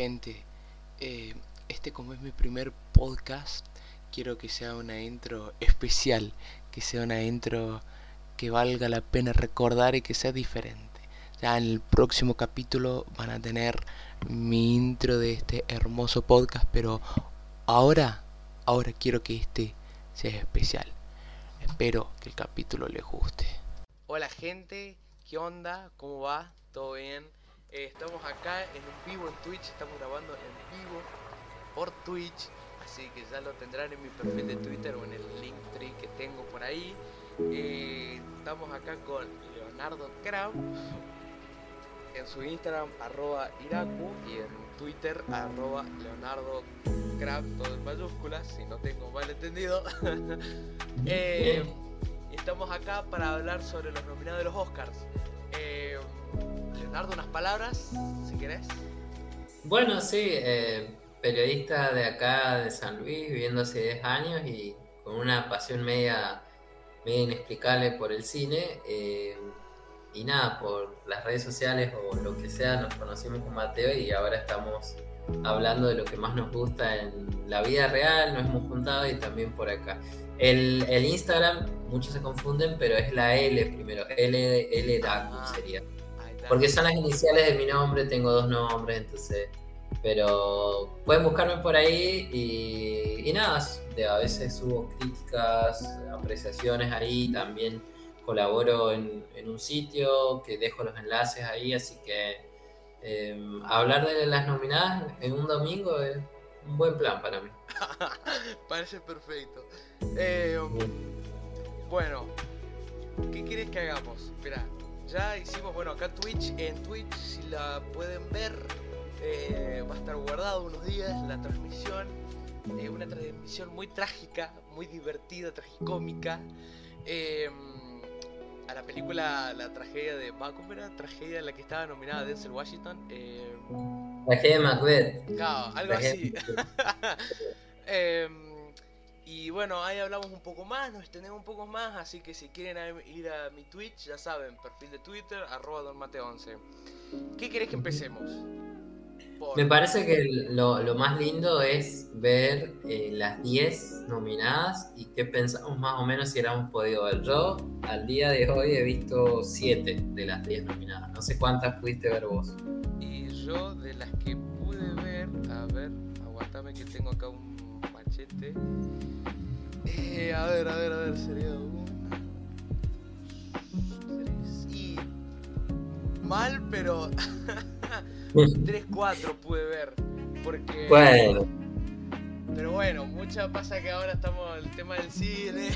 gente. Eh, este como es mi primer podcast, quiero que sea una intro especial, que sea una intro que valga la pena recordar y que sea diferente. Ya en el próximo capítulo van a tener mi intro de este hermoso podcast, pero ahora, ahora quiero que este sea especial. Espero que el capítulo les guste. Hola gente, ¿qué onda? ¿Cómo va? ¿Todo bien? Eh, estamos acá en vivo en Twitch, estamos grabando en vivo por Twitch, así que ya lo tendrán en mi perfil de Twitter o en el link tree que tengo por ahí. Eh, estamos acá con Leonardo Krab en su Instagram arroba Iraku y en Twitter arroba Leonardo Krab, todo en mayúsculas, si no tengo mal entendido. eh, estamos acá para hablar sobre los nominados de los Oscars. Leonardo, unas palabras, si querés. Bueno, sí, eh, periodista de acá de San Luis, viviendo hace 10 años y con una pasión media, media inexplicable por el cine. Eh, y nada, por las redes sociales o lo que sea, nos conocimos con Mateo y ahora estamos hablando de lo que más nos gusta en la vida real, nos hemos juntado y también por acá. El, el Instagram, muchos se confunden, pero es la L primero, L, L Ah, sería. Porque son las iniciales de mi nombre, tengo dos nombres, entonces. Pero pueden buscarme por ahí y, y nada, a veces subo críticas, apreciaciones ahí, también colaboro en, en un sitio que dejo los enlaces ahí, así que eh, hablar de las nominadas en un domingo es un buen plan para mí. Parece perfecto. Eh, bueno, ¿qué quieres que hagamos? Espera, ya hicimos, bueno, acá Twitch, en Twitch, si la pueden ver, eh, va a estar guardado unos días la transmisión. eh, una transmisión muy trágica, muy divertida, tragicómica. eh, a la película La tragedia de. ¿Cómo era? Tragedia en la que estaba nominada Denzel Washington. eh, Tragedia de Macbeth. Claro, algo así. Tragedia- Em, y bueno, ahí hablamos un poco más, nos extendemos un poco más, así que si quieren ir a mi Twitch, ya saben, perfil de Twitter, arroba donmate11. ¿Qué querés que empecemos? Por- Me parece que lo, lo más lindo es ver eh, las 10 nominadas y qué pensamos más o menos si hubiéramos podido ver. Yo al día de hoy he visto 7 de las 10 nominadas. No sé cuántas pudiste ver vos. Y yo, de las que pude ver, a ver, aguantame que tengo acá un machete. Eh, a ver, a ver, a ver, sería una, dos, tres y. Mal, pero. 3, 4 pude ver. Porque. Bueno, Pero bueno, mucha pasa que ahora estamos en el tema del cine.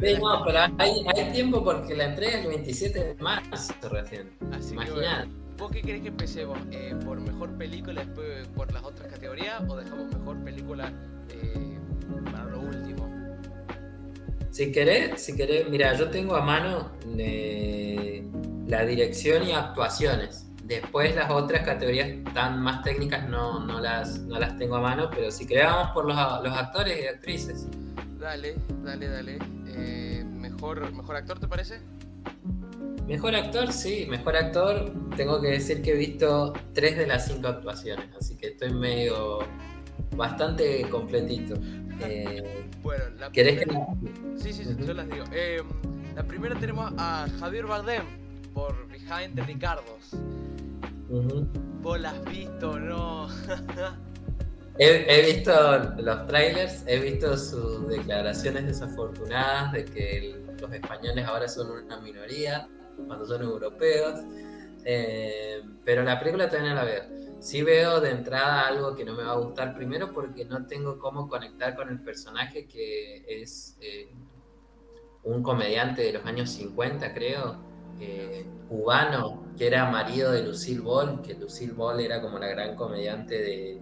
sí, no, pero hay, hay tiempo porque la entrega es el 27 de marzo recién. Así que Imaginad. ¿vos qué querés que empecemos? Eh, ¿Por mejor película después por las otras categorías o dejamos mejor película eh, para lo último? Si querés, si querés, mira, yo tengo a mano eh, la dirección y actuaciones. Después las otras categorías tan más técnicas no, no, las, no las tengo a mano, pero si querés vamos por los, los actores y actrices. Dale, dale, dale. Eh, mejor, ¿Mejor actor te parece? Mejor actor, sí, mejor actor. Tengo que decir que he visto tres de las cinco actuaciones, así que estoy medio bastante completito. Eh, Bueno, la ¿Querés que. Sí, sí, sí, yo las digo. Eh, la primera tenemos a Javier Bardem por Behind the Ricardos. Ujú. ¿Vos la has visto o no? He, he visto los trailers, he visto sus declaraciones desafortunadas de que el- los españoles ahora son una minoría cuando son europeos, eh, pero la película todavía no la veo. Sí veo de entrada algo que no me va a gustar primero porque no tengo cómo conectar con el personaje que es eh, un comediante de los años 50, creo, eh, cubano, que era marido de Lucille Ball, que Lucille Ball era como la gran comediante de,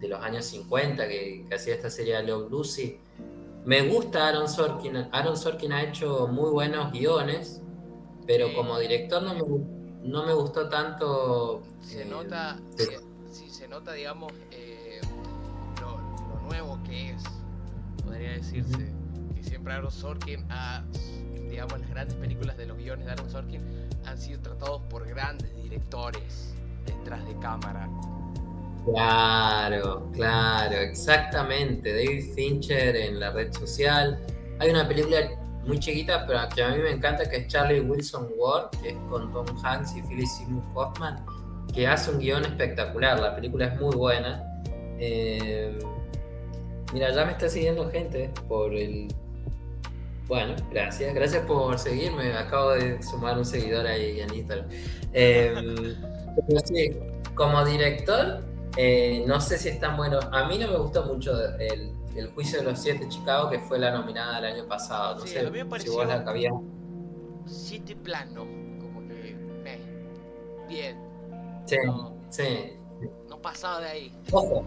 de los años 50 que, que hacía esta serie Love Lucy. Me gusta Aaron Sorkin. Aaron Sorkin ha hecho muy buenos guiones, pero como director no me, gu- no me gustó tanto. se eh, nota, eh, sí, se nota, digamos, eh, lo, lo nuevo que es, podría decirse. Que siempre Aaron Sorkin ha, digamos, las grandes películas de los guiones de Aaron Sorkin han sido tratados por grandes directores. detrás de cámara. Claro, claro, exactamente. David Fincher en la red social. Hay una película muy chiquita, pero que a mí me encanta, que es Charlie Wilson Ward, que es con Tom Hanks y Philip Seymour Hoffman, que hace un guion espectacular. La película es muy buena. Eh, mira, ya me está siguiendo gente por el. Bueno, gracias. Gracias por seguirme. Acabo de sumar un seguidor ahí en Instagram. Eh, como director, eh, no sé si es tan bueno. A mí no me gustó mucho el, juicio de los siete Chicago, que fue la nominada el año pasado. No sé a mí me pareció si vos la cabías. Siete plano, como que. bien. Sí, sí. No pasaba de ahí. Ojo.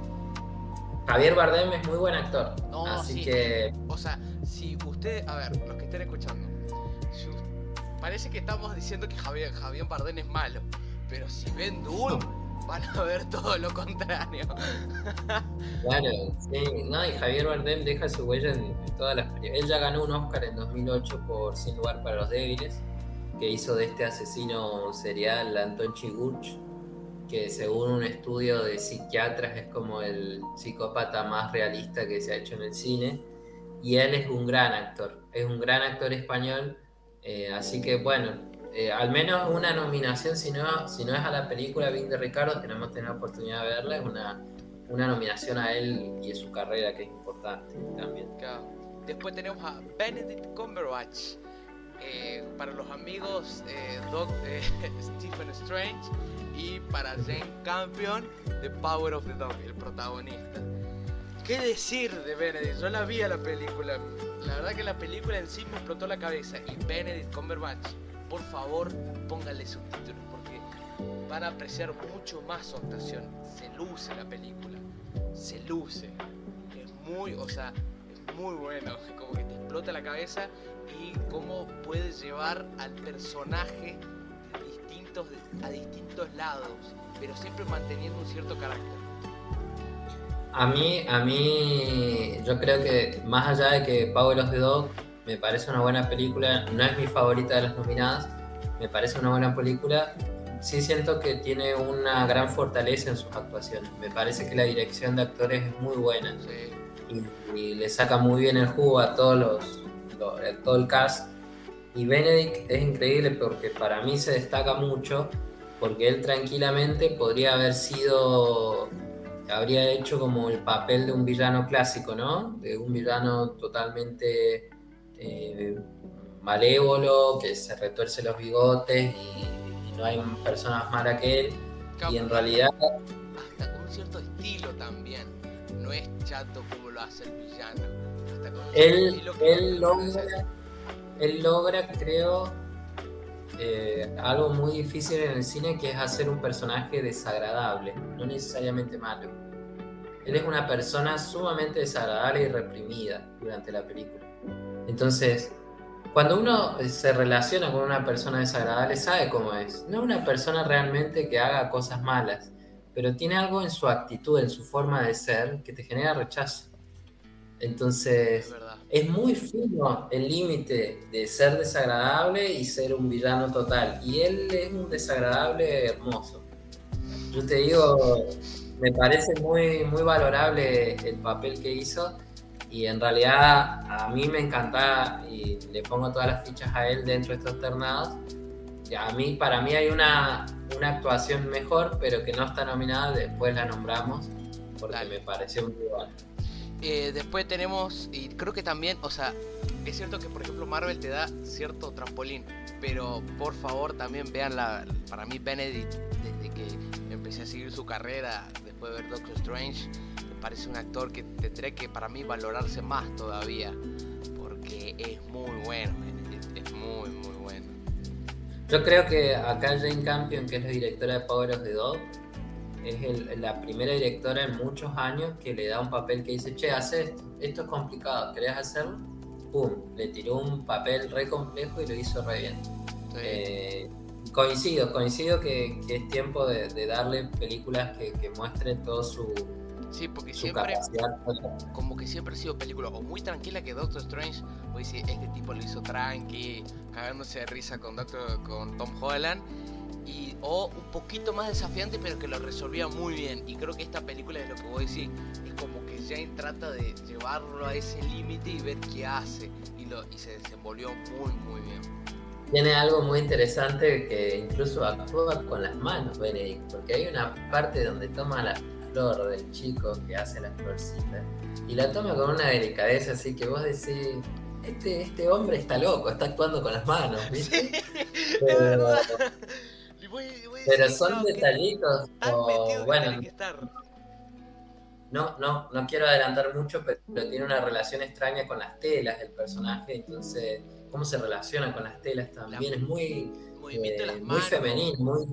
Javier Bardem es muy buen actor. No, así que. O sea, si usted. A ver, los que estén escuchando. parece que estamos diciendo que Javier, Javier Bardem es malo. Pero si ven Dune van a ver todo lo contrario. Claro, sí, no, y Javier Bardem deja su huella en, todas las. Él ya ganó un Oscar en 2008 por Sin lugar para los débiles, que hizo de este asesino serial Anton Chigurch, que según un estudio de psiquiatras es como el psicópata más realista que se ha hecho en el cine. Y él es un gran actor, es un gran actor español. Eh, así que bueno, eh, al menos una nominación, si no, si no es a la película Bing de Ricardo, que tener la oportunidad de verla, es una, una nominación a él y a su carrera que es importante también. Después tenemos a Benedict Cumberbatch. Eh, para los amigos eh, Doc, Stephen Strange y para Jane Campion The Power of the Dog, el protagonista. ¿Qué decir de Benedict? Yo la vi a la película. La verdad que la película en sí me explotó la cabeza. Y Benedict Cumberbatch por favor pónganle subtítulos porque van a apreciar mucho más su actuación. Se luce la película, se luce. Es muy, o sea, es muy bueno, como que te explota la cabeza y cómo puedes llevar al personaje distintos, a distintos lados, pero siempre manteniendo un cierto carácter. A mí, a mí, yo creo que más allá de que the Dog me parece una buena película, no es mi favorita de las nominadas, me parece una buena película. Sí siento que tiene una gran fortaleza en sus actuaciones. Me parece que la dirección de actores es muy buena y, le saca muy bien el jugo a todos los, todo el cast. Y Benedict es increíble porque para mí se destaca mucho porque él tranquilamente podría haber sido habría hecho como el papel de un villano clásico, ¿no? De un villano totalmente eh, malévolo, que se retuerce los bigotes y, no hay personas malas que él. y en realidad... Hasta con un cierto estilo también. No es chato como lo hace el villano. él, él, logra, él logra, creo, eh, algo muy difícil en el cine que es hacer un personaje desagradable, no necesariamente malo. Él es una persona sumamente desagradable y reprimida durante la película. Entonces, cuando uno se relaciona con una persona desagradable, sabe cómo es. No es una persona realmente que haga cosas malas, pero tiene algo en su actitud, en su forma de ser, que te genera rechazo. Entonces, es, muy fino el límite de ser desagradable y ser un villano total. Y él es un desagradable hermoso. Yo te digo, me parece muy, muy valorable el papel que hizo y en realidad a mí me encanta y le pongo todas las fichas a él dentro de estos ternados. Y a mí, para mí hay una, una actuación mejor, pero que no está nominada, después la nombramos, porque me pareció muy igual. Eh, después tenemos, y creo que también, o sea, es cierto que por ejemplo Marvel te da cierto trampolín, pero por favor también vean la, para mí Benedict, desde que empecé a seguir su carrera después de ver Doctor Strange, parece un actor que tendré que para mí valorarse más todavía, porque es muy bueno, es, muy, muy bueno. Yo creo que acá Jane Campion, que es la directora de Power of the Dog, es la primera directora en muchos años que le da un papel que dice, che, haz esto, esto es complicado, ¿querés hacerlo? ¡Pum! Le tiró un papel re complejo y lo hizo re bien. Eh, coincido, coincido que, es tiempo de, darle películas que, que muestren todo su, Sí, porque siempre. Como que siempre ha sido película o muy tranquila que Doctor Strange. O dice, este tipo lo hizo tranqui, cagándose de risa con Doctor, con Tom Holland. y, o un poquito más desafiante, pero que lo resolvía muy bien. Y creo que esta película es lo que voy a decir, es como que Jane trata de llevarlo a ese límite y ver qué hace. Y, lo, y se desenvolvió muy, muy bien. Tiene algo muy interesante que incluso actúa con las manos, Benedict, porque hay una parte donde toma la del chico que hace la florcita y la toma con una delicadeza así que vos decís, este, este hombre está loco, está actuando con las manos, ¿viste? pero, pero son detallitos, bueno, no, no, no quiero adelantar mucho, pero tiene una relación extraña con las telas del personaje, entonces cómo se relaciona con las telas también es muy, eh, muy femenino, muy...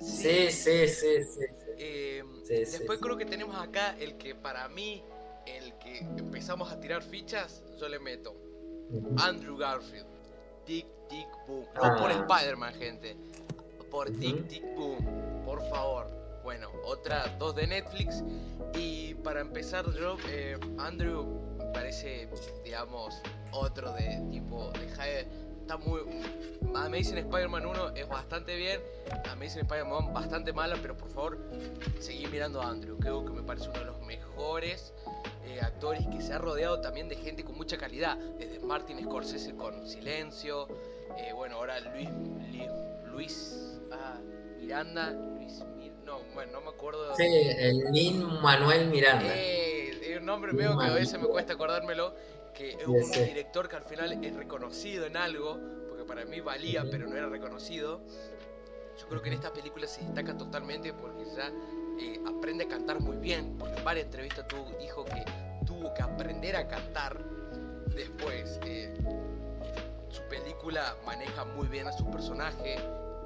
Sí, sí, sí, sí. Eh, después creo que tenemos acá el que para mí, el que empezamos a tirar fichas, yo le meto. Andrew Garfield. Tic, tic, boom. No por ah. Spider-Man, gente. Por tic, tic, boom. Por favor. Bueno, otra dos de Netflix. Y para empezar, yo, eh, Andrew parece, digamos, otro de tipo de está muy. Amazing Spider-Man 1 es bastante bien. Amazing Spider-Man bastante mala, pero por favor, seguí mirando a Andrew. Creo que me parece uno de los mejores eh, actores que se ha rodeado también de gente con mucha calidad. Desde Martin Scorsese con Silencio. Eh, bueno, ahora Luis. Luis, ah, Miranda. Luis no, bueno, no me acuerdo. Sí, el Lin Manuel Miranda. Eh, un nombre mío que a veces me cuesta acordármelo que es un director que al final es reconocido en algo, porque para mí valía, pero no era reconocido. Yo creo que en esta película se destaca totalmente porque ya eh, aprende a cantar muy bien, porque en varias entrevistas tú dijo que tuvo que aprender a cantar. Después, eh, su película maneja muy bien a su personaje,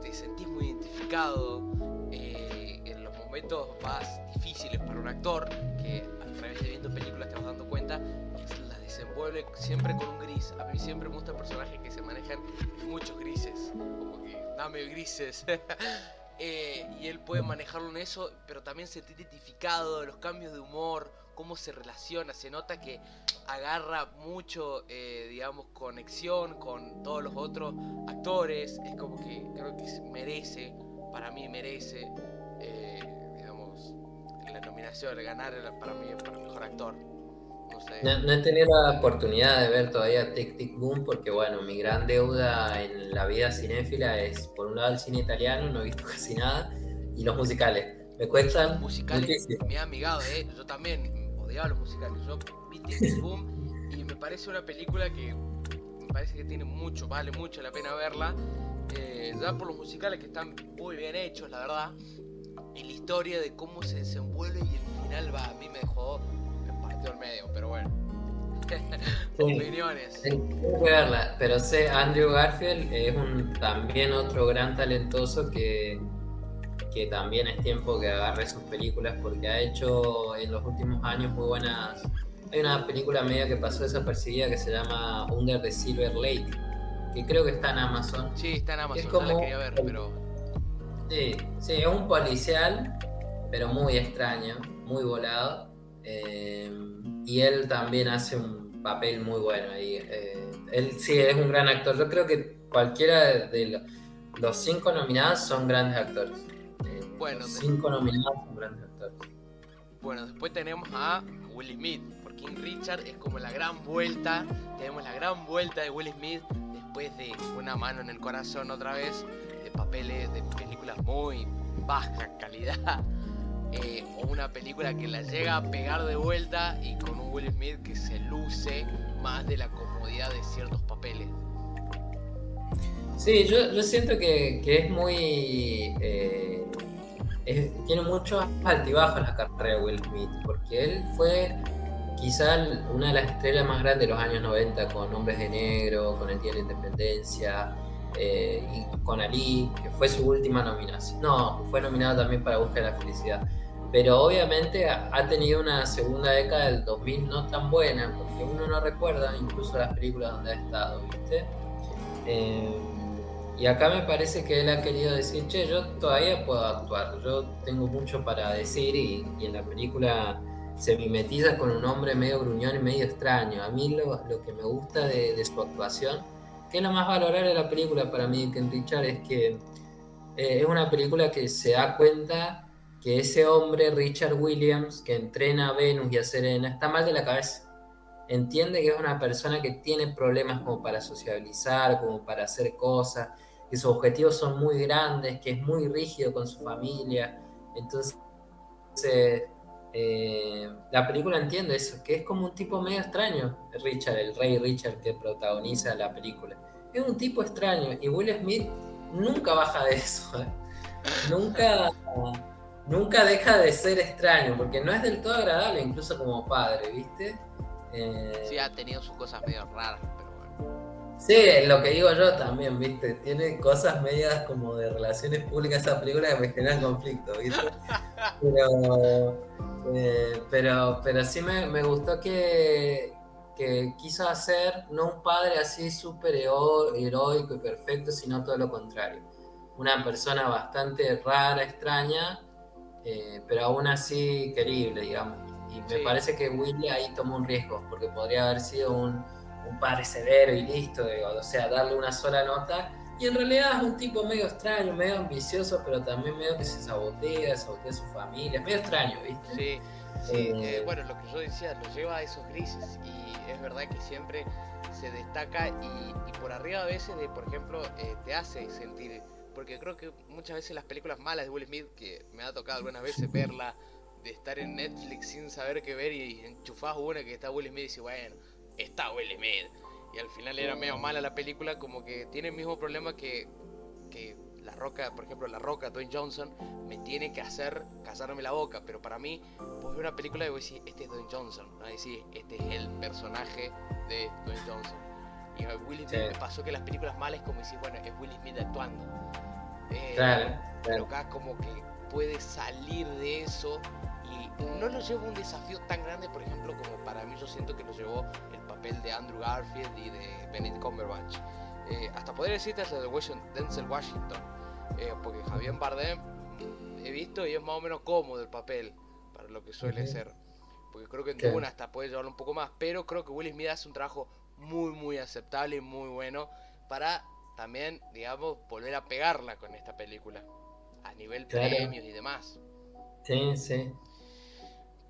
te sentís muy identificado. Eh, en los momentos más difíciles para un actor, que a través de viendo películas te vas dando cuenta, se envuelve siempre con un gris. A mí siempre me gustan personajes que se manejan muchos grises. Como que dame grises. Eh, y él puede manejarlo en eso, pero también se ha identificado, los cambios de humor, cómo se relaciona. Se nota que agarra mucho, eh, digamos, conexión con todos los otros actores. Es como que creo que merece, para mí merece, eh, digamos, la nominación, ganar para mí para mejor actor. No, he tenido la oportunidad de ver todavía Tic Tic Boom porque, bueno, mi gran deuda en la vida cinéfila es, por un lado, el cine italiano, no he visto casi nada, y los musicales. Me cuestan. Los musicales me ha amigado, ¿eh? Yo también odiaba los musicales. Yo vi Tic Tic Boom y me parece una película que me parece que tiene mucho, vale mucho la pena verla. Eh, ya por los musicales que están muy bien hechos, la verdad. Y la historia de cómo se desenvuelve y el final va, a mí me dejó medio, pero bueno. Opiniones. Tengo que verla, pero sé, Andrew Garfield es un, también otro gran talentoso que, que también es tiempo que agarre sus películas porque ha hecho en los últimos años muy buenas. Hay una película media que pasó desapercibida que se llama Under the Silver Lake, que creo que está en Amazon. Sí, está en Amazon, es como, la quería ver, pero. Sí, sí, es un policial, pero muy extraño, muy volado. Eh, y él también hace un papel muy bueno ahí. Eh, él sí es un gran actor. Yo creo que cualquiera de los, cinco nominados son grandes actores. Eh, bueno, los cinco nominados son grandes actores. Bueno, después tenemos a Will Smith, porque King Richard es como la gran vuelta. Tenemos la gran vuelta de Will Smith después de Una mano en el corazón otra vez, de papeles de películas muy baja calidad eh, o una película que la llega a pegar de vuelta y con un Will Smith que se luce más de la comodidad de ciertos papeles. Sí, yo, siento que, es muy... Eh, tiene muchos la carrera de Will Smith, porque él fue quizá una de las estrellas más grandes de los años 90 con Hombres de Negro, con El Día de la Independencia, eh, y con Ali, que fue su última nominación. No, fue nominado también para Busca de la Felicidad. Pero obviamente ha tenido una segunda década del 2000 no tan buena, porque uno no recuerda incluso las películas donde ha estado, ¿viste? Eh, y acá me parece que él ha querido decir, che, yo todavía puedo actuar, yo tengo mucho para decir y, en la película se mimetiza con un hombre medio gruñón y medio extraño. A mí lo, lo que me gusta de, de, su actuación, que es lo más valorable de la película para mí, Ken Richard, es que eh, es una película que se da cuenta que ese hombre, Richard Williams, que entrena a Venus y a Serena, está mal de la cabeza. Entiende que es una persona que tiene problemas como para sociabilizar, como para hacer cosas, que sus objetivos son muy grandes, que es muy rígido con su familia. Entonces, eh, la película entiende eso, que es como un tipo medio extraño, Richard, el rey Richard que protagoniza la película. Es un tipo extraño y Will Smith nunca baja de eso. ¿eh? Nunca, nunca deja de ser extraño, porque no es del todo agradable, incluso como padre, ¿viste? Eh, sí, ha tenido sus cosas medio raras, pero bueno. Sí, lo que digo yo también, ¿viste? Tiene cosas medias como de relaciones públicas esa película que me generan conflicto, ¿viste? Pero, eh, pero, pero sí me, me gustó que, que quiso hacer no un padre así súper heroico y perfecto, sino todo lo contrario. Una persona bastante rara, extraña, eh, pero aún así querible, digamos. Y me parece que Willy ahí tomó un riesgo, porque podría haber sido un, un padre severo y listo, o sea, darle una sola nota. Y en realidad es un tipo medio extraño, medio ambicioso, pero también medio que se sabotea, sabotea a su familia. Es medio extraño, ¿viste? Sí. Sí, eh, eh, bueno, lo que yo decía, lo lleva a esos grises y es verdad que siempre se destaca y, por arriba a veces de, por ejemplo, eh, te hace sentir, porque creo que muchas veces las películas malas de Will Smith, que me ha tocado algunas veces verla, de estar en Netflix sin saber qué ver y enchufás una que está Will Smith y dices, bueno, está Will Smith. Y al final era medio mala la película, como que tiene el mismo problema que, que la Roca, por ejemplo, La Roca, Dwayne Johnson, me tiene que hacer casarme la boca, pero para mí, vos ves una película y vos decís, este es Dwayne Johnson, ¿no? decís, este es el personaje de Dwayne Johnson. Y a Will Smith me pasó que las películas malas, como decís, bueno, es Will Smith actuando. Eh, claro, Pero acá como que puede salir de eso y no lo lleva un desafío tan grande, por ejemplo, como para mí yo siento que lo llevó el papel de Andrew Garfield y de Benedict Cumberbatch. Eh, hasta podría decirte hasta de Denzel Washington, eh, porque Javier Bardem he visto y es más o menos cómodo el papel para lo que suele ser. Porque creo que en una hasta puede llevarlo un poco más, pero creo que Will Smith hace un trabajo muy, muy aceptable y muy bueno para también, digamos, volver a pegarla con esta película a nivel premios y demás. Sí, sí.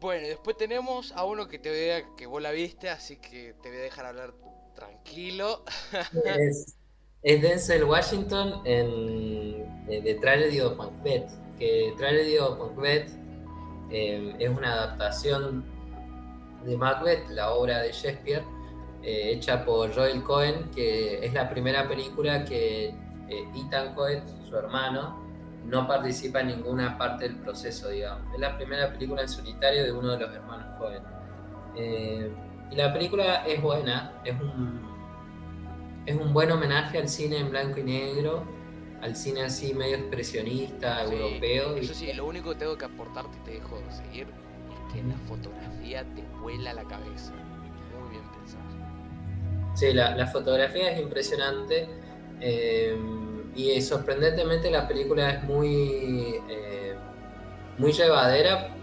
Bueno, después tenemos a uno que te vea que vos la viste, así que te voy a dejar hablar tranquilo. Es, Denzel Washington en, The eh, Tragedy of Macbeth, que Tragedy of Macbeth em, es una adaptación de Macbeth, la obra de Shakespeare, eh, hecha por Joel Cohen, que es la primera película que eh, Ethan Cohen, su hermano, no participa en ninguna parte del proceso, digamos. Es la primera película en solitario de uno de los hermanos Cohen. Y la película es buena, es un, es un buen homenaje al cine en blanco y negro, al cine así medio expresionista, europeo. Eso sí, lo único que tengo que aportarte y te dejo de seguir es que la fotografía te vuela la cabeza. Sí, la, fotografía es impresionante eh, y sorprendentemente la película es muy, eh, muy llevadera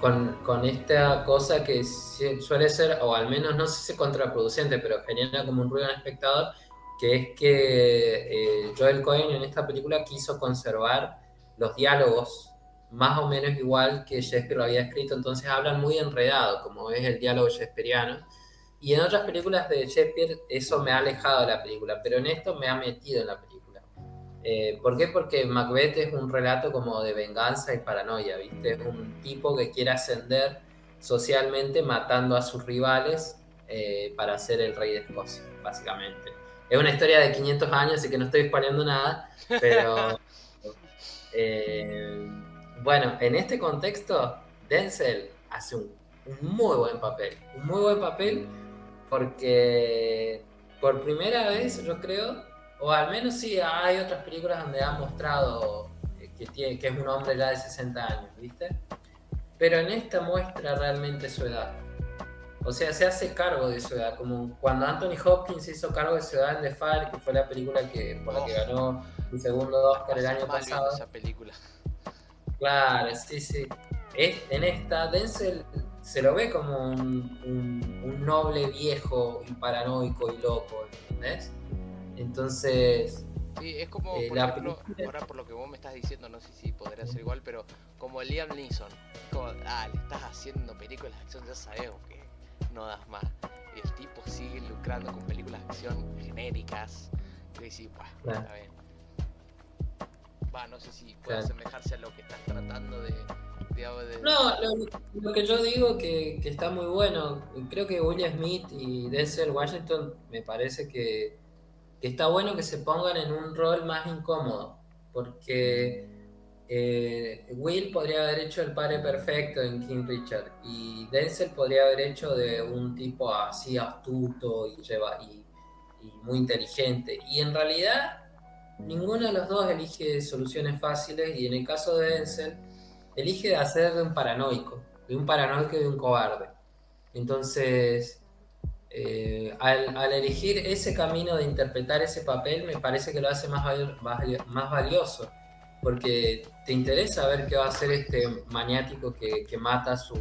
con, esta cosa que suele ser, o al menos no sé si contraproducente, pero genera como un ruido el espectador, que es que eh, Joel Cohen en esta película quiso conservar los diálogos más o menos igual que Shakespeare lo había escrito, entonces hablan muy enredado, como es el diálogo shakespeariano. Y en otras películas de Shakespeare eso me ha alejado de la película, pero en esto me ha metido en la película. Eh, ¿Por qué? Porque Macbeth es un relato como de venganza y paranoia, ¿viste? Es un tipo que quiere ascender socialmente matando a sus rivales eh, para ser el rey de Escocia, básicamente. Es una historia de 500 años, así que no estoy exponiendo nada, pero eh, bueno, en este contexto, Denzel hace un, un muy buen papel, un muy buen papel porque por primera vez, yo creo, o al menos sí, hay otras películas donde han mostrado que, tiene, que es un hombre ya de 60 años, ¿viste? Pero en esta muestra realmente su edad. O sea, se hace cargo de su edad, como cuando Anthony Hopkins hizo cargo de su edad en The Fire, que fue la película que, por la que ganó el segundo Oscar el año pasado. Esa película. Claro, sí, sí. en esta, Denzel se lo ve como un, un, un noble viejo, paranoico y loco, ¿entendés? Entonces, Sí, es como, Eh, por la ejemplo, película- ahora por lo que vos me estás diciendo, no sé si podría ser igual, pero como Liam Neeson, como, ah, le estás haciendo películas de acción, ya sabemos que no das más. Y el tipo sigue lucrando con películas de acción genéricas. Y decís, bah, Claro. está bien. Va, no sé si puede Claro. asemejarse a lo que estás tratando de... No, lo, que yo digo que, que está muy bueno. Creo que Will Smith y Denzel Washington me parece que, está bueno que se pongan en un rol más incómodo. Porque eh, Will podría haber hecho el padre perfecto en King Richard. Y Denzel podría haber hecho de un tipo así astuto y muy inteligente. Y en realidad, ninguno de los dos elige soluciones fáciles. Y en el caso de Denzel elige hacer de un paranoico, de un paranoico y de un cobarde. Entonces, eh, al, al elegir ese camino de interpretar ese papel, me parece que lo hace más, más, valioso, porque te interesa ver qué va a hacer este maniático que, que mata a sus,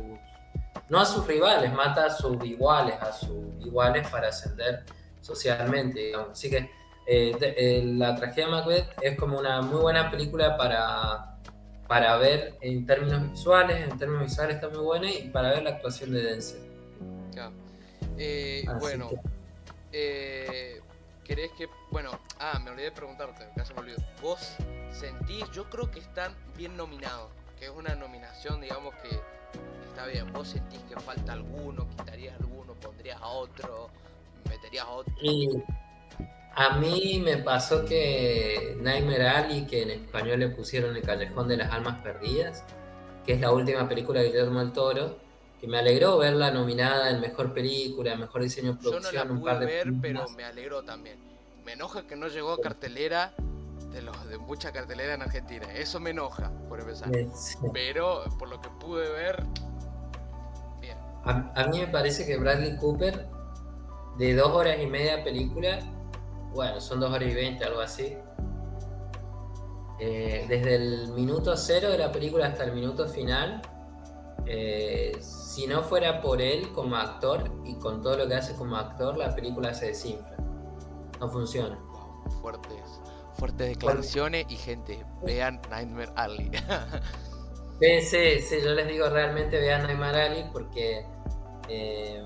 no a sus rivales, mata a sus iguales, a sus iguales para ascender socialmente, digamos. Así que eh, eh, la tragedia de Macbeth es como una muy buena película para para ver en términos visuales, en términos visuales está muy buena y para ver la actuación de Denzel. Eh, bueno, que- eh, ¿querés que... Bueno, ah, me olvidé de preguntarte, casi me olvido. ¿Vos sentís, yo creo que están bien nominados, que es una nominación, digamos, que está bien. ¿Vos sentís que falta alguno, quitarías alguno, pondrías a otro, meterías a otro? Y a mí me pasó que Nightmare Alley, que en español le pusieron El Callejón de las Almas Perdidas, que es la última película de Guillermo del Toro, que me alegró verla nominada en Mejor Película, Mejor Diseño de Yo no Producción, la un par pude de ver, pero me alegró también. Me enoja que no llegó a cartelera de los de mucha cartelera en Argentina. Eso me enoja, por empezar. Sí. Pero por lo que pude ver, bien. A, a mí me parece que Bradley Cooper, de dos horas y media película, bueno, son dos horas y veinte, algo así. eh, desde el minuto cero de la película hasta el minuto final, eh, si no fuera por él como actor y con todo lo que hace como actor, la película se desinfla. No funciona. Wow, fuertes, fuertes declaraciones y gente, vean Nightmare Alley. Sí, sí, sí, yo les digo realmente vean Nightmare Alley porque eh,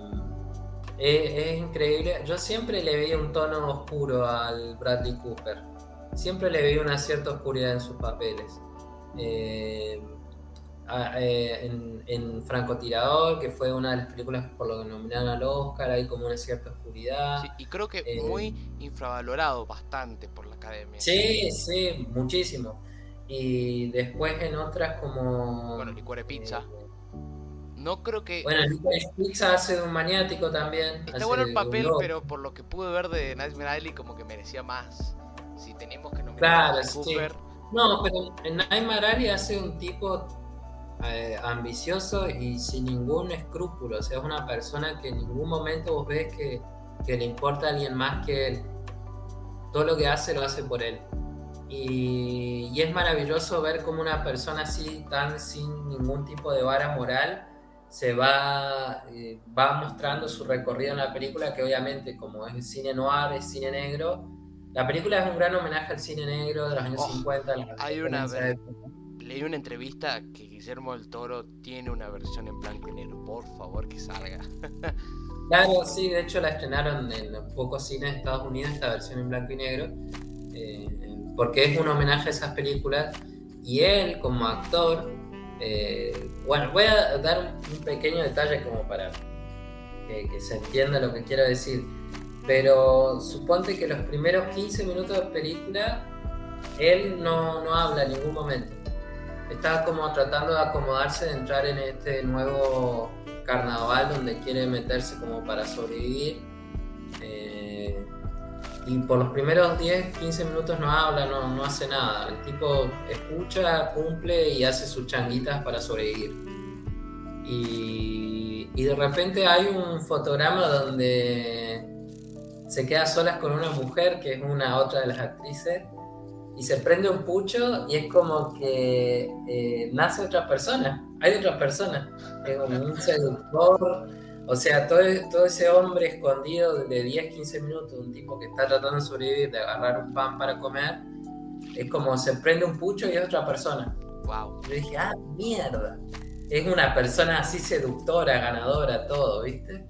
es, es increíble. Yo siempre le veía un tono oscuro al Bradley Cooper. Siempre le veía una cierta oscuridad en sus papeles. Eh, eh, en, en Francotirador, que fue una de las películas por lo que nominaron al Oscar, hay como una cierta oscuridad. Sí, y creo que Eh, muy infravalorado bastante por la academia. Sí, sí, muchísimo. Y después en otras como... Bueno, Licuore Pizza. eh, No creo que... Bueno, Pizza hace de un maniático también. Está bueno el papel, pero por lo que pude ver de Nightmare Alley como que merecía más. Si tenemos que nominar Claro, a sí. Cooper, No, pero en Nightmare Alley hace un tipo eh, ambicioso y sin ningún escrúpulo. O sea, es una persona que en ningún momento vos ves que, que le importa a alguien más que él. Todo lo que hace lo hace por él. Y, y es maravilloso ver cómo una persona así, tan sin ningún tipo de vara moral, se va, eh, va mostrando su recorrido en la película, que obviamente como es cine noir, es cine negro, la película es un gran homenaje al cine negro de los años Oh, 50. la- hay una leí una entrevista que Guillermo del Toro tiene una versión en blanco y negro. Por favor, que salga. Claro, sí, de hecho la estrenaron en pocos cines de Estados Unidos, esta versión en blanco y negro, eh, porque es un homenaje a esas películas. Y él, como actor, eh, bueno, voy a dar un, pequeño detalle como para que, que se entienda lo que quiero decir. Pero suponte que los primeros 15 minutos de película, él no, no habla en ningún momento. Está como tratando de acomodarse, de entrar en este nuevo carnaval donde quiere meterse como para sobrevivir. Eh, y por los primeros 10, 15 minutos no habla, no, no hace nada. El tipo escucha, cumple y hace sus changuitas para sobrevivir. Y, y de repente hay un fotograma donde se queda solas con una mujer que es una otra de las actrices y se prende un pucho y es como que eh, nace otra persona, hay otra persona, es como un seductor, O sea, todo, todo ese hombre escondido de 10, 15 minutos, un tipo que está tratando de sobrevivir, de agarrar un pan para comer, es como se prende un pucho y es otra persona. Wow. Yo dije, ah, mierda. Es una persona así seductora, ganadora, todo, ¿viste?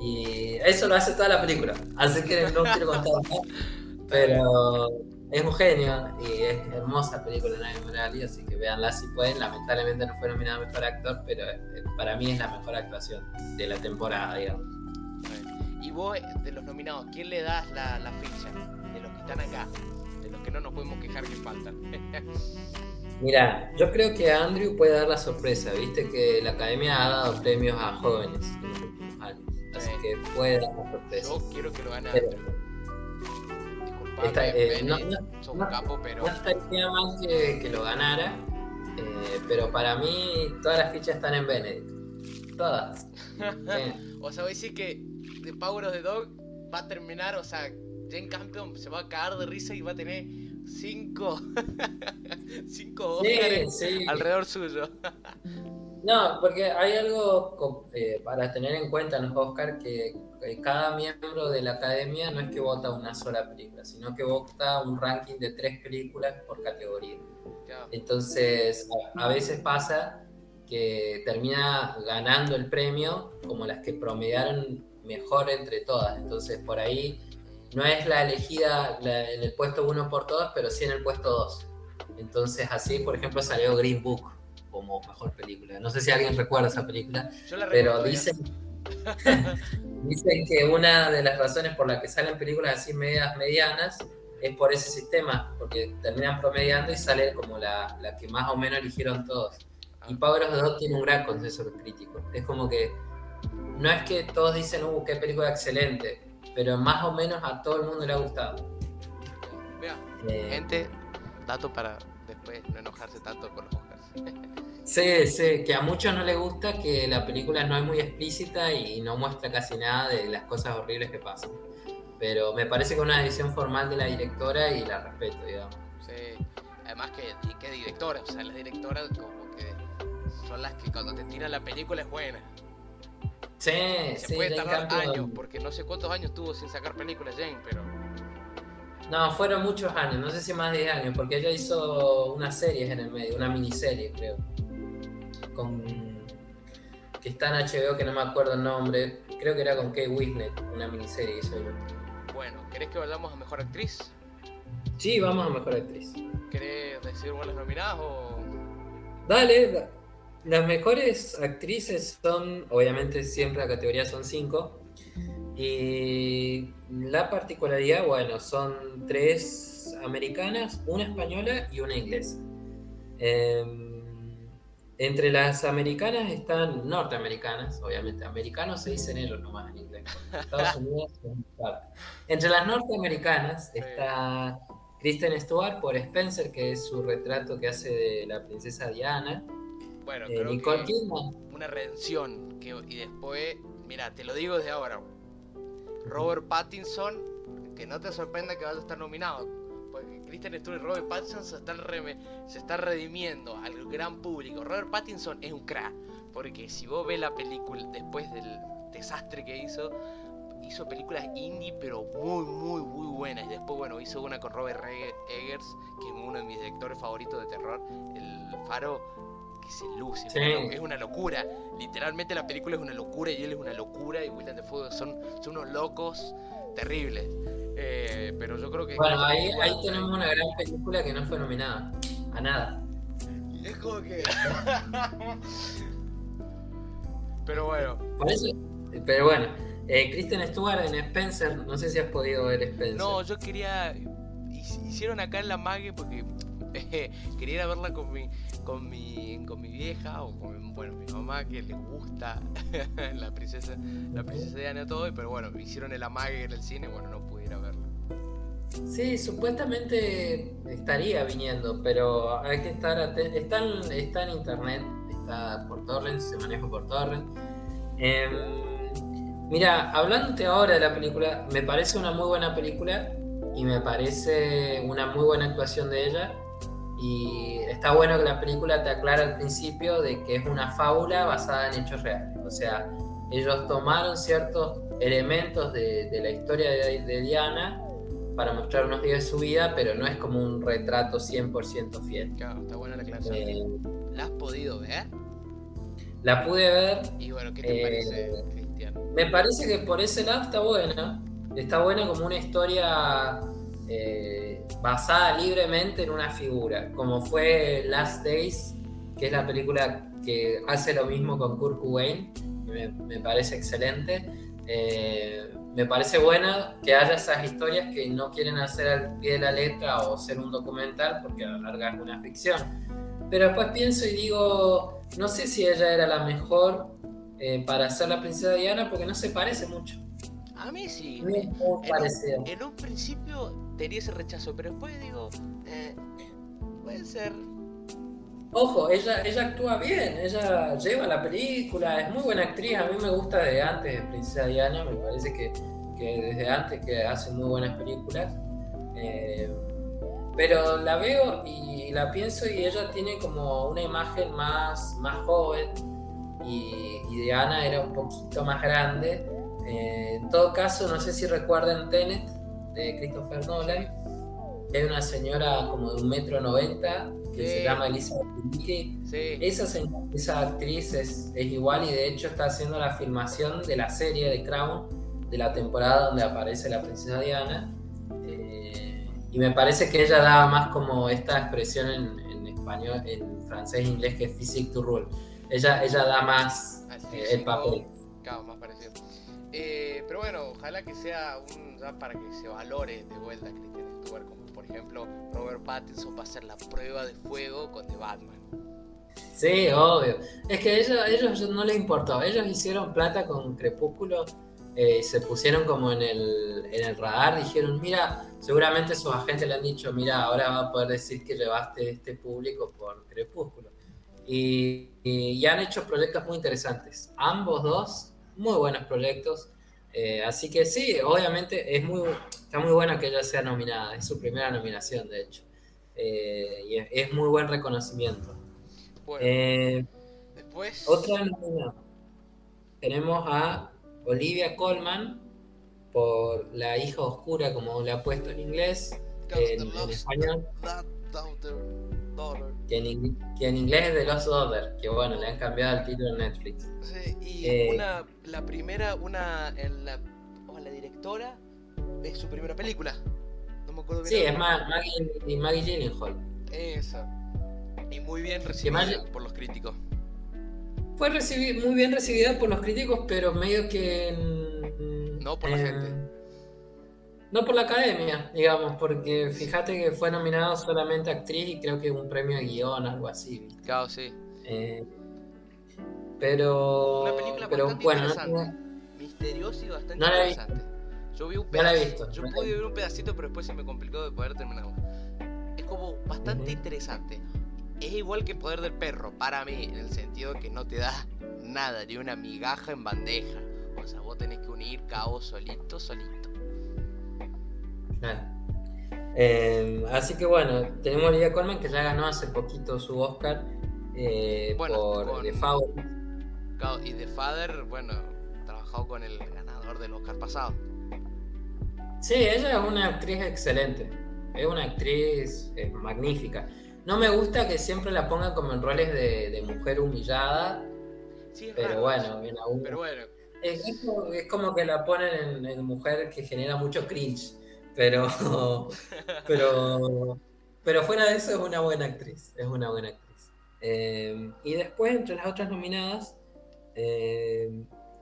Y eso lo hace toda la película. Así que no quiero contar más. Pero es un genio y es hermosa película Navi Morali, así que véanla si pueden. Lamentablemente no fue nominado a mejor actor, pero eh, para mí es la mejor actuación de la temporada, digamos. Y vos, de los nominados, ¿quién le das la, la ficha? De los que están acá, de los que no nos podemos quejar que faltan. Mira, yo creo que Andrew puede dar la sorpresa, viste que la academia ha dado premios a jóvenes en los últimos años, así que puede dar la sorpresa. Yo quiero que lo gane Pero- Andrew. Disculpame, Eh, no- no- capo, pero No estaría mal que, que lo ganara, eh, pero para mí todas las fichas están en Benedict. Todas. Sí. O sea, voy a decir que The Power of the Dog va a terminar, o sea, Jane Campion se va a cagar de risa y va a tener cinco, cinco Sí, sí. alrededor suyo. No, porque hay algo eh, para tener en cuenta en los Oscar que cada miembro de la academia no es que vota una sola película, sino que vota un ranking de tres películas por categoría. Entonces, a, veces pasa que termina ganando el premio como las que promediaron mejor entre todas. Entonces, por ahí no es la elegida la- en el puesto uno por todas, pero sí en el puesto dos. Entonces, así, por ejemplo, salió Green Book como mejor película. No sé si alguien recuerda esa película, Yo la pero dicen, dicen que una de las razones por las que salen películas así medias medianas es por ese sistema, porque terminan promediando y sale como la, la que más o menos eligieron todos. Y Power of the Dog tiene un gran consenso crítico. Es como que no es que todos dicen, uh, qué película excelente, pero más o menos a todo el mundo le ha gustado. Vea, Eh, gente, dato para después no enojarse tanto con los Oscars. Sí, sí, que a muchos no les gusta que la película no es muy explícita y no muestra casi nada de las cosas horribles que pasan. Pero me parece que es una decisión formal de la directora y la respeto, digamos. Sí, además que, que directoras, o sea, las directoras como que son las que cuando te tiran la película es buena. Sí, Se sí, puede tardar años, porque no sé cuántos años tuvo sin sacar películas Jane, pero No, fueron muchos años, no sé si más de 10 años, porque ella hizo unas series en el medio, una miniserie, creo. Con. que está en HBO, que no me acuerdo el nombre. Creo que era con Kate Winslet, una miniserie hizo ella. bueno, ¿querés que vayamos a Mejor Actriz? Sí, vamos a mejor actriz. ¿Querés decir las nominadas o...? Dale, da- las mejores actrices son, obviamente siempre la categoría son cinco. Y la particularidad, bueno, son tres americanas, una española y una inglesa. Em, entre las americanas están norteamericanas, obviamente. Americanos se dicen ellos nomás en inglés. Estados Unidos. Entre las norteamericanas está Kristen Stewart por Spencer, que es su retrato que hace de la princesa Diana. Bueno, Eh, creo Nicole que Kidman. una redención, que, y después, mira, te lo digo desde ahora, Robert Pattinson, que no te sorprenda que vaya a estar nominado, Kristen Stewart y Robert Pattinson se están, reme- se están redimiendo al gran público. Robert Pattinson es un crack, porque si vos ves la película después del desastre que hizo, hizo películas indie pero muy muy muy buenas. Y después, bueno, hizo una con Robert Re- Eggers, que es uno de mis directores favoritos de terror, El Faro, que se luce. Sí. es una locura. Literalmente la película es una locura y él es una locura y William Dafoe son, son unos locos terribles. Eh, pero yo creo que... Bueno, ahí, ahí tenemos una gran película que no fue nominada. A nada. Y es como que... pero bueno, Por eso, pero bueno, eh, Kristen Stewart en Spencer, no sé si has podido ver Spencer. no, yo quería... hic- Hicieron acá en la mague porque quería verla con mi, con mi, con mi vieja o con bueno, mi mamá que le gusta la princesa, la princesa Diana todo, pero bueno, hicieron el amague en el cine, bueno, no pude ir a verla. Sí, supuestamente estaría viniendo, pero hay que estar atento. Está está en internet, está por torrent, se maneja por torrent. Em, mira, hablándote ahora de la película, me parece una muy buena película y me parece una muy buena actuación de ella. Y está bueno que la película te aclara al principio de que es una fábula basada en hechos reales. O sea, ellos tomaron ciertos elementos de, la historia de, Diana para mostrar unos días de su vida, pero no es como un retrato 100% fiel. Claro, está buena la clase. Eh, ¿La has podido ver? La pude ver. Y bueno, ¿qué te parece, eh, Cristian? Me parece que por ese lado está buena. Está buena como una historia eh, basada libremente en una figura, como fue Last Days, que es la película que hace lo mismo con Kurt Cobain, me, parece excelente. Eh, me parece buena que haya esas historias que no quieren hacer al pie de la letra o ser un documental, porque a la larga es una ficción. Pero después pienso y digo, no sé si ella era la mejor eh, para ser la princesa Diana, porque no se parece mucho. A mí sí. en, en, un principio tenía ese rechazo, pero después digo, eh, puede ser. Ojo, ella, ella actúa bien, ella lleva la película, es muy buena actriz, a mí me gusta desde antes de Princesa Diana, me parece que, desde antes que hace muy buenas películas. Eh, pero la veo y la pienso y ella tiene como una imagen más, más joven y, y Diana era un poquito más grande. Eh, en todo caso, no sé si recuerdan Tenet de Christopher Nolan. Hay una señora como de un metro noventa que se llama Elizabeth sí. Esa, esa actriz es, igual y de hecho está haciendo la filmación de la serie de Crown de la temporada donde aparece la princesa Diana. Eh, y me parece que ella daba más como esta expresión en, español, en francés e inglés que es physique to rule. Ella, ella da más eh, el papel. más parecido. Eh, pero bueno, ojalá que sea un ya para que se valore de vuelta a Christian Stewart, como por ejemplo Robert Pattinson va a hacer la prueba de fuego con The Batman. Sí, obvio. Es que ellos, ellos no les importó. Ellos hicieron plata con Crepúsculo. Eh, se pusieron como en el, en el radar. Dijeron, mira, seguramente sus agentes le han dicho, mira, ahora va a poder decir que llevaste este público por Crepúsculo. Y, y, y han hecho proyectos muy interesantes. Ambos dos muy buenos proyectos. Eh, así que sí, obviamente es muy, está muy bueno que ella sea nominada, es su primera nominación de hecho. Eh, y es, muy buen reconocimiento. Eh, después... Otra Tenemos a Olivia Colman por La hija oscura, como le ha puesto en inglés, en, español. Que en, inglés es The Lost Daughter, que bueno, le han cambiado el título en Netflix. Sí, y eh, una, la primera, una, en la, la directora, es su primera película. No me acuerdo bien. Sí, es Maggie, Maggie Gyllenhaal. Esa. Y muy bien recibida por los críticos. Fue muy bien recibida por los críticos, pero medio que... No por la gente no por la academia, digamos, porque fíjate que fue nominado solamente actriz y creo que un premio a guion, algo así. ¿viste? Claro, sí. Eh, pero. Una película pero bastante bueno, interesante. Misteriosa y bastante interesante. Yo vi un pedacito. No la he visto. Yo pude ver un pedacito, pero después se me complicó de poder terminarlo. Es como bastante interesante. Es igual que Poder del Perro, para mí, en el sentido que no te da nada, ni una migaja en bandeja. O sea, vos tenés que unir caos solito, solito. Eh, así que bueno, tenemos a Olivia Colman que ya ganó hace poquito su Oscar eh, por The Father. y The Father, bueno, trabajado con el ganador del Oscar pasado. Sí, ella es una actriz excelente. Es una actriz eh, magnífica. No me gusta que siempre la pongan como en roles de, mujer humillada. pero, bueno, pero bueno, es, como, que la ponen en mujer que genera mucho cringe. Pero, pero, pero fuera de eso es una buena actriz, es una buena actriz. Eh, y después, entre las otras nominadas, eh,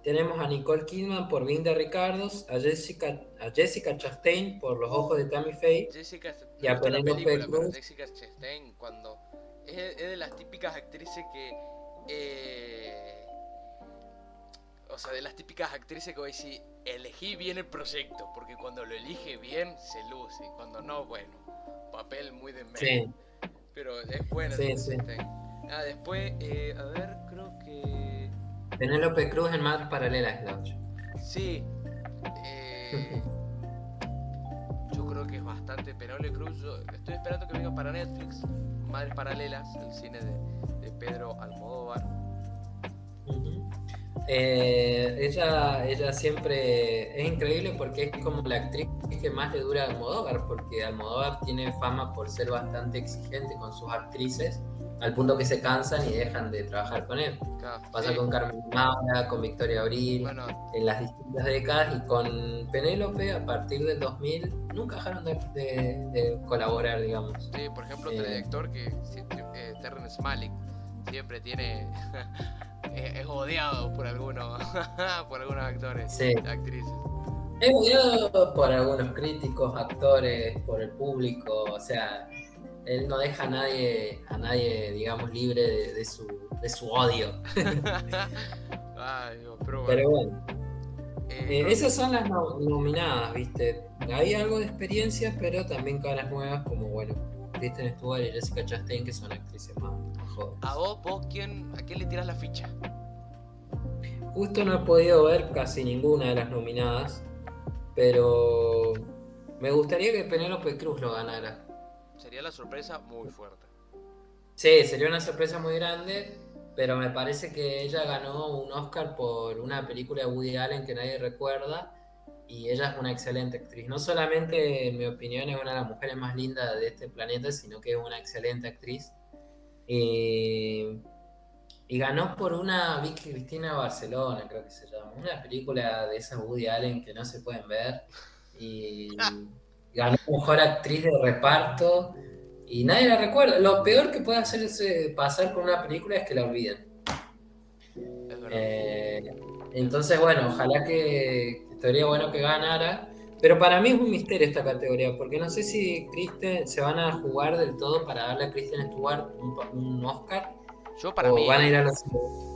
tenemos a Nicole Kidman por Vinda Ricardos, a Jessica, a Jessica Chastain por Los Ojos de Tammy Faye Jessica, y a Penelope Cruz. Jessica Chastain cuando es, es, de las típicas actrices que eh, o sea, de las típicas actrices que voy a decir, elegí bien el proyecto, porque cuando lo elige bien se luce, cuando no, bueno, papel muy de medio. Sí. Pero es buena. Sí, sí. Ah, después, eh, a ver, creo que... Penélope Cruz en Madres Paralelas, la Sí. Eh, yo creo que es bastante Penélope Cruz. Yo estoy esperando que venga para Netflix, Madres Paralelas, el cine de, de Pedro Almodóvar. Eh, ella, ella siempre es increíble porque es como la actriz que más le dura a Almodóvar, porque Almodóvar tiene fama por ser bastante exigente con sus actrices, al punto que se cansan y dejan de trabajar con él. Pasa con Carmen Maura, con Victoria Abril, en las distintas décadas, y con Penélope a partir del 2000 nunca dejaron de, colaborar, digamos. Sí, por ejemplo, otro eh, director que eh, Terrence Malick siempre tiene es, odiado por algunos por algunos actores sí. actrices es odiado por algunos críticos actores por el público o sea él no deja a nadie a nadie digamos libre de, su de su odio Ay, pero bueno, pero bueno. Eh, eh, esas son las nominadas, ¿viste? Hay algo de experiencia, pero también caras nuevas como, bueno, Kristen Stewart y Jessica Chastain, que son actrices más, ¿A vos, vos quién, a quién le tiras la ficha? Justo no he podido ver casi ninguna de las nominadas, pero me gustaría que Penélope Cruz lo ganara. Sería la sorpresa muy fuerte. Sí, sería una sorpresa muy grande, pero me parece que ella ganó un Oscar por una película de Woody Allen que nadie recuerda y ella es una excelente actriz. No solamente, en mi opinión, es una de las mujeres más lindas de este planeta, sino que es una excelente actriz. Y, ganó por una Vicky Cristina Barcelona, creo que se llama. Una película de esa Woody Allen que no se pueden ver. Y ganó mejor actriz de reparto. Y nadie la recuerda. Lo peor que puede hacerse pasar con una película es que la olviden. Eh, entonces, bueno, ojalá que, Estaría bueno que ganara. Pero para mí es un misterio esta categoría, porque no sé si Kristen se van a jugar del todo para darle a Kristen Stewart un, Oscar. Yo para mí. Van a ir a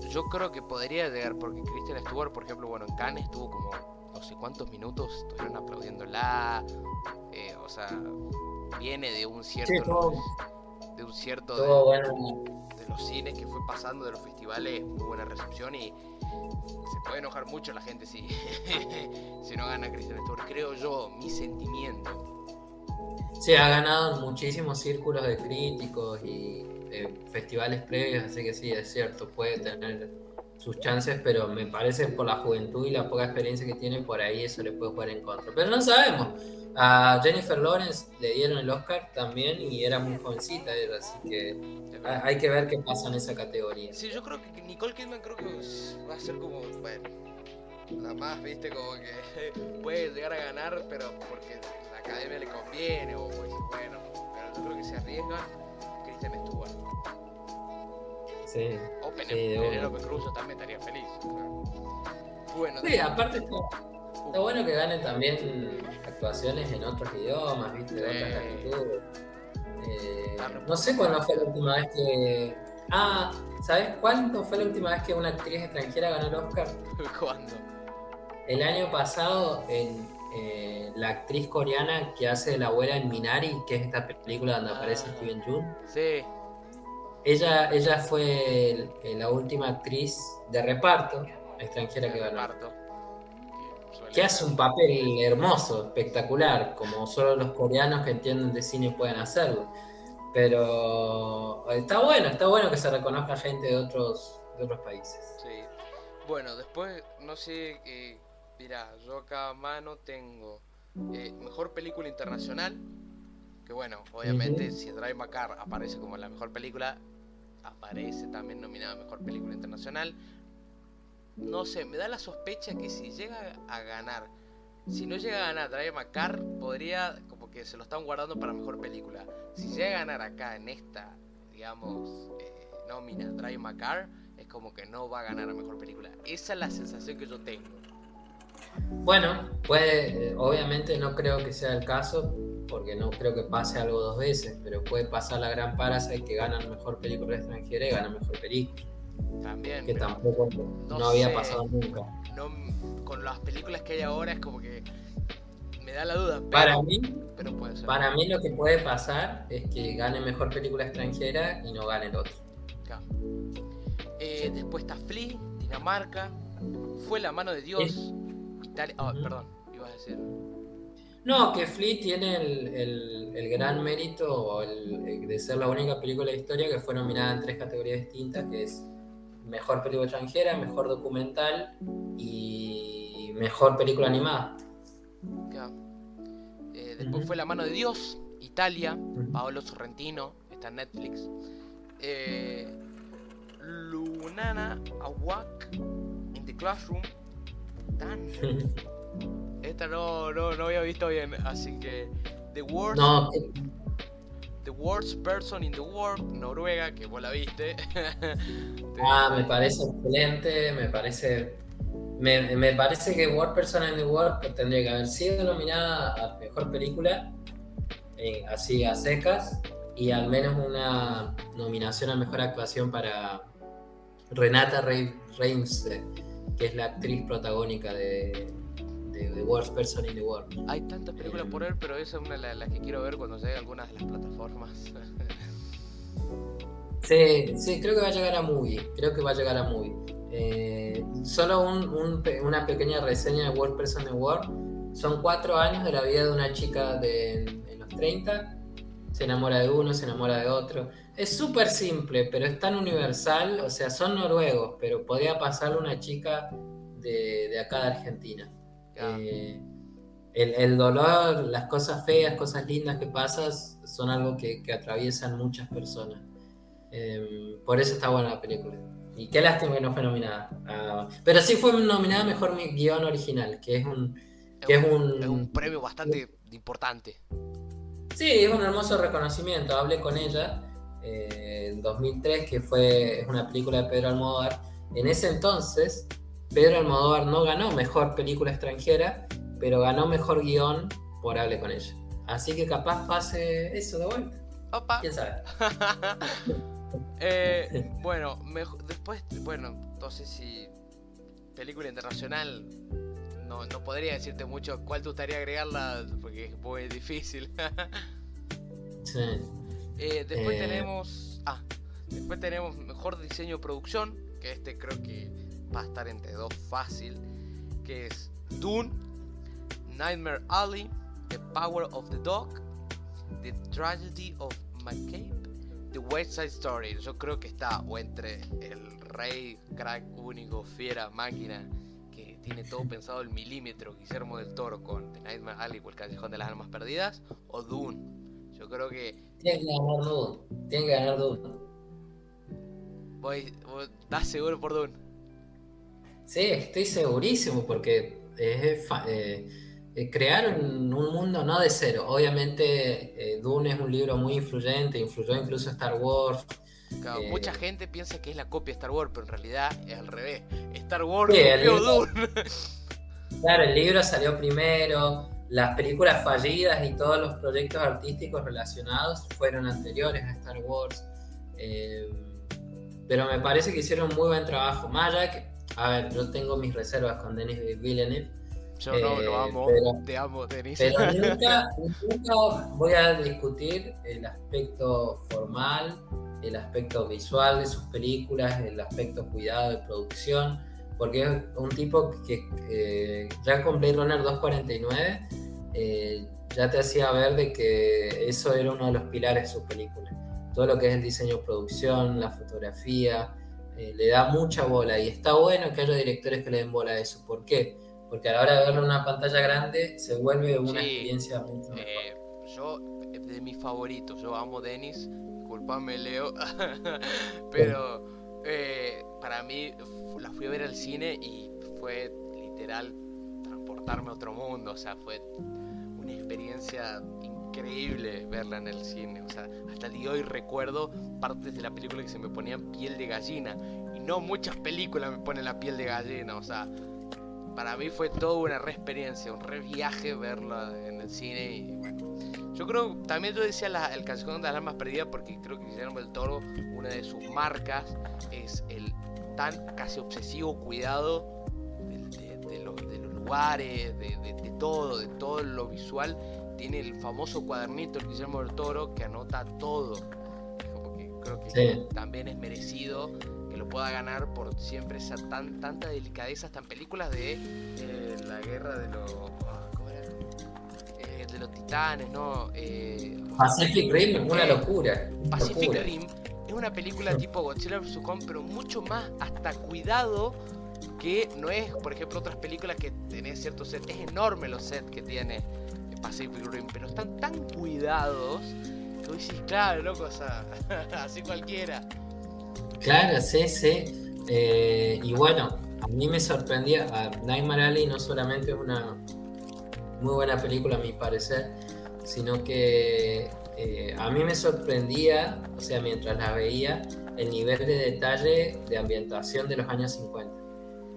Yo creo que podría llegar, porque Kristen Stewart, por ejemplo, bueno, en Cannes estuvo como no sé cuántos minutos, estuvieron aplaudiéndola. Eh, o sea, viene de un cierto. de un cierto. de, de los cines que fue pasando, de los festivales, muy buena recepción y se puede enojar mucho la gente si, si no gana Christian Stewart, creo yo, mi sentimiento. Sí, ha ganado en muchísimos círculos de críticos y eh, festivales previos, así que sí, es cierto, puede tener sus chances, pero me parece por la juventud y la poca experiencia que tiene, por ahí eso le puede jugar en contra. Pero no sabemos. A Jennifer Lawrence le dieron el Oscar también y era muy jovencita, así que hay que ver qué pasa en esa categoría. Sí, yo creo que Nicole Kidman creo que va a ser como, bueno, la más, viste, como que puede llegar a ganar, pero porque la academia le conviene, o pues, bueno, pero yo creo que se arriesga Kristen Stewart. Sí. O Penélope sí, Cruz también estaría feliz. Bueno, sí, aparte está, bueno que ganen también actuaciones en otros idiomas, viste, de otras latitudes. Eh, no sé cuándo fue la última vez que. Ah, ¿sabes cuándo fue la última vez que una actriz extranjera ganó el Oscar? ¿Cuándo? El año pasado, en eh, la actriz coreana que hace de la abuela en Minari, que es esta película donde aparece ah. Steven Yeun. Sí. Ella, ella fue la última actriz de reparto extranjera que ganó. Que hace un papel hermoso, espectacular, como solo los coreanos que entienden de cine pueden hacerlo. Pero está bueno, está bueno que se reconozca gente de otros, de otros países. Sí. Bueno, después, no sé, eh, mira, yo acá a mano tengo eh, mejor película internacional. Que bueno, obviamente si Drive Macar aparece como la mejor película, aparece también nominada mejor película internacional no sé, me da la sospecha que si llega a ganar, si no llega a ganar Drive Macar, podría, como que se lo están guardando para mejor película. Si llega a ganar acá en esta, digamos, eh, nómina Drive Macar, es como que no va a ganar a mejor película. Esa es la sensación que yo tengo. Bueno, puede, obviamente no creo que sea el caso, porque no creo que pase algo dos veces, pero puede pasar la gran Parasite que gana mejor película extranjera y gana mejor película. También. Que tampoco no, había pasado nunca. con las películas que hay ahora es como que me da la duda. para mí, para mí lo que puede pasar es que gane mejor película extranjera y no gane el otro. Eh, después está Flea, Dinamarca, Fue la mano de Dios, Italia. Oh, perdón, ibas a decir. No, que Flea tiene el, el, gran mérito de ser la única película de historia que fue nominada en tres categorías distintas, que es mejor película extranjera, mejor documental y mejor película animada. Eh, después fue La mano de Dios, Italia, Paolo Sorrentino, está en Netflix. Eh, Lunana Awak in the Classroom. Tan. Esta no, no, no había visto bien, así que The Worst. The Worst Person in the World, Noruega, que vos la viste. ah, me parece excelente, me parece. Me, me, parece que Worst Person in the World tendría que haber sido nominada a mejor película, eh, así a secas, y al menos una nominación a mejor actuación para Renata Reims, que es la actriz protagónica de, The Worst Person in the World. Hay tantas películas por ver, pero esa es una de las que quiero ver cuando llegue a algunas de las plataformas. sí, sí, creo que va a llegar a Movie. Creo que va a llegar a Movie. Eh, solo una pequeña reseña de Worst Person in the World. Son cuatro años de la vida de una chica de, en los 30. Se enamora de uno, se enamora de otro. Es súper simple, pero es tan universal. O sea, son noruegos, pero podía pasarle una chica de, de acá de Argentina. Eh, el, dolor, las cosas feas, cosas lindas que pasas son algo que, atraviesan muchas personas. Em, por eso está buena la película. Y qué lástima que no fue nominada. Ah, pero sí fue nominada mejor guion original, que es un, que es un, premio bastante importante. Sí, es un hermoso reconocimiento. Hablé con ella eh, en 2003, que fue una película de Pedro Almodóvar. En ese entonces, Pedro Almodóvar no ganó mejor película extranjera, pero ganó mejor guion por Hable con ella. Así que capaz pase eso de vuelta. Opa. ¿Quién sabe? Eh, bueno, después, bueno, entonces si película internacional, no, no podría decirte mucho cuál te gustaría agregarla, porque es muy difícil. sí. Eh, después eh. tenemos. Ah, después tenemos mejor diseño producción, que este creo que va a estar entre dos fácil, que es Dune, Nightmare Alley, The Power of the Dog, The Tragedy of McCabe, The West Side Story. Yo creo que está o entre el rey, crack, único, fiera, máquina, que tiene todo pensado el milímetro, Guillermo del Toro con The Nightmare Alley o El Callejón de las Almas Perdidas, o Dune. Yo creo que... Tiene que ganar Dune, tiene que ganar Dune. Voy, ¿Estás seguro por Dune? Sí, estoy segurísimo porque es, eh, eh, crearon un mundo no de cero. Obviamente eh, Dune es un libro muy influyente, influyó incluso Star Wars. mucha gente piensa que es la copia de Star Wars, pero en realidad es al revés. Star Wars copió Dune. Claro, el libro salió primero, las películas fallidas y todos los proyectos artísticos relacionados fueron anteriores a Star Wars. pero me parece que hicieron un muy buen trabajo. Que a ver, yo tengo mis reservas con Denis Villeneuve. Yo no, lo eh, amo, te amo, Denis. Pero nunca, nunca voy a discutir el aspecto formal, el aspecto visual de sus películas, el aspecto cuidado de producción, porque es un tipo que ya con Blade Runner 249 eh, ya te hacía ver de que eso era uno de los pilares de sus películas. Todo lo que es el diseño de producción, la fotografía, eh, le da mucha bola y está bueno que haya directores que le den bola a eso. ¿Por qué? Porque a la hora de verlo en una pantalla grande se vuelve una experiencia mucho mejor. Eh, yo, de mis favoritos, yo amo Dennis, disculpame Leo, pero eh, para mí la fui a ver al cine y fue literal transportarme a otro mundo, o sea, fue una experiencia increíble verla en el cine. O sea, hasta el día de hoy recuerdo partes de la película que se me ponían piel de gallina. Y no muchas películas me ponen la piel de gallina. O sea, para mí fue toda una re experiencia, un re viaje verla en el cine. Y bueno, yo creo, también yo decía la, el Callejón de las Almas Perdidas porque creo que Guillermo del Toro, una de sus marcas es el tan casi obsesivo cuidado de, los, lugares, de, de todo, de todo lo visual tiene el famoso cuadernito el Guillermo del Toro que anota todo. Como que creo que también es merecido que lo pueda ganar por siempre esa tan, tanta delicadeza, tan películas de eh, la guerra de los. Ah, ¿Cómo era? Eh, de los titanes, ¿no? Eh, Pacific Rim es una locura. Pacific Rim es una película tipo Godzilla vs. Kong, pero mucho más hasta cuidado que no es, por ejemplo, otras películas que tenés ciertos sets. Es enorme los sets que tiene Pacific Rim, pero están tan cuidados que vos decís, claro, loco, así cualquiera. Claro, sí, sí. Eh, y bueno, a mí me sorprendía, a Nightmare Alley no solamente es una muy buena película a mi parecer, sino que eh, a mí me sorprendía, o sea, mientras la veía, el nivel de detalle de ambientación de los años 50.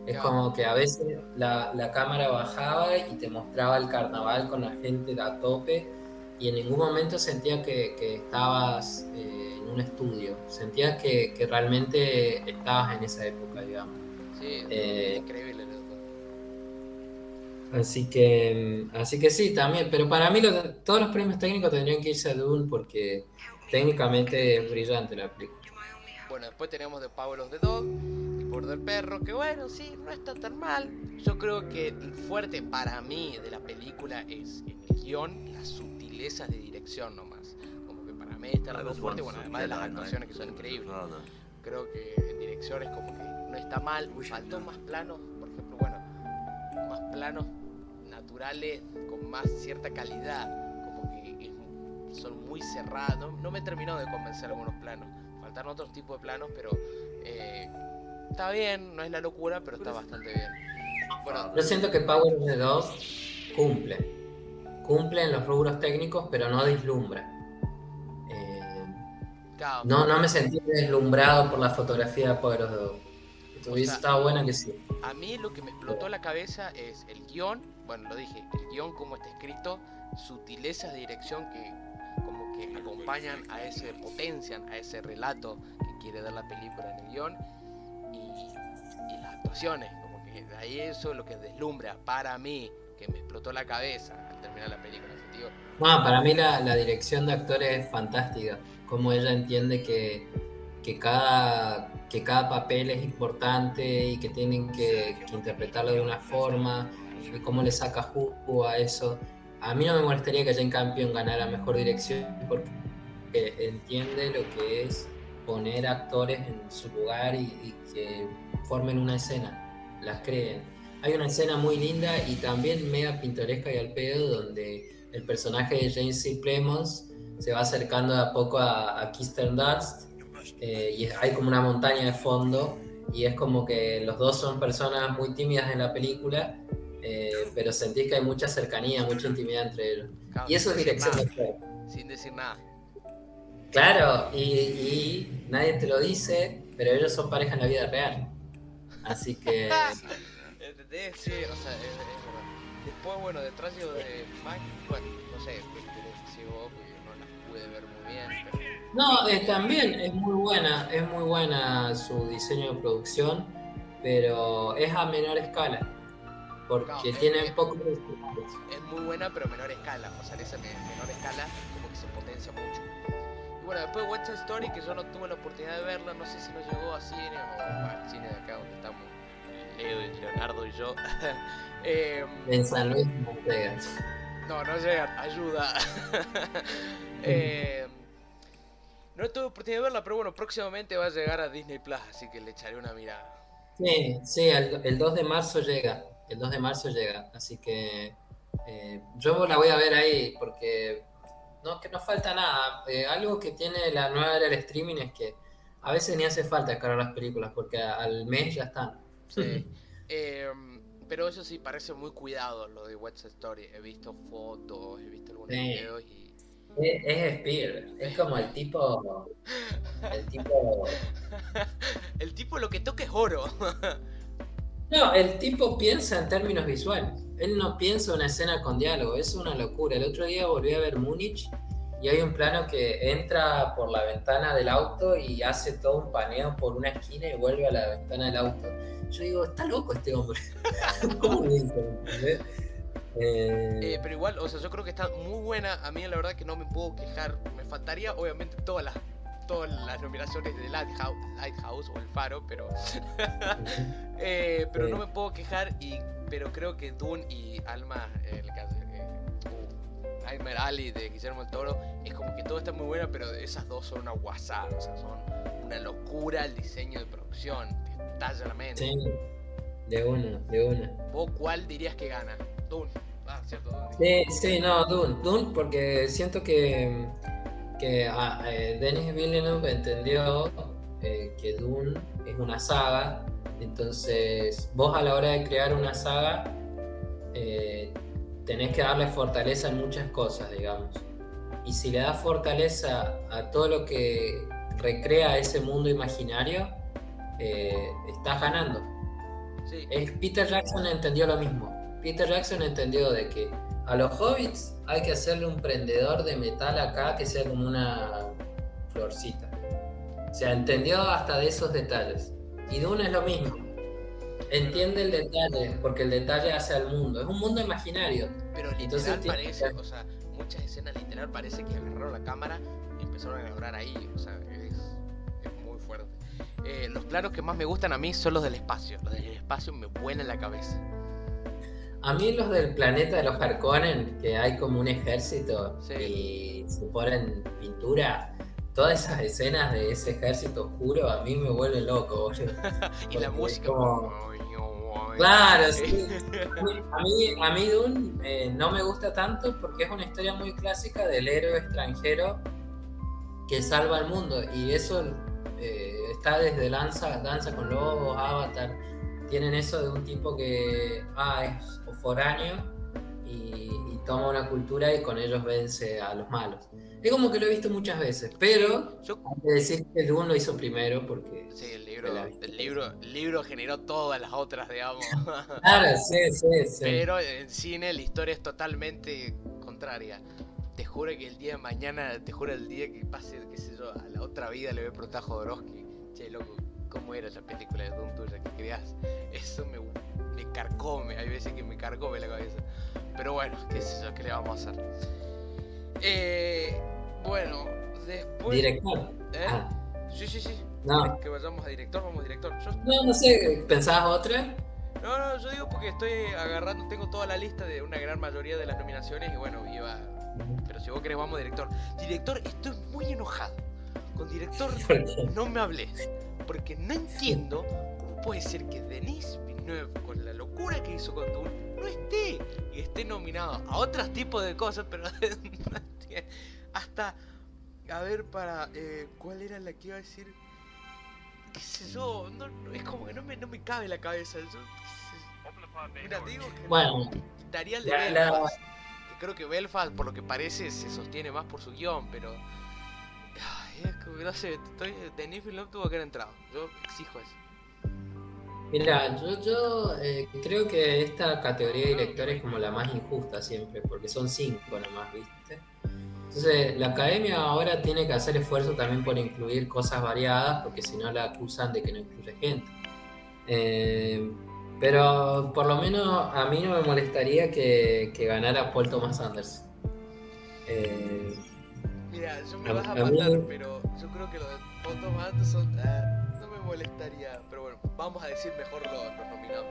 Es como que a veces la, la, cámara bajaba y te mostraba el carnaval con la gente a tope y en ningún momento sentía que, que estabas eh, en un estudio, sentías que, que, realmente estabas en esa época, digamos. Sí, eh, increíble. Así que, así que sí, también, pero para mí todos los premios técnicos tendrían que irse a Dune porque técnicamente es brillante la película. Bueno, después tenemos The Power of the El Perro, que bueno, sí, no está tan mal. Yo creo que el fuerte para mí de la película es el guion, las sutilezas de dirección nomás. Como que para mí está algo fuerte, bueno, además de las actuaciones que son increíbles. Creo que en dirección es como que no está mal. Faltó más planos, por ejemplo, bueno, más planos naturales con más cierta calidad, como que son muy cerrados. No, me terminó de convencer algunos planos. Faltaron otros tipos de planos, pero eh, está bien, no es la locura, pero está bastante bien. Bueno, Yo siento que Power of the 2 cumple. Cumple en los rubros técnicos, pero no deslumbra. Eh, no, no me sentí deslumbrado por la fotografía de Power of the 2. Hubiese estado buena que sí. A mí lo que me explotó la cabeza es el guion bueno, lo dije, el guion como está escrito, sutilezas de dirección que como que acompañan a ese, potencian a ese relato que quiere dar la película en el guion y, las actuaciones, como que de ahí eso es lo que deslumbra para mí, que me explotó la cabeza al terminar la película. Sentido. No, para mí la, la dirección de actores es fantástica, como ella entiende que, que cada que cada papel es importante y que tienen que, que interpretarlo de una forma y cómo le saca jugo a eso. A mí no me molestaría que Jane Campion ganara mejor dirección porque entiende lo que es poner actores en su lugar y, que formen una escena, las creen. Hay una escena muy linda y también mega pintoresca y al pedo donde el personaje de Jane C. Plemons se va acercando de a poco a, a Kirsten Dust eh, y hay como una montaña de fondo y es como que los dos son personas muy tímidas en la película eh, pero sentís que hay mucha cercanía, mucha intimidad entre ellos. y eso es dirección de Sin decir nada. Claro, y, nadie te lo dice, pero ellos son pareja en la vida real. Así que. sí, o sea, es, verdad. Después, bueno, detrás yo de Mike, bueno, no sé, si vos, no la pude ver muy bien. Pero... No, eh, también es muy buena, es muy buena su diseño de producción, pero es a menor escala porque tiene poco Es muy buena, pero a menor escala. O sea, en esa menor escala, como que se potencia mucho. Bueno, después West Side Story, que yo no tuve la oportunidad de verla, no sé si nos llegó a cine o al cine de acá donde estamos Leo y Leonardo y yo. eh, en San Luis no llegan. No, no llegan, ayuda. eh, no tuve oportunidad de verla, pero bueno, próximamente va a llegar a Disney Plus, así que le echaré una mirada. Sí, sí, el, el 2 de marzo llega el 2 de marzo llega, así que eh, yo la voy a ver ahí porque no, que no falta nada. Eh, algo que tiene la nueva era del streaming es que a veces ni hace falta descargar las películas porque al mes ya están. Sí. Em, pero eso sí parece muy cuidado lo de What's Story. He visto fotos, he visto algunos videos y. Es, es Spielberg, es como el tipo. El tipo. el tipo lo que toca es oro. No, el tipo piensa en términos visuales. Él no piensa una escena con diálogo, es una locura. El otro día volví a ver Múnich y hay un plano que entra por la ventana del auto y hace todo un paneo por una esquina y vuelve a la ventana del auto. Yo digo, está loco este hombre. ¿Cómo lo eh, eh, pero igual, o sea, yo creo que está muy buena. A mí la verdad que no me puedo quejar. Me faltaría, obviamente, todas las todas las nominaciones de Lighthouse, Lighthouse o El Faro, pero eh, pero no me puedo quejar y pero creo que Dune y Alma el caso, eh, uh, Nightmare Alley de Guillermo del Toro, es como que todo está muy bueno, pero esas dos son una guasada, o sea, son una locura el diseño de producción, te estalla la mente. Sí, de una, de una. ¿Vos cuál dirías que gana? Dune. Ah, cierto, Dune. Sí, sí, no, Dune, Dune, porque siento que, que ah, eh, Denis Villeneuve entendió eh, que Dune es una saga, entonces vos a la hora de crear una saga eh, tenés que darle fortaleza en muchas cosas, digamos. Y si le das fortaleza a todo lo que recrea ese mundo imaginario, eh, estás ganando. Sí. Es- Peter Jackson entendió lo mismo. Peter Jackson entendió de que a los hobbits hay que hacerle un prendedor de metal acá que sea como una florcita. O sea, entendió hasta de esos detalles. Y Dune es lo mismo. Entiende el detalle, porque el detalle hace al mundo. Es un mundo imaginario. Pero literal Entonces parece, o sea, muchas escenas literal parece que agarraron la cámara y empezaron a grabar ahí, o sea, es, es muy fuerte. Eh, los planos que más me gustan a mí son los del espacio, los del espacio me vuelan la cabeza. A mí los del planeta de los Harkonnen, que hay como un ejército Sí. y se ponen pintura, todas esas escenas de ese ejército oscuro a mí me vuelven loco, boludo. y la música... como- Claro, sí. A mí, a mí Dune eh, no me gusta tanto porque es una historia muy clásica del héroe extranjero que salva al mundo y eso eh, está desde Danza, Danza con Lobos, Avatar, tienen eso de un tipo que ah, es foráneo y, y toma una cultura y con ellos vence a los malos. Es como que lo he visto muchas veces, pero Yo, hay que decir que Dune lo hizo primero porque... sí, el libro, el libro, el libro generó todas las otras, digamos. Claro, sí, sí, sí. Pero en cine la historia es totalmente contraria. Te juro que el día de mañana, te juro el día que pase, qué sé yo, a la otra vida le voy a preguntar a Jodorowsky, che, loco, ¿cómo era la película de Doom tuya que creas? Eso me, me carcome, hay veces que me carcome la cabeza. Pero bueno, qué sé yo, ¿qué le vamos a hacer? Eh, bueno, después... Director. ¿Eh? Ah, Sí, sí, sí. no, Que vayamos a director, vamos a director. Yo no, no sé, ¿pensabas otra? No, no, yo digo porque estoy agarrando, tengo toda la lista de una gran mayoría de las nominaciones y bueno, iba... Pero si vos querés, vamos director. Director, estoy muy enojado. Con director no me hables. Porque no entiendo cómo puede ser que Denis Con la locura que hizo con Dune, no esté y esté nominado a otros tipos de cosas, pero hasta... A ver, para... eh, ¿Cuál era la que iba a decir? qué sé yo, no, no, es como que no me, no me cabe la cabeza. Yo, qué sé- mira, digo que Bueno, daría el de la- la- Belfast. Que creo que Belfast, por lo que parece, se sostiene más por su guion, pero. Ay, es como que no sé, estoy, Denis Villeneuve tuvo que haber entrado. Yo exijo eso. Mira, yo, yo eh, creo que esta categoría de director es como la más injusta siempre, porque son cinco nomás, ¿viste? Entonces, la academia ahora tiene que hacer esfuerzo también por incluir cosas variadas, porque si no la acusan de que no incluye gente. Eh, pero por lo menos a mí no me molestaría que, que ganara Paul Thomas Anderson. Eh, Mira, yo me A- vas a mí- matar, pero yo creo que lo de Paul Thomas Anderson ah, me molestaría. Pero bueno, vamos a decir mejor los, los nominados.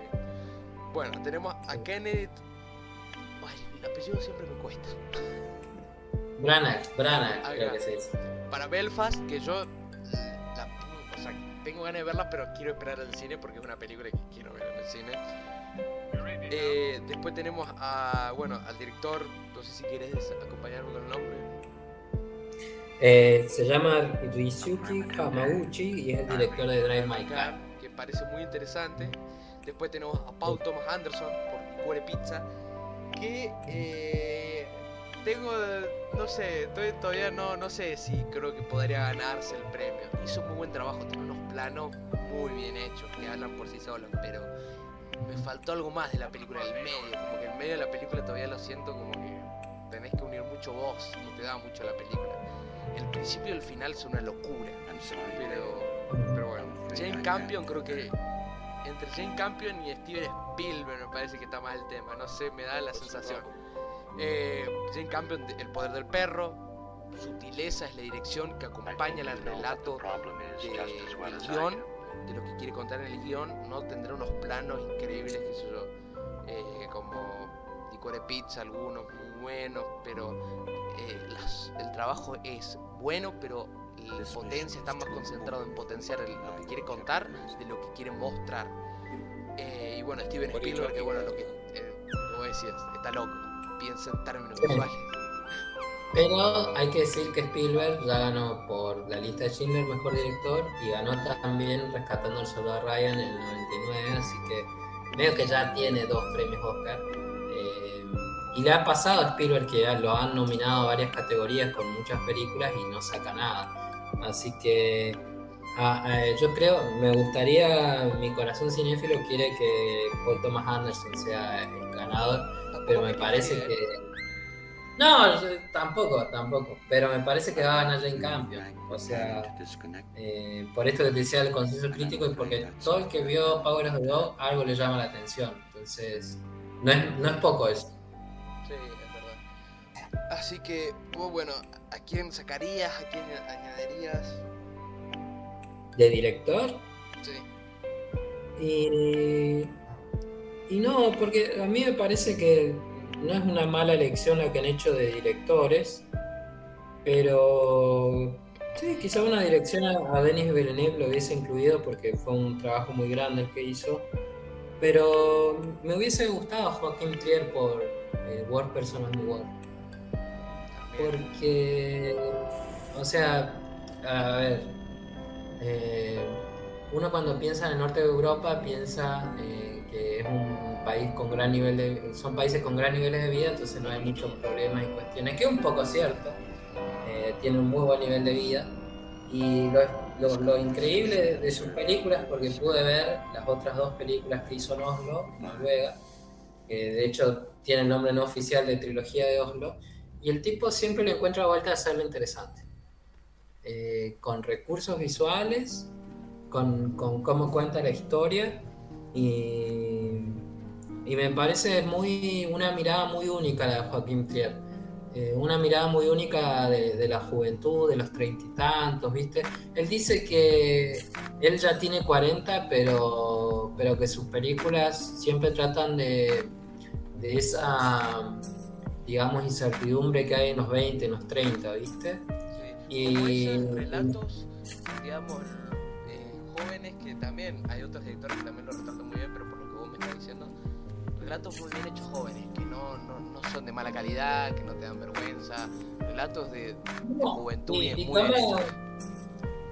Bueno, tenemos a Kenneth. Ay, el apellido siempre me cuesta. Branagh, Branagh, creo que se dice. para Belfast, que yo la, o sea, tengo ganas de verla, pero quiero esperar al cine porque es una película que quiero ver en el cine. Eh, después tenemos a, bueno, al director, no sé si quieres acompañarme con el nombre. Eh, se llama Ryusuke Hamaguchi y es el director de Drive My Car. que parece muy interesante. Después tenemos a Paul Thomas Anderson por Cuore Pizza, que eh, tengo, no sé, todavía no, no sé si creo que podría ganarse el premio. Hizo un muy buen trabajo, tiene unos planos muy bien hechos que hablan por sí solos, pero me faltó algo más de la película, el medio, como que el medio de la película todavía lo siento como que tenés que unir mucho voz, no te da mucho la película. El principio y el final son una locura, pero, pero bueno. Jane Campion creo que entre Jane Campion y Steven Spielberg me parece que está más el tema, no sé, me da la sensación. Eh, Jane Campion, de- El poder del perro, Sutileza es la dirección que acompaña el relato de- del guion, de lo que quiere contar en el guion, no tendrá unos planos increíbles, qué sé yo, eh, como Core Pizza, algunos muy buenos, pero eh, el trabajo es bueno, pero la potencia está más concentrado en potenciar lo que quiere contar de lo que quiere mostrar. Eh, y bueno, Steven Spielberg, que bueno, lo que eh, como decías, está loco, piensa en términos visuales. Pero hay que decir que Spielberg ya ganó por la lista de Schindler Mejor Director y ganó también Rescatando al Soldado Ryan en el 99, así que veo que ya tiene dos premios Oscar. Eh, y le ha pasado a Spielberg que lo han nominado a varias categorías con muchas películas y no saca nada. Así que ah, eh, yo creo, me gustaría, mi corazón cinéfilo quiere que Paul Thomas Anderson sea el ganador, pero me parece que no, tampoco, tampoco. Pero me parece que va a ganar Jane Campion. O sea, eh, por esto que te decía el consenso crítico y porque todo el que vio Power of the Dog algo le llama la atención. Entonces, no es, no es poco eso. Así que, bueno, ¿a quién sacarías? ¿A quién añadirías? ¿De director? Sí. Y, y no, porque a mí me parece que no es una mala elección la que han hecho de directores, pero sí, quizá una dirección a, Denis Villeneuve lo hubiese incluido porque fue un trabajo muy grande el que hizo, pero me hubiese gustado Joaquín Trier por eh, War Person on the War. Porque, o sea, a ver, eh, uno cuando piensa en el norte de Europa piensa eh, que es un país con gran nivel de, son países con gran niveles de vida, entonces no hay muchos problemas y cuestiones, que es un poco cierto, eh, tiene un muy buen nivel de vida. Y lo, increíble de, sus películas, porque pude ver las otras dos películas que hizo en Oslo, Noruega, que de hecho tiene el nombre no oficial de Trilogía de Oslo, y el tipo siempre le encuentra vuelta a hacerlo interesante. Eh, con recursos visuales, con, con cómo cuenta la historia y y me parece muy una mirada muy única la de Joaquín Trier. Eh, una mirada muy única de, la juventud, de los treinta y tantos, ¿viste? Él dice que él ya tiene 40, pero, pero que sus películas siempre tratan de, de esa, digamos, incertidumbre que hay en los 20, en los 30, ¿viste? Sí. Y relatos, digamos, eh, jóvenes que también, hay otros directores que también lo retratan muy bien, pero por lo que vos me estás diciendo, relatos muy bien hechos jóvenes, que no, no, no, son de mala calidad, que no te dan vergüenza, relatos de, juventud y, y,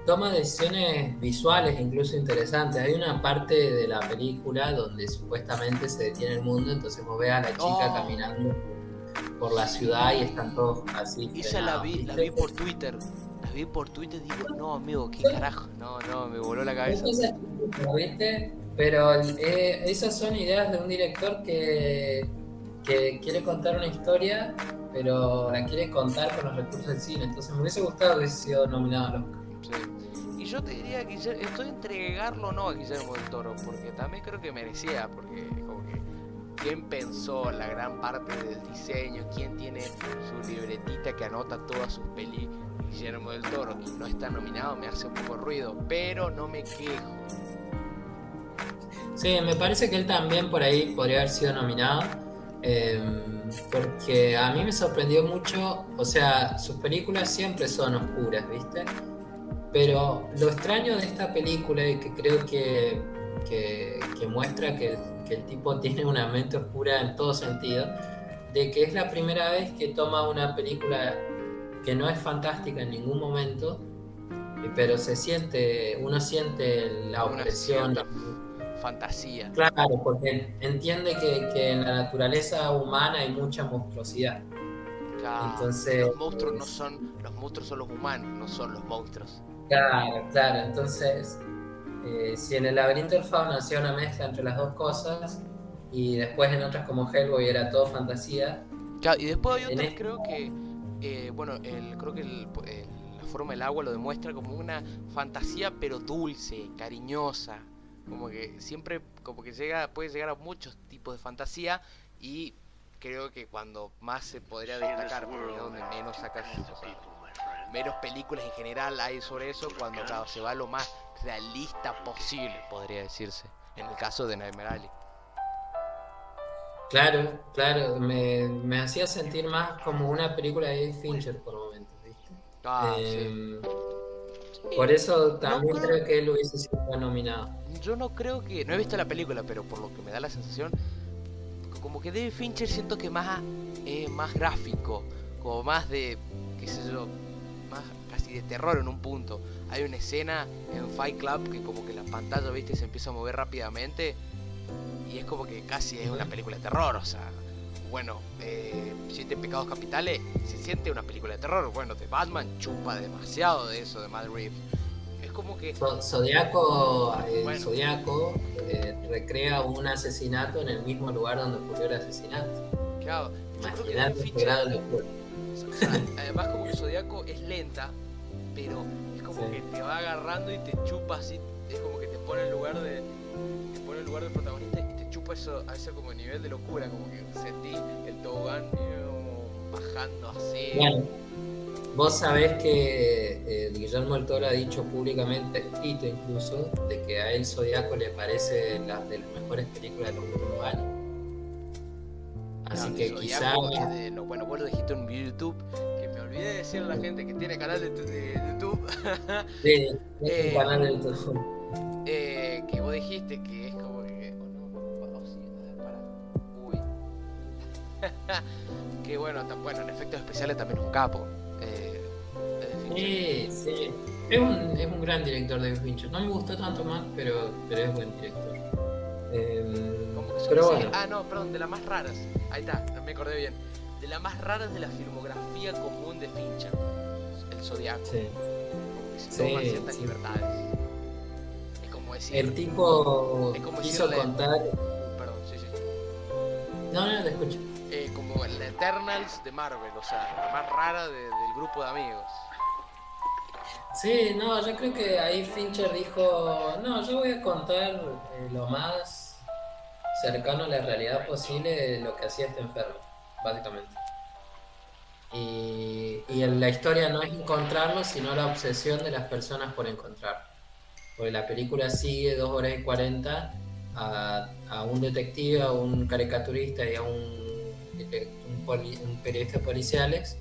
toma, decisiones visuales incluso interesantes. Hay una parte de la película donde supuestamente se detiene el mundo, entonces vos ves a la chica caminando por la ciudad y están todos así. Esa la vi, la vi por Twitter. La vi por Twitter y digo, no amigo, qué carajo. No, no, me voló la cabeza. ¿Viste? Pero eh, esas son ideas de un director que, que quiere contar una historia, pero la quiere contar con los recursos del cine. Entonces me hubiese gustado que hubiese sido nominado al Oscar. Sí. Y yo te diría que estoy entregarlo o no a Guillermo del Toro, porque también creo que merecía, porque quién pensó la gran parte del diseño, quién tiene su libretita que anota todas sus películas, Guillermo del Toro, y no está nominado, me hace un poco ruido, pero no me quejo. Sí, me parece que él también por ahí podría haber sido nominado. Em, porque a mí me sorprendió mucho, o sea, sus películas siempre son oscuras, ¿viste? Pero lo extraño de esta película y que creo que, que, muestra que, que, el tipo tiene una mente oscura en todo sentido, de que es la primera vez que toma una película que no es fantástica en ningún momento, pero se siente, uno siente la opresión, fantasía. Claro, porque entiende que, en la naturaleza humana hay mucha monstruosidad. entonces, los monstruos no son, los monstruos son los humanos, no son los monstruos. Claro, claro. Entonces, eh, si en el laberinto del fauno hacía una mezcla entre las dos cosas, y después en otras como Hellboy era todo fantasía. Claro, y después hay otras, creo que, eh, bueno, el, creo que la forma del agua lo demuestra como una fantasía, pero dulce, cariñosa. Como que siempre, como que llega, puede llegar a muchos tipos de fantasía y creo que cuando más se podría destacar, porque donde menos sacas, menos películas en general hay sobre eso, cuando se va lo más realista posible, podría decirse, en el caso de Nightmare Claro, claro, me, me hacía sentir más como una película de David Fincher por momentos, ¿viste? Ah, Em, sí. Por eso también creo- creo que él hubiese sido nominado. Yo no creo que. No he visto la película, pero por lo que me da la sensación. Como que David Fincher siento que más. eh, más gráfico. Como más de. qué sé yo. Más casi de terror en un punto. Hay una escena en Fight Club que como que la pantalla, viste, se empieza a mover rápidamente. Y es como que casi es una película de terror. O sea. Bueno, eh, Siete Pecados Capitales se siente una película de terror. Bueno, de Batman chupa demasiado de eso, de Matt Reeves. Es como que. Zodiaco, eh, Bueno. Zodiaco eh, recrea un asesinato en el mismo lugar donde ocurrió el asesinato. Claro, yo creo que David ese O sea, además como que Zodiaco es lenta, pero es como Sí. que te va agarrando y te chupa así, es como que te pone en lugar de te pone en lugar del protagonista y te chupa eso a ese como nivel de locura, como que sentí el tobogán bajando así. Bueno, vos sabés que eh, Guillermo del Toro ha dicho públicamente, escrito incluso, de que a él Zodiaco le parece la de las mejores películas de los últimos años. Así No, que quizá de lo- bueno, vos lo dijiste en YouTube, que me olvidé de decirle a la gente que tiene canal de, de YouTube, Sí, es Eh, canal de YouTube. eh, que vos dijiste que es como que. Oh, no, oh, sí, para. Uy. que bueno, tam- bueno, en efectos especiales también es un capo. Eh. Sí, sí. Es un, es un gran director de Fincher. No me gustó tanto más, pero, pero es buen director. Son pero series- bueno, Ah, no, perdón, de las más raras. Ahí está, me acordé bien. De las más raras de la filmografía común de Fincher. El Zodiaco. sí. Como que se Sí, toman ciertas sí. libertades. Es como decir. el tipo Es como quiso decirle- contar. Perdón, sí, sí. No, no, te escucho. eh, como la Eternals de Marvel, o sea, la más rara de- del grupo de amigos. Sí, no, yo creo que ahí Fincher dijo, no, yo voy a contar eh, lo más cercano a la realidad posible de lo que hacía este enfermo, básicamente. Y, y en la historia no es encontrarlo, sino la obsesión de las personas por encontrar. Porque la película sigue dos horas y 40 a, un detective, a un caricaturista y a un, un poli- un periodista policiales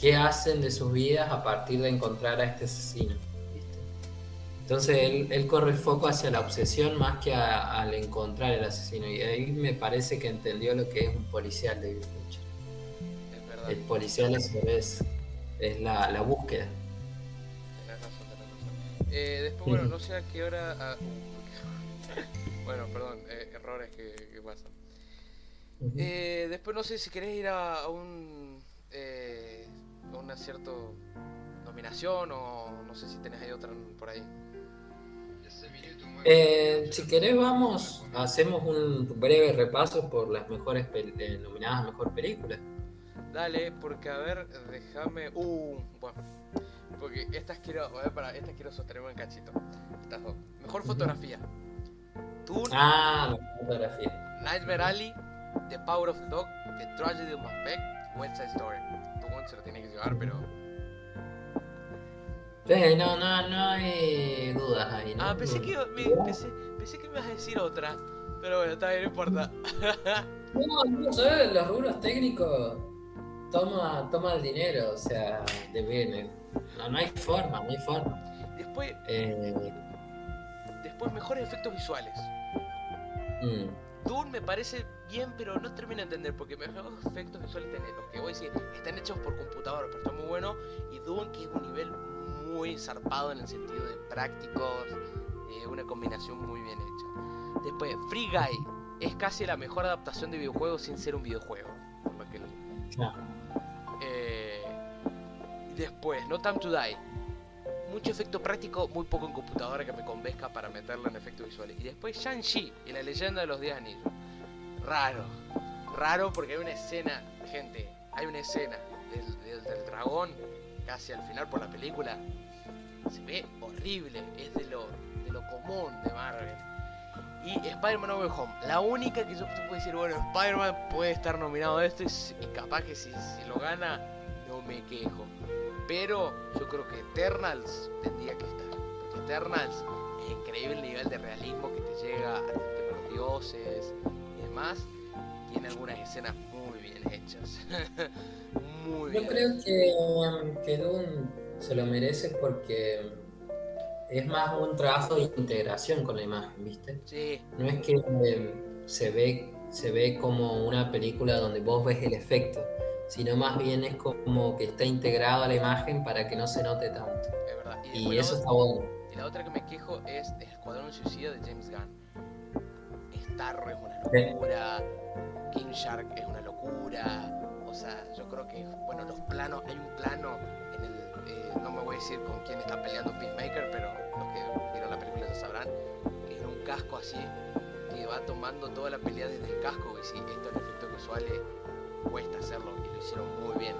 qué hacen de sus vidas a partir de encontrar a este asesino. Entonces él, él corre el foco hacia la obsesión más que a- al encontrar el asesino. Y ahí me parece que entendió lo que es un policial de Fincher. Es verdad. El policial a su vez es la, la búsqueda. Tenés razón, tenés razón. Eh, después, bueno, no sé a qué hora. ah, uh, bueno, perdón, eh, errores que, que pasan. Eh, después, no sé si querés ir a, a un. Eh, a una cierta nominación o no sé si tenés ahí otra por ahí. Eh, si querés vamos, hacemos un breve repaso por las mejores eh, nominadas a mejor película. Dale, porque a ver, déjame. Uh, bueno. Porque estas quiero. A ver, para, estas quiero sostenerme en cachito. Estas dos. Mejor fotografía. Dune, Ah, fotografía. Nightmare Alley, The Power of the Dog, The Tragedy of Macbeth, West Side Story. Dune se lo tiene que llevar, pero. Eh, no, no, no hay dudas ahí, ¿no? Ah, pensé que, me- pensé, pensé que me ibas a decir otra. Pero bueno, está bien, no importa. No, no, ¿sabes? Los rubros técnicos toma, toma el dinero, o sea, de bien. No, no hay forma, no hay forma. Después, Eh, después mejores efectos visuales. mm, Dune me parece bien, pero no termino de entender porque mejores efectos visuales tienen los que voy a decir están hechos por computadora, pero está muy bueno. Y Dune que es un nivel muy zarpado en el sentido de prácticos, eh, una combinación muy bien hecha. Después, Free Guy es casi la mejor adaptación de videojuegos sin ser un videojuego. Eh, después, No Time to Die. Mucho efecto práctico, muy poco en computadora que me convenzca para meterlo en efectos visuales. Y después Shang-Chi y la leyenda de los 10 anillos. Raro. Raro porque hay una escena, gente, hay una escena del, del- del dragón casi al final por la película. Se ve horrible, es de lo, de lo común de Marvel. Y Spider-Man Way Home, la única que yo te puedo decir, bueno, Spider-Man puede estar nominado a esto y, capaz que si, si lo gana, no me quejo. Pero yo creo que Eternals tendría que estar. Porque Eternals es increíble el nivel de realismo que te llega de los dioses y demás. tiene algunas escenas muy bien hechas. muy Yo bien. creo que, um, que se lo merece porque es más un trabajo de integración con la imagen, ¿viste? Sí, No es que eh, se ve, se ve como una película donde vos ves el efecto, sino más bien es como que está integrado a la imagen para que no se note tanto. es verdad. Y, eso está bueno. y la otra que me quejo es el Escuadrón Suicida de James Gunn. Starro es una locura, King Shark es una locura. O sea, yo creo que, bueno, los planos, hay un plano. Eh, no me voy a decir con quién está peleando Peacemaker, pero los que vieron la película ya sabrán. Que es un casco así, que va tomando toda la pelea desde el casco. Y si esto en efectos visuales cuesta hacerlo, y lo hicieron muy bien.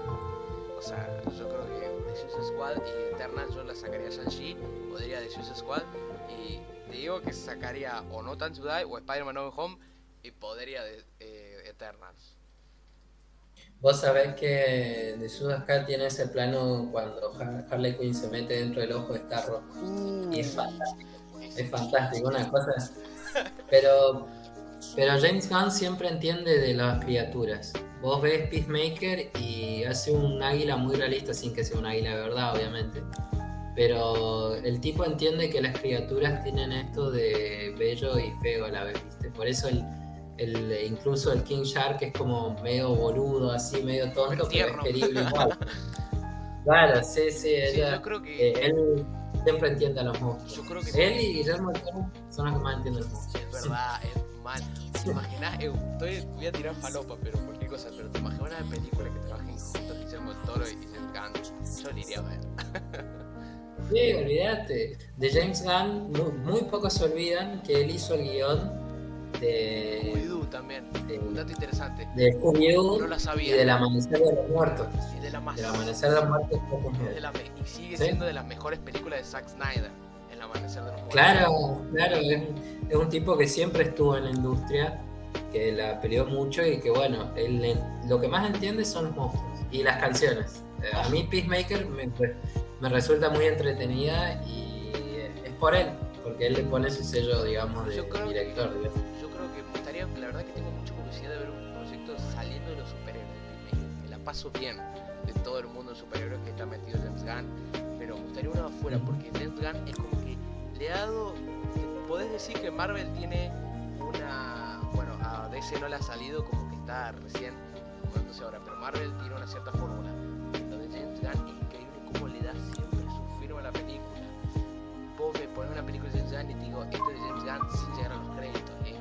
O sea, yo creo que de Suicide Squad y Eternal yo la sacaría a Shang-Chi, podría de Suicide Squad, y te digo que sacaría o No Time to Die o Spider-Man No Home, y podría de eh, Eternals. Vos sabés que de Sudascar tiene ese plano cuando Har- Harley Quinn se mete dentro del ojo de Starro. Y es fantástico. Es fantástico, una cosa. Pero, pero James Gunn siempre entiende de las criaturas. Vos ves Peacemaker y hace un águila muy realista, sin que sea un águila de verdad, obviamente. Pero el tipo entiende que las criaturas tienen esto de bello y feo a la vez, ¿viste? Por eso el, el- incluso el King Shark es como medio boludo, así, medio tonto, pero es tierno. querible igual. Claro, sí, sí, Sí, ella- yo creo que. eh, él siempre entiende a los monstruos. Yo creo que Él y Guillermo son los que más entienden los Sí, monstruos. es verdad, es mal. ¿Te imaginas? Eh, estoy, voy a tirar falopa, pero cualquier cosa. Pero te imaginas una película que trabajen juntos Guillermo del Toro y James Gunn. Yo la iría a ver. Sí, olvídate. De James Gunn, muy, muy pocos se olvidan que él hizo el guion de, también. Un de, dato interesante. de Scooby-Doo No la y sabía. del Amanecer de los Muertos. Y de la más. Del Amanecer de los Muertos. de la y sigue ¿Sí? siendo de las mejores películas de Zack Snyder. El Amanecer de los Muertos. Claro, claro, es, es un tipo que siempre estuvo en la industria, que la peleó mucho y que bueno, él lo que más entiende son los monstruos y las canciones. Eh, A mí Peacemaker me, me resulta muy entretenida y es por él, porque él le pone su sello, digamos, de que- director. digamos. Yo creo que la verdad que tengo mucha curiosidad de ver un proyecto saliendo de los superhéroes. Me, me la paso bien de todo el mundo de superhéroes que está metido James Gunn, pero me gustaría uno afuera porque James Gunn es como que le ha dado, podés decir que Marvel tiene una, bueno, a DC no le ha salido como que está recién acomodándose ahora, pero Marvel tiene una cierta fórmula. Lo de James Gunn es increíble cómo le da siempre su firma a la película. Vos me pones una película de James Gunn y te digo, esto es de James Gunn sin llegar a los créditos. Es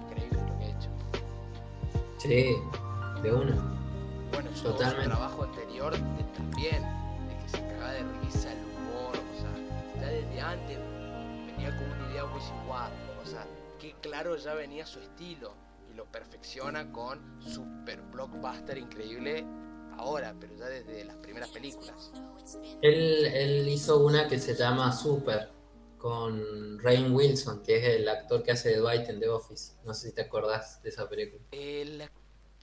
Sí, de una. Bueno, su, Totalmente. su trabajo anterior también, de que se cagaba de risa, el humor, o sea, ya desde antes venía con una idea muy igual, o sea, que claro ya venía su estilo y lo perfecciona con super blockbuster increíble ahora, pero ya desde las primeras películas. Él, él hizo una que se llama Super con Rain Wilson, que es el actor que hace de Dwight en The Office. No sé si te acordás de esa película. El,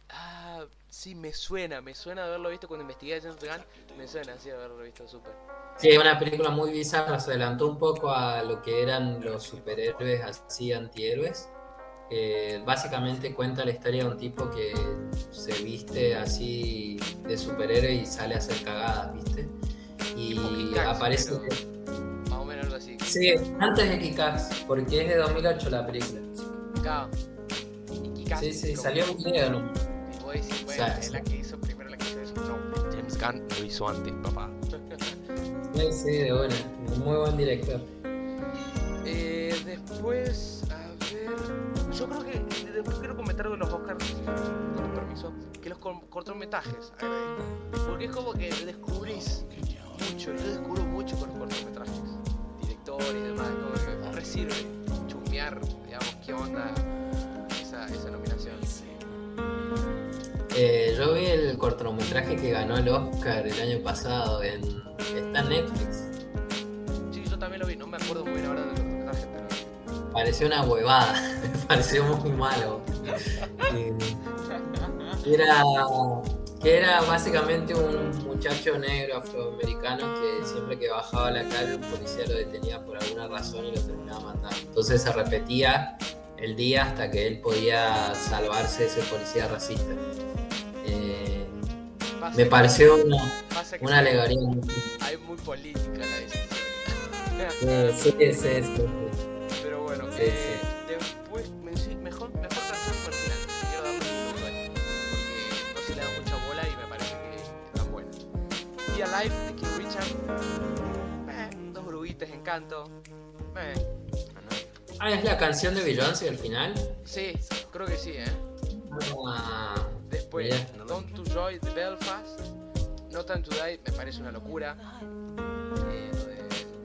ah, sí, me suena, me suena haberlo visto cuando investigué a James Gunn, me suena así haberlo visto super. Sí, es una película muy bizarra, se adelantó un poco a lo que eran los superhéroes así antihéroes. Eh, básicamente cuenta la historia de un tipo que se viste así de superhéroe y sale a hacer cagadas, ¿viste? Y aparece... pero- Sí, antes de Kickax, porque es de 2008 la película. Claro. Y Sí, sí, salió un video, sea, es la que hizo primero la que hizo eso. No, James Gunn lo hizo antes, papá. Sí, sí, de buena. Muy buen director. eh, después, a ver. Yo creo que. Después quiero comentar de los Oscars, con permiso. Que los cor- cortometrajes, agradezco. Porque es como que descubrís mucho. Yo descubro mucho con los cortometrajes. Directores y demás. Como que resirve chusmear, digamos, qué onda esa, esa nominación. Eh, yo vi el cortometraje que ganó el Oscar el año pasado en está en Netflix. Sí, yo también lo vi. No me acuerdo muy bien ahora del cortometraje, pero. Pareció una huevada, me pareció muy malo. Eh, Era, que era básicamente un muchacho negro afroamericano que siempre que bajaba a la calle un policía lo detenía por alguna razón y lo terminaba matando. Entonces se repetía el día hasta que él podía salvarse de ese policía racista. Eh, me pareció una, una alegoría. Hay muy política la decisión. sí, sí, sí, sí, Pero bueno, eh, después, Y Alive de King Richard. Eh, dos bruguitas, encanto. Eh, Ah, ¿es la canción de Beyoncé al final? Sí, creo que sí, ¿eh? Ah, Después, Don't to Joy de Belfast. No Time to Die me parece una locura. Eh, lo de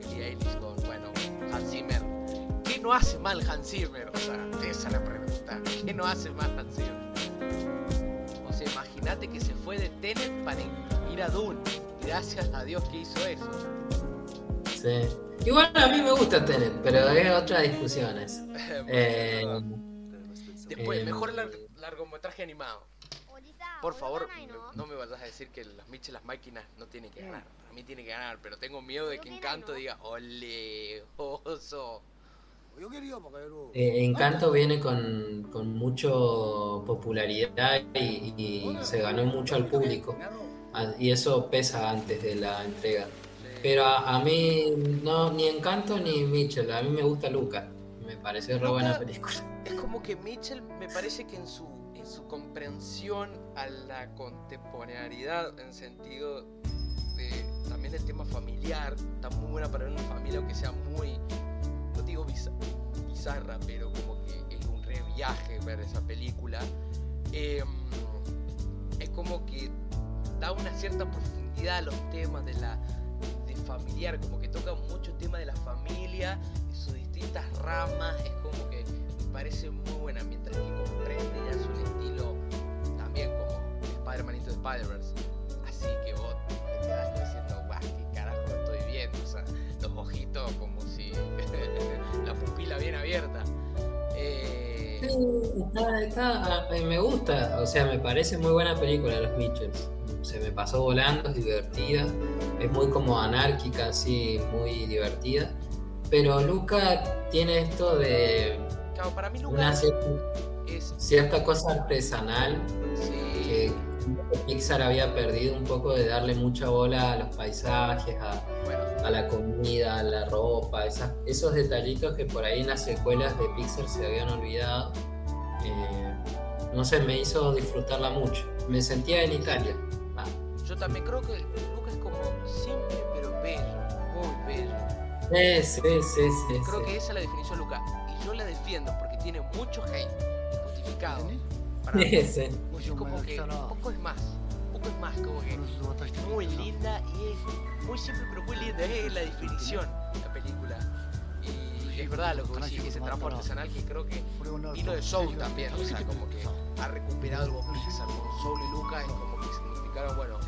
Billie Eilish con, bueno, Hans Zimmer. ¿Qué no hace mal Hans Zimmer? O sea, esa es la pregunta. ¿Qué no hace mal Hans Zimmer? O sea, imagínate que se fue de Tenet para ir a Dune. Gracias a Dios que hizo eso. Sí. Igual a mí me gusta Tenet, pero hay otras discusiones. eh, Después, eh, mejor largometraje animado. Por favor, no me vayas a decir que los Mitchell las máquinas no tienen que ganar. A mí tiene que ganar, pero tengo miedo de que Encanto diga, ole, oso. Eh, Encanto viene con, con mucho popularidad y, y, se ganó mucho al público. Ah, y eso pesa antes de la entrega. Pero a, mí no, ni Encanto ni Mitchell, a mí me gusta Luca. Me parece re buena película. Es como que Mitchell me parece que en su, en su comprensión a la contemporaneidad, en sentido de también el tema familiar, está muy buena para una familia, aunque sea muy, no digo bizarra, pero como que es un re viaje ver esa película. Em, es como que da una cierta profundidad a los temas de la familiar, como que toca mucho tema de la familia y sus distintas ramas, es como que me parece muy buena, mientras que comprende ya es un estilo también como Spider-Man Into Spider-Verse. Así que vos te quedas diciendo, guau, qué carajo estoy viendo, o sea, los ojitos como si la pupila bien abierta. Eh... Está, eh, me gusta, o sea, me parece muy buena película Los Mitchells. Se me pasó volando, es divertida es muy como anárquica, así, muy divertida. Pero Luca tiene esto de claro, para mí Luca es... cierta cosa artesanal que Pixar había perdido un poco de darle mucha bola a los paisajes, a, la comida, a la ropa, esos detallitos que por ahí en las secuelas de Pixar se habían olvidado. Eh, no sé, me hizo disfrutarla mucho. Me sentía en Italia. Yo también creo que simple pero bello, muy bello. Sí, sí, sí, sí Creo que esa es la definición Luca. Y yo la defiendo porque tiene mucho hate justificado. Para mí. Sí, como que poco es más. Poco es más, como que muy linda y es muy simple pero muy linda. Es la definición la película. Y es verdad lo que decís, ese trabajo artesanal que creo que vino de Soul también. O sea, como que ha recuperado algo Pixar Soul y Luca. Es como que bueno,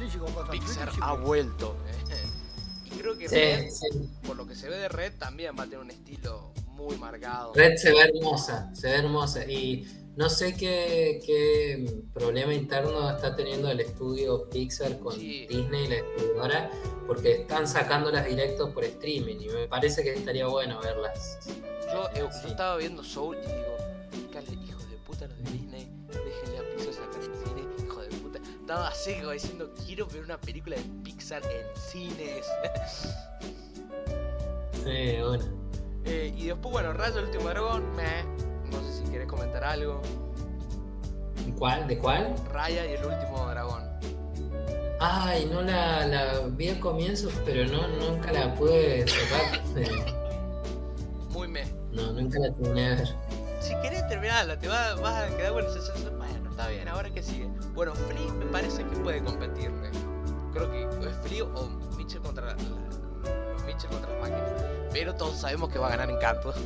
Pixar ha vuelto. ¿eh? y creo que Red, por lo que se ve de Red, también va a tener un estilo muy marcado. Red se ve hermosa, se ve hermosa. Y no sé qué, problema interno está teniendo el estudio Pixar con Disney, la distribuidora, porque están sacándolas directos por streaming y me parece que estaría bueno verlas. Yo, eh, estaba viendo Soul y digo, hijos de puta los de Disney, estaba así diciendo, quiero ver una película de Pixar en cines. sí, bueno. Eh, y después, bueno, Rayo el último dragón, no sé si querés comentar algo. ¿De cuál? ¿De cuál? Raya y el último dragón. Ay, no la, la vi al comienzo, pero no, nunca la pude cerrar. Muy me. No, nunca la terminé de ver. Si querés terminarla, te vas, vas a quedar con sensación. Está bien, ahora que sigue. Bueno, Flea me parece que puede competirle. Creo que es Flea o Mitchell contra la, Mitchell contra las máquinas. Pero todos sabemos que va a ganar Encanto.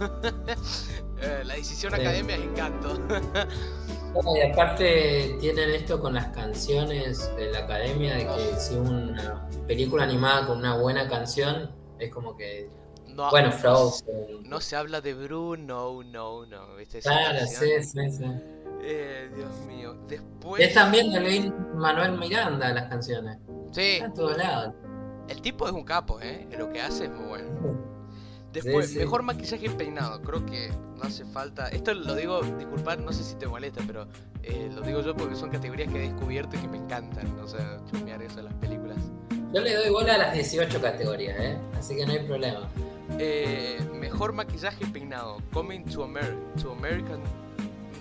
Eh, la decisión academia es Encanto. y aparte tienen esto con las canciones de la academia, de que si una película animada con una buena canción, es como que no, bueno, Frozen. No se habla de Bruno, no, no. ¿viste? Claro, sí, sí, sí. Eh, Dios mío. Después. Es también de Luis Manuel Miranda las canciones. Sí. Está en todos lados. El tipo es un capo, ¿eh? Lo que hace es muy bueno. Después, Sí, sí. mejor maquillaje y peinado. Creo que no hace falta. Esto lo digo, disculpad, no sé si te molesta, pero eh, lo digo yo porque son categorías que he descubierto y que me encantan. O sea, chusmear eso de las películas. Yo le doy bola a las 18 categorías, ¿eh? Así que no hay problema. Eh, mejor maquillaje y peinado. Coming to, Amer to American.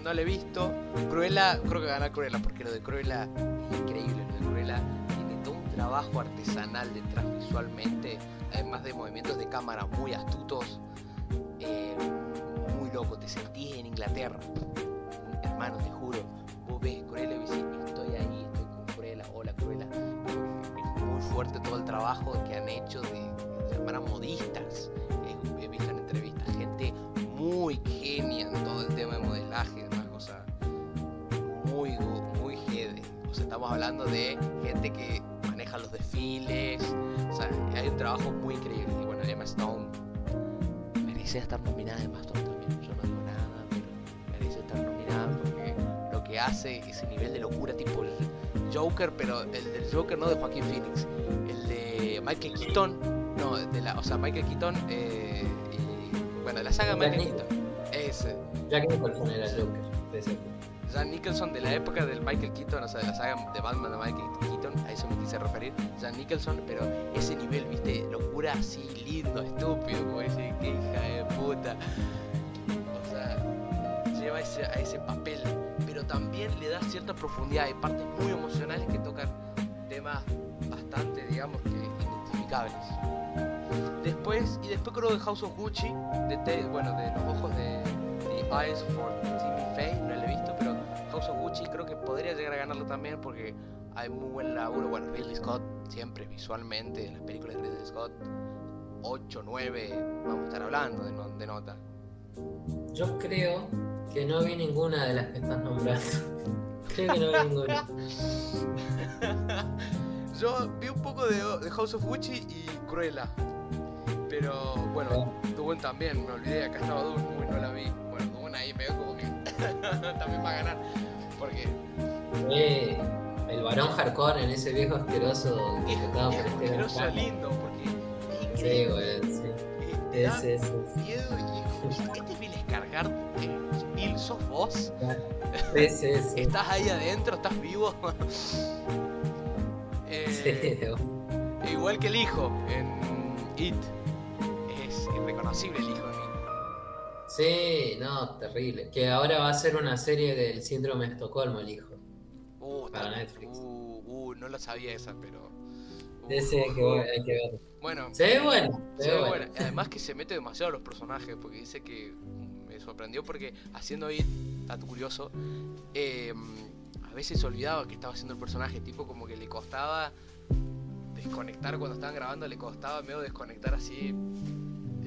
No lo he visto. Cruella, creo que gana Cruella porque lo de Cruella es increíble. Lo de Cruella tiene todo un trabajo artesanal detrás visualmente. Además de movimientos de cámara muy astutos. eh, muy loco. Te sentís en Inglaterra. Hermano, te juro. Vos ves Cruella y decís, estoy ahí, estoy con Cruella. Hola Cruella. Muy fuerte todo el trabajo que han hecho de, llamar a modistas. He, visto en gente muy genia de o sea, muy, muy jede. O sea, estamos hablando de gente que maneja los desfiles, o sea, hay un trabajo muy increíble. Y bueno, Emma Stone merecía estar nominada Emma Stone también. Yo no digo nada, pero merece estar nominada porque lo que hace, ese nivel de locura tipo el Joker, pero el del Joker no de Joaquín Phoenix, el de Michael Keaton, no, de la, o sea, Michael Keaton, eh, y, bueno, la saga de Michael. Keaton, Jack Nicholson era Joker. de Jan Nicholson de la época del Michael Keaton, o sea, de la saga de Batman de Michael Keaton, a eso me quise referir, Jan Nicholson, pero ese nivel, viste, locura así, lindo, estúpido, como ese, qué hija de puta. O sea, lleva ese, a ese papel, pero también le da cierta profundidad, hay partes muy emocionales que tocan temas bastante, digamos, que identificables. Después, y después creo de House of Gucci, de bueno, de los ojos de Eyes for Timmy Faye, no lo he visto, pero House of Gucci creo que podría llegar a ganarlo también porque hay muy buen laburo. Bueno, Ridley Scott siempre visualmente, en las películas de Ridley Scott, 8, 9, vamos a estar hablando de, no- de nota. Yo creo que no vi ninguna de las que estás nombrando. creo que no vi ninguna. Yo vi un poco de, de House of Gucci y Cruella. Pero bueno, Dune también, me olvidé, acá estaba Dune, uy, no la vi. Bueno, ahí me veo como que también va a ganar. Porque Eh, el varón hardcore en ese viejo asqueroso es, interpretado por es Steven asqueroso Campbell. lindo, porque es Sí, increíble. güey, sí. eh, te da Ese, ese, ese. miedo y este Bill Escargar, eh, Bill, ¿sos vos? Ese, ese. ¿Estás ahí adentro? ¿Estás vivo? Eh, Sí, Igual que el hijo en It. Es irreconocible el hijo. Sí, no, terrible. Que ahora va a ser una serie del síndrome de Estocolmo, el hijo. Uh, Para Netflix. Uh, uh, no lo sabía esa, pero. uh, Ese hay que, ver- hay que ver. Bueno, Se ve bueno, se ve bueno. buena. Además que se mete demasiado a los personajes, porque dice que mm, me sorprendió porque haciendo It, dato curioso, eh, a veces se olvidaba que estaba haciendo el personaje, tipo como que le costaba desconectar cuando estaban grabando, le costaba medio desconectar así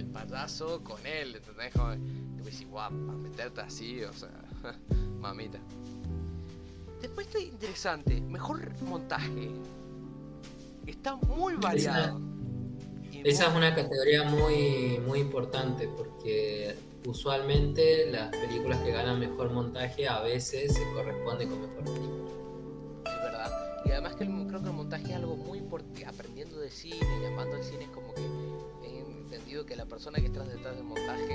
el payaso con él, ¿entendés? Como, y guau, para meterte así, o sea, mamita. Después está interesante, mejor montaje. Está muy variado. Y Esa es una categoría muy, muy importante porque usualmente las películas que ganan mejor montaje a veces se corresponden con mejor película. Es verdad. Y además que el- creo que el montaje es algo muy importante. Aprendiendo de cine, llamando al cine, es como entendido que la persona que está detrás del montaje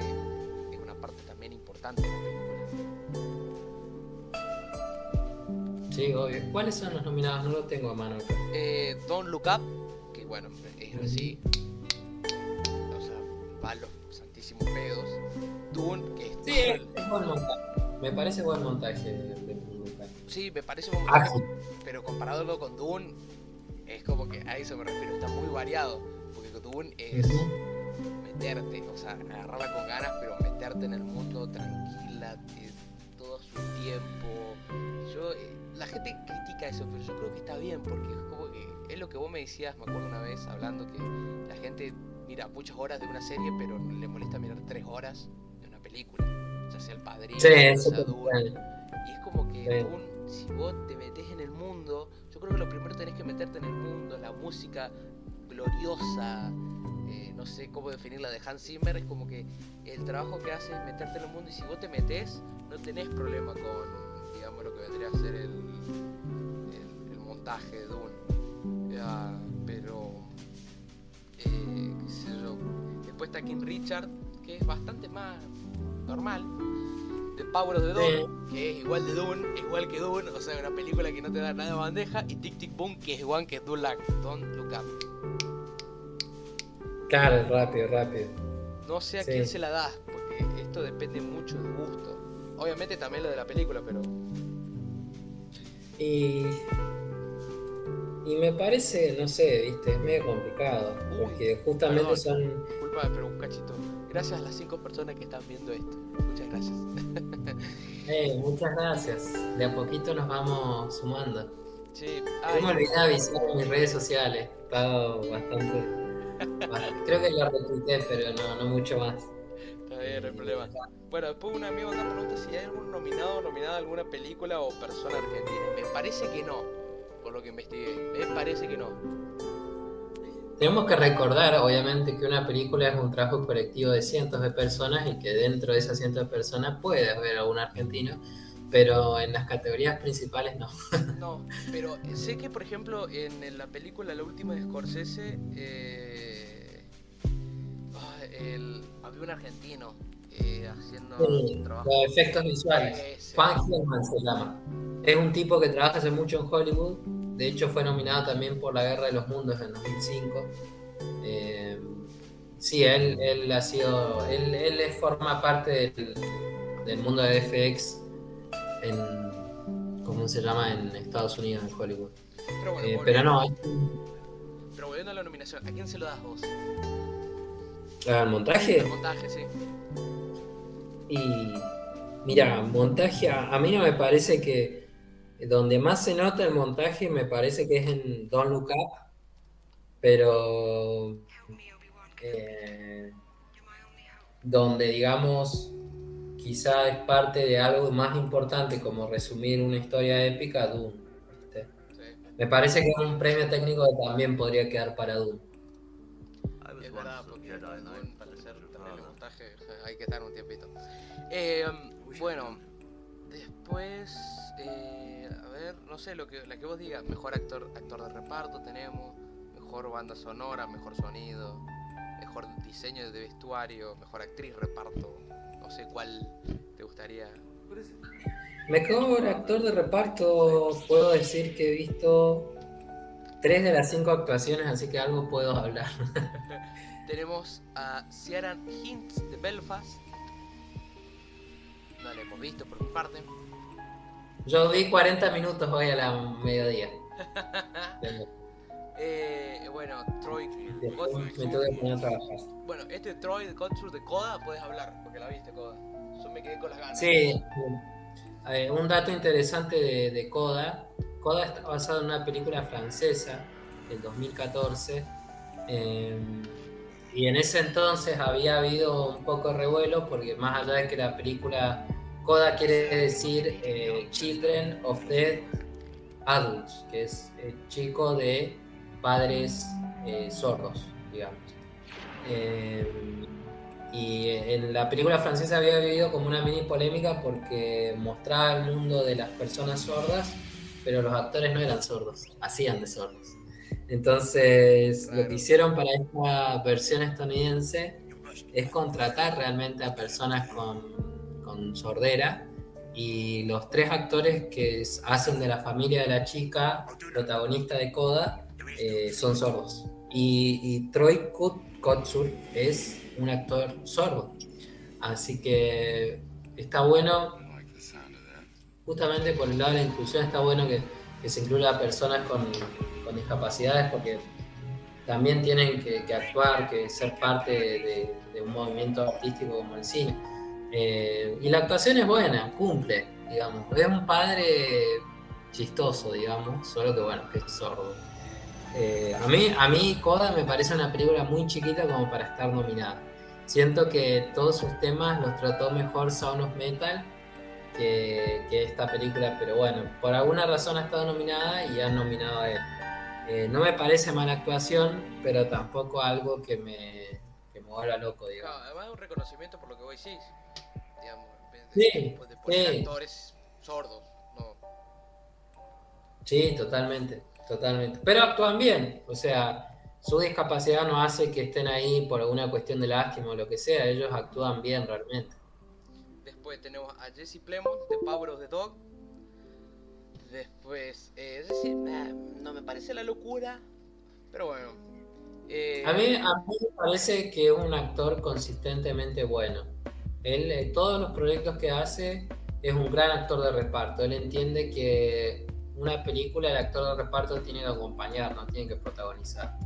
es una parte también importante de la película. Sí, obvio. ¿Cuáles son los nominados? No lo tengo a mano acá. Eh, Don't Look Up, que bueno, es así. O sea, va los santísimos pedos. Dune, que es. Sí, es, buen montaje. Me parece buen montaje de. Sí, me parece un montaje, Ágil. pero comparándolo con Dune, es como que a eso me refiero, está muy variado. Porque Dune es. Meterte, o sea, agarrarla con ganas, pero meterte en el mundo tranquila, eh, todo su tiempo. Yo, eh, la gente critica eso, pero yo creo que está bien, porque es como que es lo que vos me decías, me acuerdo una vez hablando que la gente mira muchas horas de una serie, pero le molesta mirar tres horas de una película, ya sea el padrino, Sí, Dune. Y es como que Sí. Si vos te metes en el mundo, yo creo que lo primero tenés que meterte en el mundo, la música gloriosa, eh, no sé cómo definirla de Hans Zimmer, es como que el trabajo que hace es meterte en el mundo y si vos te metes, no tenés problema con, digamos, lo que vendría a ser el, el, el montaje de Dune. Ya, pero, eh, qué sé yo. Después está King Richard, que es bastante más normal. The Power of the Dawn, que es igual de Dune, igual que Dune, o sea, una película que no te da nada de bandeja. Y Tic Tic Boom, que es igual que Don't Look Up. Claro, rápido, rápido. No sé a quién se la das, porque esto depende mucho del gusto. Obviamente también lo de la película, pero. Y. Y me parece, no sé, viste, es medio complicado. porque justamente son. Disculpa, pero un cachito. Gracias a las cinco personas que están viendo esto. Muchas gracias. Eh, muchas gracias. De a poquito nos vamos sumando. Sí. me olvidé avisar en mis redes sociales. Estado bastante. Creo que lo retuiteé, pero no, no mucho más. Está bien, no hay problema. Bueno, después un amigo acá pregunta si hay algún nominado o nominada a alguna película o persona argentina. Me parece que no, por lo que investigué. Me parece que no. Tenemos que recordar, obviamente, que una película es un trabajo colectivo de cientos de personas y que dentro de esas cientos de personas puede haber algún argentino, pero en las categorías principales no. No, pero sé que, por ejemplo, en la película La última de Scorsese, eh, ah, había un argentino eh, haciendo trabajo. Los efectos visuales. Juan Gilman se llama. Es un tipo que trabaja hace mucho en Hollywood. De hecho, fue nominado también por La Guerra de los Mundos en 2005. Eh, sí, él, él ha sido. Él, él forma parte del, del mundo de FX en. ¿Cómo se llama? En Estados Unidos, en Hollywood. Pero, bueno, eh, pero no. Pero volviendo a la nominación, ¿a quién se lo das vos? ¿Al montaje? Al montaje, sí. Y mira, montaje, a, mí no me parece que donde más se nota el montaje me parece que es en Don't Look Up, pero eh, donde digamos quizá es parte de algo más importante como resumir una historia épica, Doom. Me parece que es un premio técnico que también podría quedar para Doom. Es verdad, porque Doom para hacer también el montaje hay que estar un tiempito. Eh, bueno, después, eh, a ver, no sé, lo que, la que vos digas, mejor actor, actor de reparto tenemos, mejor banda sonora, mejor sonido, mejor diseño de vestuario, mejor actriz reparto, no sé cuál te gustaría. Mejor actor de reparto, puedo decir que he visto tres de las cinco actuaciones, así que algo puedo hablar. Tenemos a Ciaran Hints de Belfast, no lo hemos visto por mi parte. Yo vi 40 minutos hoy a la mediodía. eh, bueno, Troy Bueno, este Troy de de Coda puedes hablar, porque la viste Coda. Yo me quedé con las ganas. Sí, un dato interesante de, de, Coda. Coda está basado en una película francesa del 2014. Eh, y en ese entonces había habido un poco de revuelo porque más allá de que la película Coda quiere decir eh, Children of Dead Adults, que es el chico de padres eh, sordos, digamos. Eh, y en la película francesa había vivido como una mini polémica porque mostraba el mundo de las personas sordas, pero los actores no eran sordos, hacían de sordos. Entonces, lo que hicieron para esta versión estadounidense es contratar realmente a personas con, con sordera y los tres actores que hacen de la familia de la chica protagonista de Coda eh, son sordos. Y, Troy Kotsur es un actor sordo. Así que está bueno, justamente por el lado de la inclusión, está bueno que, se incluya a personas con, con discapacidades porque también tienen que, actuar, que ser parte de, un movimiento artístico como el cine. Eh, y la actuación es buena, cumple, digamos. Es un padre chistoso, digamos, solo que bueno, que es sordo. Eh, a, mí, a mí Coda me parece una película muy chiquita como para estar nominada. Siento que todos sus temas los trató mejor Sound of Metal que, que, esta película, pero bueno, por alguna razón ha estado nominada y han nominado a él. Eh, no me parece mala actuación, pero tampoco algo que me, que me vuelva loco, digamos. No, además un reconocimiento por lo que vos decís, digamos, sí, de, actores sordos, no. Sí, totalmente, totalmente. Pero actúan bien, o sea, su discapacidad no hace que estén ahí por alguna cuestión de lástima o lo que sea, ellos actúan bien realmente. Después tenemos a Jesse Plemons de Power of the Dog. Después, eh, es decir, eh, no me parece la locura, pero bueno. Eh, a, mí, a mí me parece que es un actor consistentemente bueno. Él, todos los proyectos que hace, es un gran actor de reparto. Él entiende que una película, el actor de reparto tiene que acompañar, no tiene que protagonizar.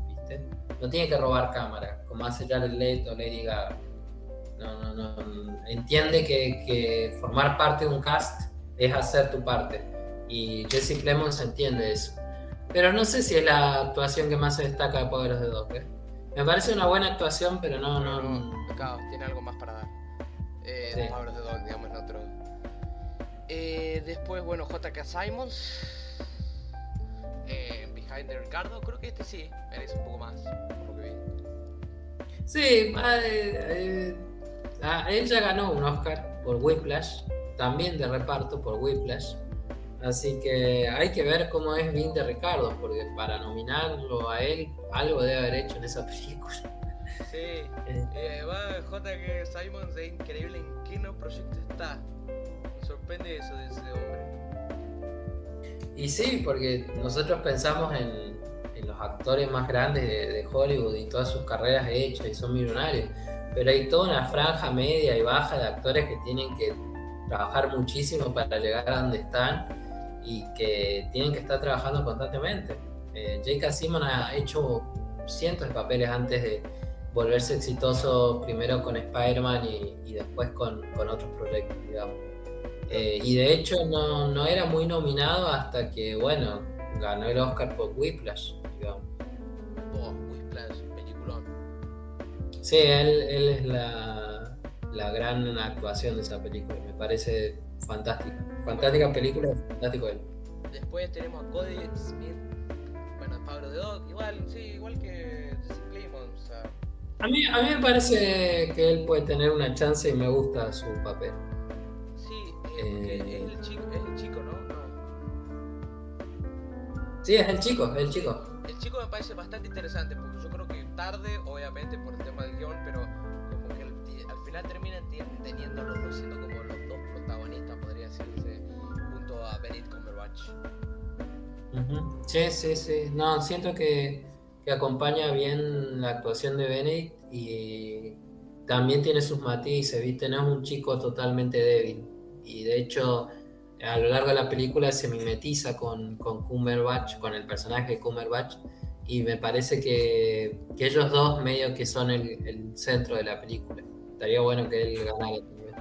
No tiene que robar cámara, como hace Jared Leto o Lady Gaga. No, no, no. Entiende que, formar parte de un cast es hacer tu parte. Y Jesse Plemons entiende eso. Pero no sé si es la actuación que más se destaca de Poderes de Dog. ¿eh? Me parece una buena actuación, pero no. no, no tiene algo más para dar. Eh, Poderes de Dog, digamos, en otro. Eh, después, bueno, JK Simons. Eh, de Ricardo, creo que este sí merece un poco más, por lo que vi. Sí, eh, ah, él ya ganó un Oscar por Whiplash, también de reparto por Whiplash. Así que hay que ver cómo es Vin de Ricardo, porque para nominarlo a él, algo debe haber hecho en esa película. Sí, eh. eh, va J.K. Simons es increíble en qué no proyecto está. Me sorprende eso de ese hombre. Y sí, porque nosotros pensamos en, los actores más grandes de, Hollywood y todas sus carreras hechas y son millonarios, pero hay toda una franja media y baja de actores que tienen que trabajar muchísimo para llegar a donde están y que tienen que estar trabajando constantemente. Eh, J.K. Simon ha hecho cientos de papeles antes de volverse exitoso primero con Spider-Man y, después con, con otros proyectos, digamos. Eh, y de hecho no, no, era muy nominado hasta que, bueno, ganó el Oscar por Whiplash, digamos. Oh, Whiplash, peliculón. Sí, él, él es la, la, gran actuación de esa película, me parece fantástica. Fantástica película, fantástico él. Después tenemos a Cody Smith, bueno, Pablo de Doc, igual, sí, igual que Jesse Plemons. O sea... a, mí, a mí me parece que él puede tener una chance y me gusta su papel. Eh, es, el chico, es el chico, ¿no? ¿no? Sí, es el chico, es el chico. El chico me parece bastante interesante, porque yo creo que tarde, obviamente, por el tema del guion, pero como que al, final terminan teniendo los dos siendo como los dos protagonistas, podría decirse, junto a Benedict Cumberbatch. Sí, sí, sí. No, siento que, que acompaña bien la actuación de Benedict y también tiene sus matices, ¿viste? No es un chico totalmente débil y de hecho a lo largo de la película se mimetiza con, con Cumberbatch, con el personaje de Cumberbatch, y me parece que, que ellos dos medio que son el, el, centro de la película. Estaría bueno que él ganara también.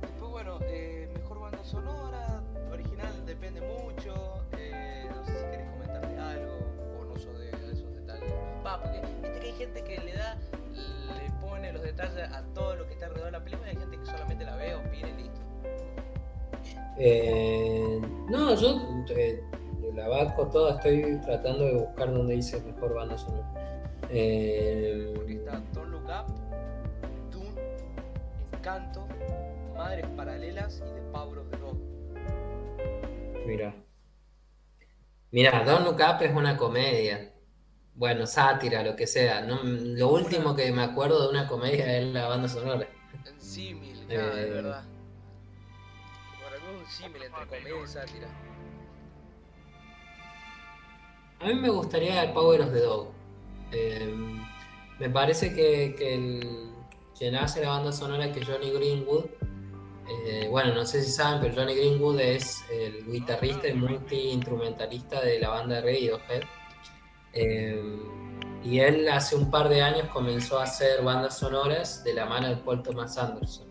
Después, bueno, eh, mejor banda sonora, original depende mucho. Eh, no sé si querés comentarle algo o no sos de, esos detalles. Va, porque viste que hay gente que le da, le pone los detalles a todo lo que está alrededor de la película y hay gente que solamente la ve, opina y listo. Eh, no, yo eh, la banco toda, estoy tratando de buscar donde dice mejor banda sonora. Eh, Porque está Don't Look Up, Dune, Encanto, Madres Paralelas y The Power of the Dog. Mira. Mira, Don't Look Up es una comedia. Bueno, sátira, lo que sea. No, lo último que me acuerdo de una comedia es la banda sonora. En símil, de eh, verdad entre comedia y sátira. A mí me gustaría el Power of the Dog. Eh, me parece que, quien hace la banda sonora que Johnny Greenwood. Eh, bueno, no sé si saben, pero Johnny Greenwood es el guitarrista y multi-instrumentalista de la banda Radiohead. Eh, y él hace un par de años comenzó a hacer bandas sonoras de la mano de Paul Thomas Anderson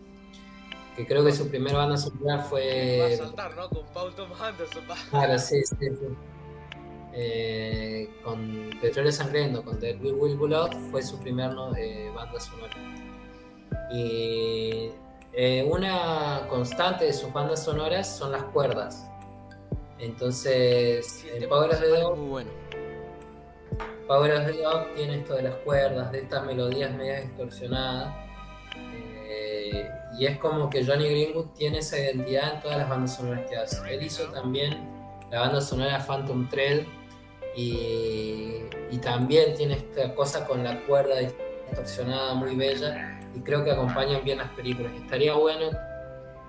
que creo que su primera banda sonora fue. Va a saltar, ¿no? Con Paul Thomas Anderson. Claro, sí, sí, sí. Eh, con Petróleo Sangriento, con The Will Will Blood, fue su primer eh, banda sonora. Y eh, una constante de sus bandas sonoras son las cuerdas. Entonces, en Power of the Dog. Muy bueno. Power of the Dog tiene esto de las cuerdas, de estas melodías medio distorsionadas y es como que Johnny Greenwood tiene esa identidad en todas las bandas sonoras que hace. Él hizo también la banda sonora Phantom y, y también tiene esta cosa con la cuerda distorsionada muy bella y creo que acompañan bien las películas. Estaría bueno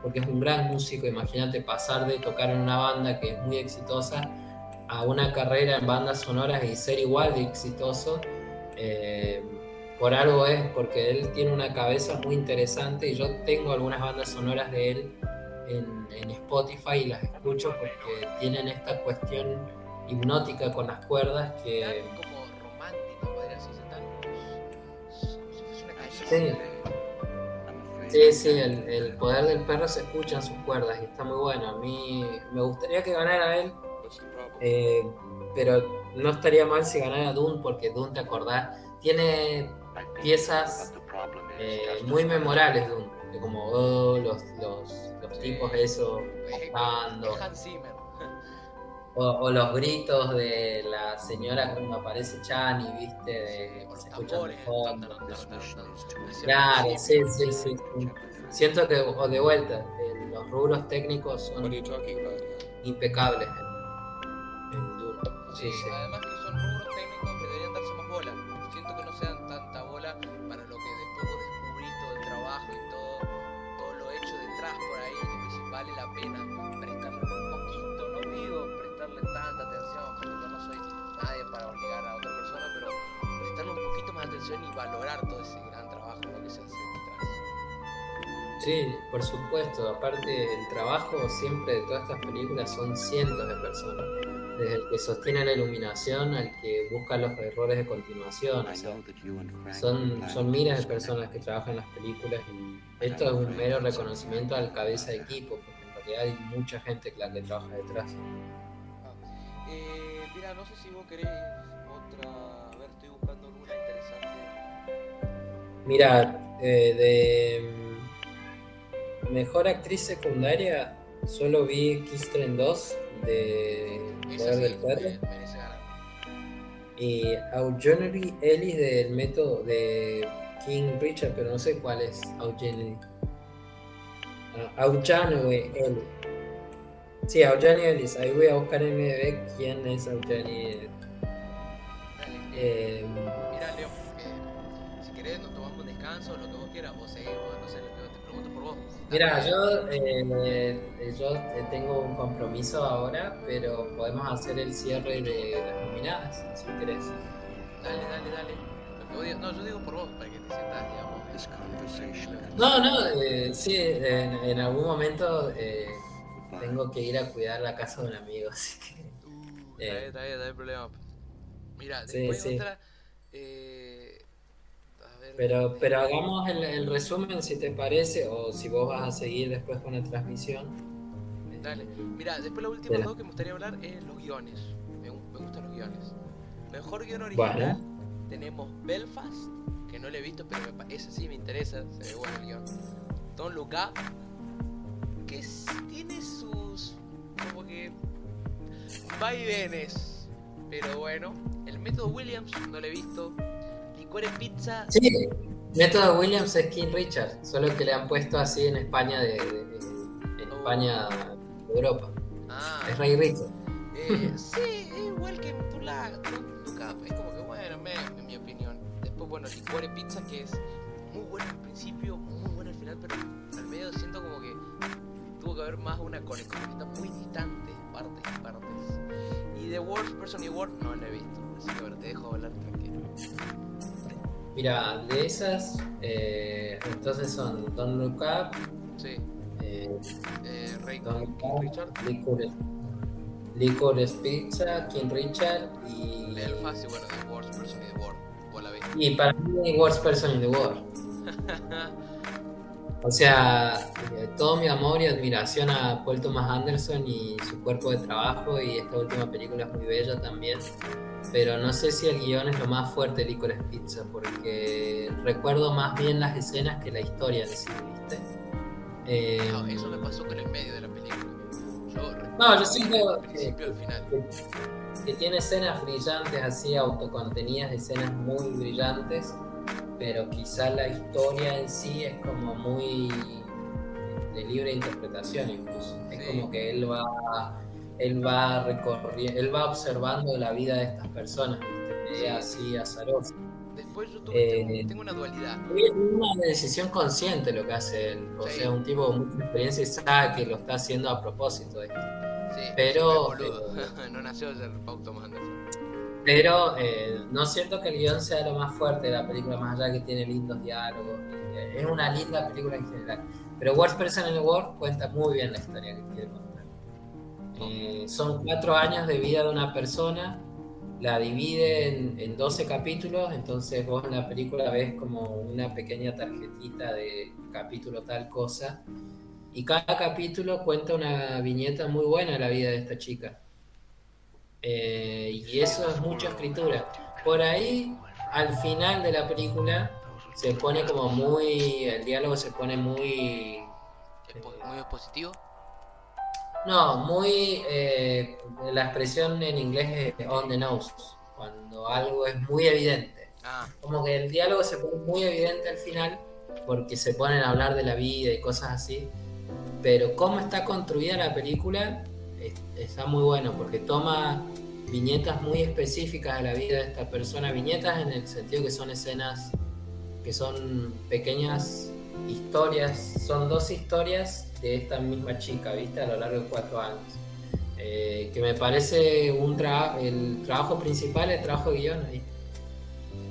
porque es un gran músico, imagínate pasar de tocar en una banda que es muy exitosa a una carrera en bandas sonoras y ser igual de exitoso. Eh, por algo es, porque él tiene una cabeza muy interesante y yo tengo algunas bandas sonoras de él en, Spotify y las escucho porque tienen esta cuestión hipnótica con las cuerdas que... Como romántico, podría Sí. Sí, sí, el, poder del perro se escucha en sus cuerdas y está muy bueno. A mí me gustaría que ganara él, eh, pero no estaría mal si ganara Dune, porque Dune, te acordás, tiene piezas eh, muy memorables Dune, como oh, los, los, tipos eso, o, o, los gritos de la señora cuando aparece Chani, viste, de se escucha fondo. Claro, sí, sí, sí, Siento que, o de vuelta, eh, los rubros técnicos son impecables. Sí, sí. Además que son y valorar todo ese gran trabajo que se hace detrás. Sí, por supuesto. Aparte, el trabajo siempre de todas estas películas son cientos de personas desde el que sostiene la iluminación al que busca los errores de continuación. son, son miles de personas que trabajan en las películas y esto es un mero reconocimiento al cabeza de equipo, porque en realidad hay mucha gente la que trabaja detrás. Ah, eh, mira, no sé si vos querés otra. Mira, eh, de mejor actriz secundaria solo vi Kiss 2 de Poder del Perro. Y Augenry Ellis del método de King Richard, pero no sé cuál es Augenry. Uh, Ellis. Sí, Augenry Ellis. Ahí voy a buscar en MDB quién es Augenry Ellis. Eh, Mira, Leo, descanso, lo que vos quieras, o seguimos, no sé, te pregunto por vos. Mira, yo, eh, yo tengo un compromiso ahora, pero podemos hacer el cierre de las nominadas, si querés. Dale, dale, dale. No, yo digo por vos, para que te sientas, digamos. No, no, eh, sí, en, en, algún momento eh, tengo que ir a cuidar la casa de un amigo, así que... Uh, está bien, está bien, no hay problema. Mira, después sí, otra... Eh, pero, pero hagamos el, resumen si te parece o si vos vas a seguir después con la transmisión. Dale. Mira, después la última dos que me gustaría hablar es los guiones. Me, gustan los guiones. Mejor guion original tenemos Belfast, que no lo he visto, pero me, ese sí me interesa, se ve bueno el guion. Look Up, que tiene sus como que vaivenes, pero bueno. El método Williams no lo he visto, Core Pizza. Sí, Método Williams es King Richard, solo que le han puesto así en España de, en oh. España de Europa. Ah. Es Rey Richard. Eh, sí, igual que tu Es como que bueno, me, en mi opinión. Después, bueno, Licuore Pizza que es muy bueno al principio, muy bueno al final, pero al medio siento como que tuvo que haber más una conexión está muy distante, partes y partes. Y The Worst Person in World no lo he visto, así que bueno, te dejo hablar tranquilo. Mira, de esas, eh, entonces son Don Look Up, sí. eh, eh, Rey Don King Richard, Licorice, Pizza, King Richard y. Belfast y bueno, The Worst Person in the World. Y para mí, The Worst Person in the World. o sea, eh, todo mi amor y admiración a Paul Thomas Anderson y su cuerpo de trabajo, y esta última película es muy bella también pero no sé si el guion es lo más fuerte de Licorice Pizza, porque recuerdo más bien las escenas que la historia de sí, ¿viste? Eh, no, eso me pasó con el medio de la película. Yo no, yo siento que, que, tiene escenas brillantes, así autocontenidas, escenas muy brillantes, pero quizá la historia en sí es como muy de libre interpretación incluso. Es como que él va él va recorriendo, él va observando la vida de estas personas, ¿viste? así azarosa. Después yo eh, tengo, una dualidad. Es una decisión consciente lo que hace él. O sea, un tipo con mucha experiencia y sabe que lo está haciendo a propósito de esto. Sí, pero. no nació de Paul Thomas Pero eh, no siento que el guion sea lo más fuerte de la película, más allá que tiene lindos diálogos. Eh, es una linda película en general. Pero Worst Person in the World cuenta muy bien la historia que quiere contar. son cuatro años de vida de una persona la divide en, 12 capítulos, entonces vos en la película ves como una pequeña tarjetita de capítulo tal cosa, y cada capítulo cuenta una viñeta muy buena de la vida de esta chica. Eh, y eso es mucha escritura. Por ahí, al final de la película, se pone como muy. El diálogo se pone muy. ¿Muy expositivo? No, muy. Eh, la expresión en inglés es on the nose, cuando algo es muy evidente. Ah. Como que el diálogo se pone muy evidente al final, porque se ponen a hablar de la vida y cosas así. Pero cómo está construida la película está muy bueno, porque toma viñetas muy específicas de la vida de esta persona, viñetas en el sentido que son escenas que son pequeñas historias, son dos historias de esta misma chica, ¿viste? A lo largo de cuatro años. Eh, que me parece un el trabajo principal, el trabajo de guion ahí.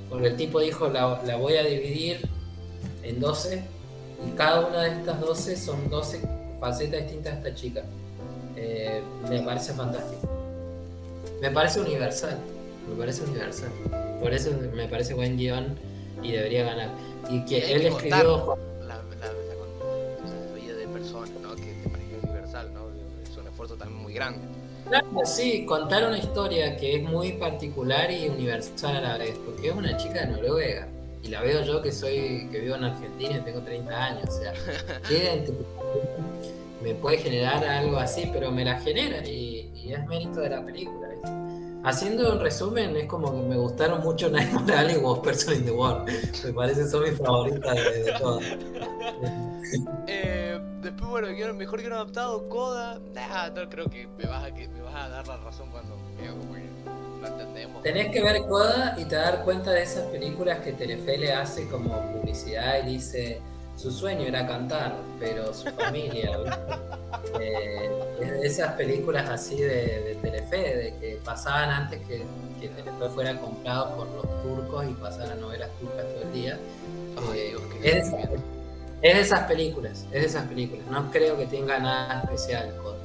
Porque el tipo dijo, la, la, voy a dividir en 12 y cada una de estas 12 son 12 facetas distintas de esta chica. Eh, me parece fantástico. Me parece universal. Me parece universal. Por eso me parece buen guion y debería ganar. Y que él escribió... grande. Claro, sí, contar una historia que es muy particular y universal a la vez, porque es una chica de Noruega. Y la veo yo que soy, que vivo en Argentina y tengo 30 años. O sea, me puede generar algo así, pero me la genera y, es mérito de la película. Haciendo un resumen, es como que me gustaron mucho Night Morales y Was Person in the World. Me parece son mis favoritas de, de todas. eh, después, bueno, el mejor que no adaptado, Coda. Nah, no creo que me vas a, que me vas a dar la razón cuando no entendemos. Tenés que ver Coda y te dar cuenta de esas películas que Telefe le hace como publicidad y dice su sueño era cantar, pero su familia, eh, esas películas así de, de, Telefe, de que pasaban antes que, que, Telefe fuera comprado por los turcos y pasaran novelas turcas todo el día. Eh, es, es de esas películas, es de esas películas. No creo que tenga nada especial. Con...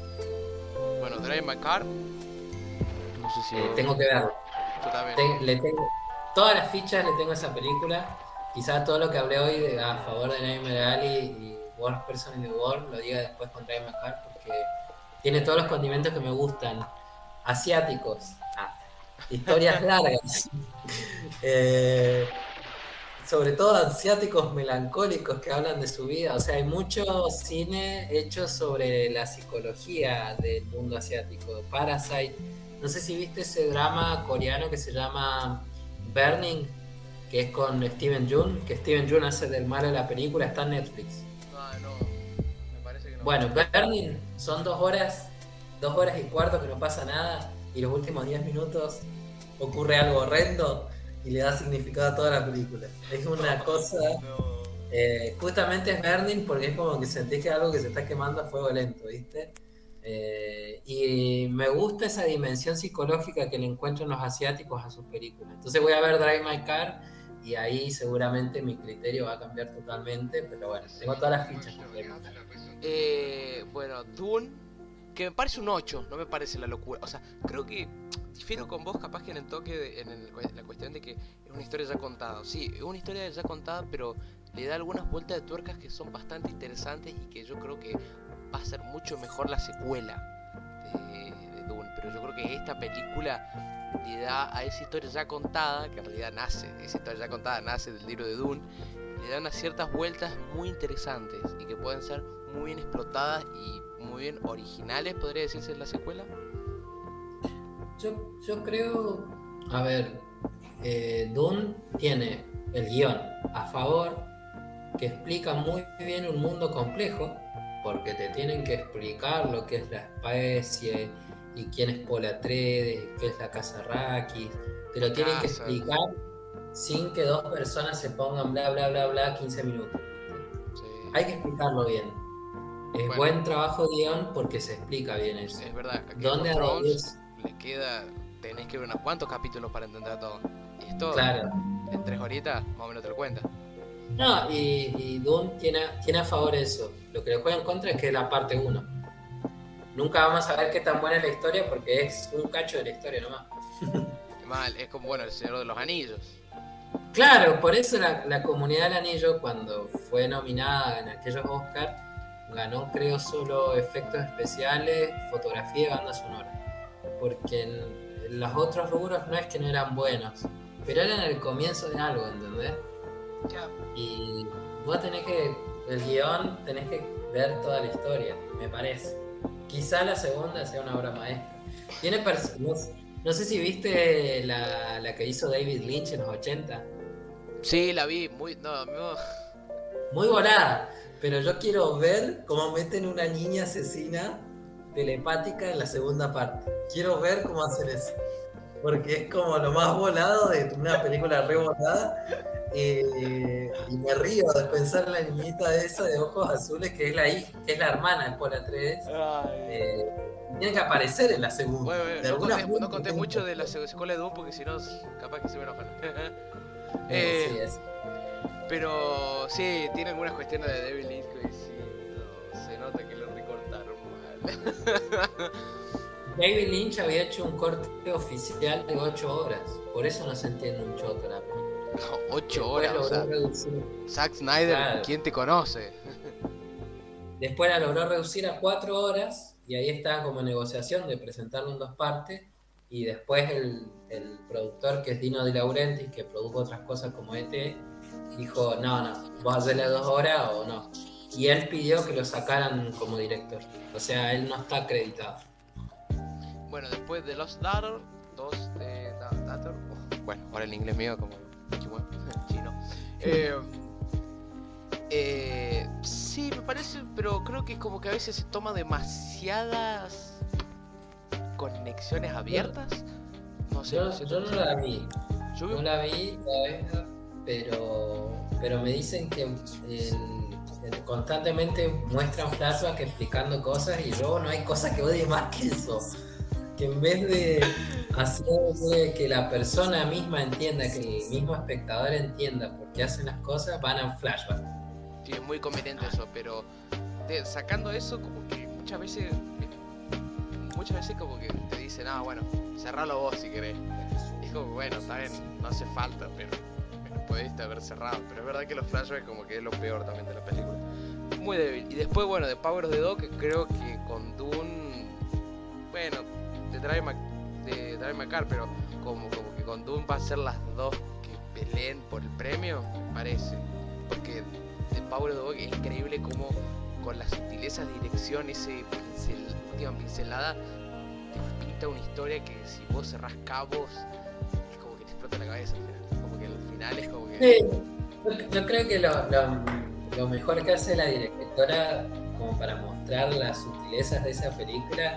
Bueno, Drive My Car. No sé si. Eh, tengo que verlo. le tengo, todas las fichas le tengo a esa película. Quizás todo lo que hablé hoy a favor de Nightmare Alley y Worst Person in the World lo diga después con My Car porque tiene todos los condimentos que me gustan. Asiáticos. Ah, historias largas. eh, sobre todo asiáticos melancólicos que hablan de su vida. O sea, hay mucho cine hecho sobre la psicología del mundo asiático. Parasite. No sé si viste ese drama coreano que se llama Burning, que es con Steven Jun, que Steven Jun hace del malo de la película, está en Netflix. Ah, no, me parece que no. Bueno, Burning son dos horas, dos horas y cuarto que no pasa nada, y los últimos diez minutos ocurre algo horrendo y le da significado a toda la película. Es una cosa. Eh, justamente es burning porque es como que sentís que algo que se está quemando a fuego lento, ¿viste? Eh, y me gusta esa dimensión psicológica que le encuentran los asiáticos a sus películas. Entonces voy a ver Drive My Car y ahí seguramente mi criterio va a cambiar totalmente, pero bueno, tengo todas las fichas. Eh, bueno, Dune, que me parece un 8, no me parece la locura. O sea, creo que difiero con vos capaz que en el toque, en la cuestión de que es una historia ya contada. Sí, es una historia ya contada, pero le da algunas vueltas de tuercas que son bastante interesantes y que yo creo que va a ser mucho mejor la secuela de, Dune. Pero yo creo que esta película le da a esa historia ya contada, que en realidad nace, esa historia ya contada nace del libro de Dune, le da unas ciertas vueltas muy interesantes y que pueden ser muy bien explotadas y muy bien originales, podría decirse en la secuela. Yo, yo creo, a ver, eh, Dune tiene el guion a favor, que explica muy bien un mundo complejo, porque te tienen que explicar lo que es la especie y quién es Paul Atreides, qué es la casa Rakis. Te lo tienen que explicar sin que dos personas se pongan bla bla bla bla 15 minutos. Hay que explicarlo bien. Es buen trabajo guion porque se explica bien eso. Es verdad. ¿Dónde le queda, tenés que ver unos cuantos capítulos para entender todo. Y esto, claro. en tres horitas, más o menos te lo cuenta. No, y, y Dune tiene, tiene a favor eso. Lo que le juega en contra es que es la parte 1. Nunca vamos a ver qué tan buena es la historia porque es un cacho de la historia nomás. Mal, es como, bueno, el Señor de los Anillos. Claro, por eso la, comunidad del anillo, cuando fue nominada en aquellos Oscars, ganó, creo, solo efectos especiales, fotografía y banda sonora. Porque en, los otros rubros no es que no eran buenos, pero eran el comienzo de algo, ¿entendés? Y vos tenés que, el guion, tenés que ver toda la historia, me parece. Quizá la segunda sea una obra maestra. Tiene personas no sé si viste la, la, que hizo David Lynch en los 80. Sí, la vi, muy. No, Muy volada. Pero yo quiero ver cómo meten una niña asesina telepática en la segunda parte. Quiero ver cómo hacen eso. Porque es como lo más volado de una película re volada. Eh, y me río de pensar en la niñita esa de ojos azules que es la hija, que es la hermana de Paul Atreides. Eh, tiene que aparecer en la segunda. no, conté, mucho de la escuela de Doom porque si no, capaz que se me enojan. eh, Pero sí, tiene algunas cuestiones de Devil Lynch que sí, se nota que lo recortaron mal. David Lynch había hecho un corte oficial de 8 horas, por eso no se entiende un choto la 8 horas, o sea, Zack Snyder, ¿quién te conoce? Después la logró reducir a 4 horas y ahí está como negociación de presentarlo en dos partes. Y después el, el productor que es Dino De Laurentiis que produjo otras cosas como ET dijo no no vos hacerle dos horas o no y él pidió que lo sacaran como director. O sea él no está acreditado. Bueno después de Lost Daughter dos de Daughter oh, bueno ahora el inglés mío como chino eh, eh, sí, me parece, pero creo que es como que a veces se toma demasiadas conexiones abiertas. No sé. Yo, no la vi. Yo no la vi todavía, pero, pero me dicen que constantemente muestran flashbacks explicando cosas y luego no hay cosa que odie más que eso. Que en vez de hacer que la persona misma entienda, que el mismo espectador entienda por qué hacen las cosas, van a flashback sí, es muy conveniente eso, pero sacando eso, como que muchas veces, muchas veces como que te dicen, ah, bueno, cerralo vos si querés. Y es bueno, está bien, no hace falta, pero, pero haber cerrado. Pero es verdad que los flashbacks como que es lo peor también de la película. Muy débil. Y después, bueno, de Power of the Dog, creo que con Dune, bueno, te trae, te trae Macar, pero como, como que con Dune va a ser las dos que peleen por el premio, parece. Porque de Power Dog es increíble como con las sutilezas de dirección, ese pincel, última pincelada, te pinta una historia que si vos cerrás cabos, es como que te explota la cabeza. Como que al final es como que. Sí, yo creo que lo, lo, mejor que hace la directora, como para mostrar las sutilezas de esa película,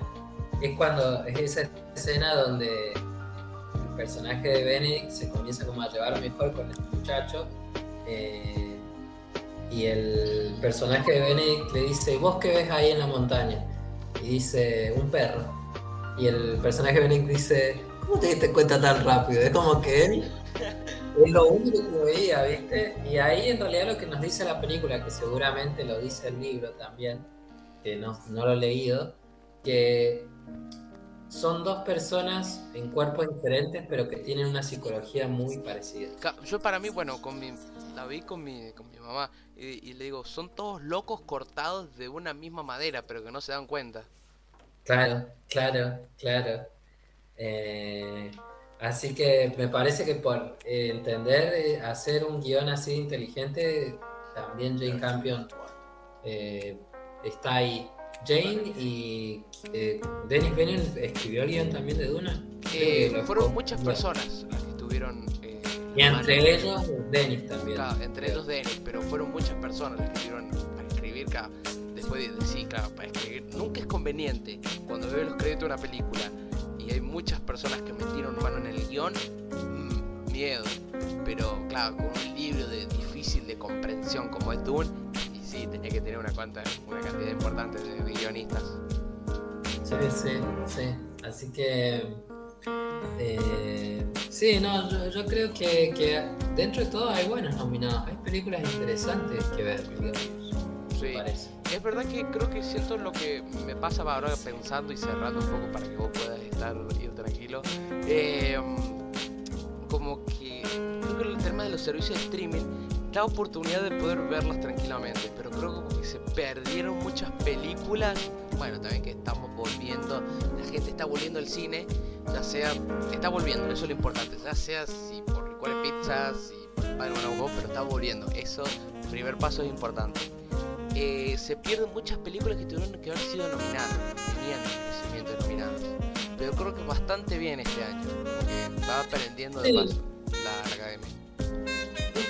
es cuando es esa escena donde el personaje de Benedict se comienza como a llevar mejor con el muchacho. Eh, y el personaje de Benedict le dice, ¿vos qué ves ahí en la montaña? Y dice, un perro. Y el personaje de Benedict dice, ¿cómo te diste cuenta tan rápido? Es como que él es lo único que veía, ¿viste? Y ahí en realidad lo que nos dice la película, que seguramente lo dice el libro también, que no, no lo he leído, que son dos personas en cuerpos diferentes, pero que tienen una psicología muy parecida. Yo para mí, bueno, con mi, la vi con mi, con mi mamá y, le digo, son todos locos cortados de una misma madera, pero que no se dan cuenta. Claro, claro, claro. Eh, así que me parece que por eh, entender, eh, hacer un guion así inteligente, también Jane Campion está ahí. Jane y Dennis Bennett escribió el guion también de Duna. fueron muchas personas las que estuvieron y entre ellos, Denis también. entre ellos, Denis, pero fueron muchas personas las que estuvieron a escribir. Cada... puede decir, claro, para escribir, nunca es conveniente cuando veo los créditos de una película y hay muchas personas que metieron mano en el guion, mm, miedo. Pero claro, con un libro de difícil de comprensión como es Dune, sí, tenía que tener una, cuanta, una cantidad importante de, guionistas. Sí, sí, sí. Así que. Eh, sí, no, yo, yo creo que, que dentro de todo hay buenos nominados. Hay películas interesantes que ver, digamos. Sí. Me parece. Es verdad que creo que siento lo que me pasa ahora pensando y cerrando un poco para que vos puedas estar ir tranquilo. Eh, como que creo que el tema de los servicios de streaming da oportunidad de poder verlas tranquilamente, pero creo que se perdieron muchas películas. Bueno, también que estamos volviendo, la gente está volviendo al cine, ya sea, está volviendo, eso es lo importante, ya sea si por cuál pizza, si por o Go, pero está volviendo, eso, el primer paso es importante. Eh, se pierden muchas películas que tuvieron que haber sido nominadas, tenían merecimiento nominadas. Pero creo que bastante bien este año, va aprendiendo de paso la, la academia.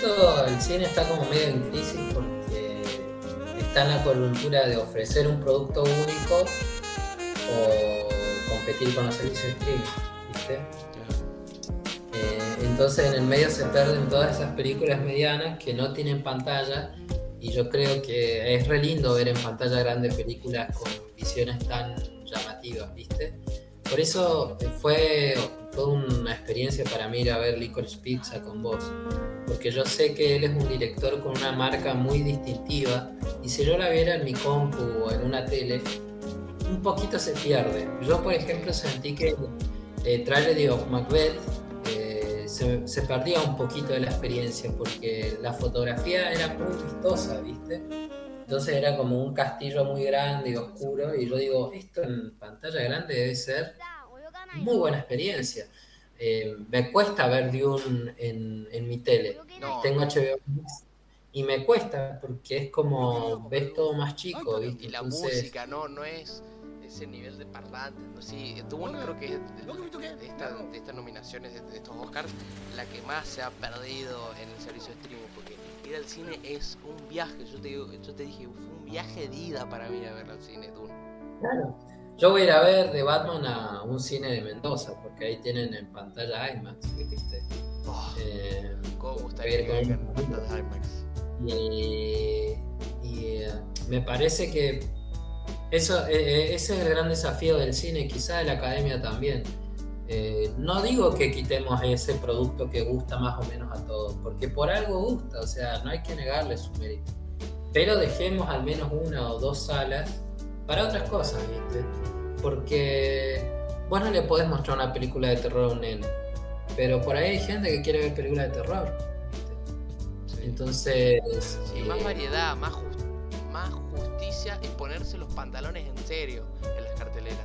Justo el cine está como medio en crisis porque está en la coyuntura de ofrecer un producto único o competir con los servicios de streaming, ¿viste? Eh, entonces en el medio se pierden todas esas películas medianas que no tienen pantalla y yo creo que es re lindo ver en pantalla grande películas con visiones tan llamativas, ¿viste? Por eso eh, fue una experiencia para mí ir a ver Licorice Pizza con vos, porque yo sé que él es un director con una marca muy distintiva y si yo la viera en mi compu o en una tele, un poquito se pierde. Yo, por ejemplo, sentí que eh, Tragedy of Macbeth eh, se, se perdía un poquito de la experiencia porque la fotografía era muy vistosa, ¿viste? Entonces era como un castillo muy grande y oscuro y yo digo, esto en pantalla grande debe ser muy buena experiencia. Eh, me cuesta ver Dune en, en mi tele. No. Tengo HBO y me cuesta porque es como ves todo más chico, ¿viste? Y la Entonces, música, no, no es ese nivel de parlantes, no sí, Dune creo que es de, de esta- de estas nominaciones de, de estos Oscars la que más se ha perdido en el servicio de streaming porque ir al cine es un viaje, yo te digo, yo te dije, fue un viaje de ida para mí a ver al cine Dune. Claro. Yo voy a ir a ver de Batman a un cine de Mendoza, porque ahí tienen en pantalla IMAX, ¿viste? Oh, Eh, cómo gustaría que ver con- vengan tantas IMAX. y y, eh, me parece que eso, eh, eh, ese es el gran desafío del cine, quizá de la academia también. Eh, no digo que quitemos ese producto que gusta más o menos a todos, porque por algo gusta, o sea, no hay que negarle su mérito. Pero dejemos al menos una o dos salas para otras cosas, ¿viste? Porque vos no le podés mostrar una película de terror a un nene, pero por ahí hay gente que quiere ver películas de terror, ¿viste? Entonces... Sí, eh, más variedad, más justicia y ponerse los pantalones en serio en las carteleras.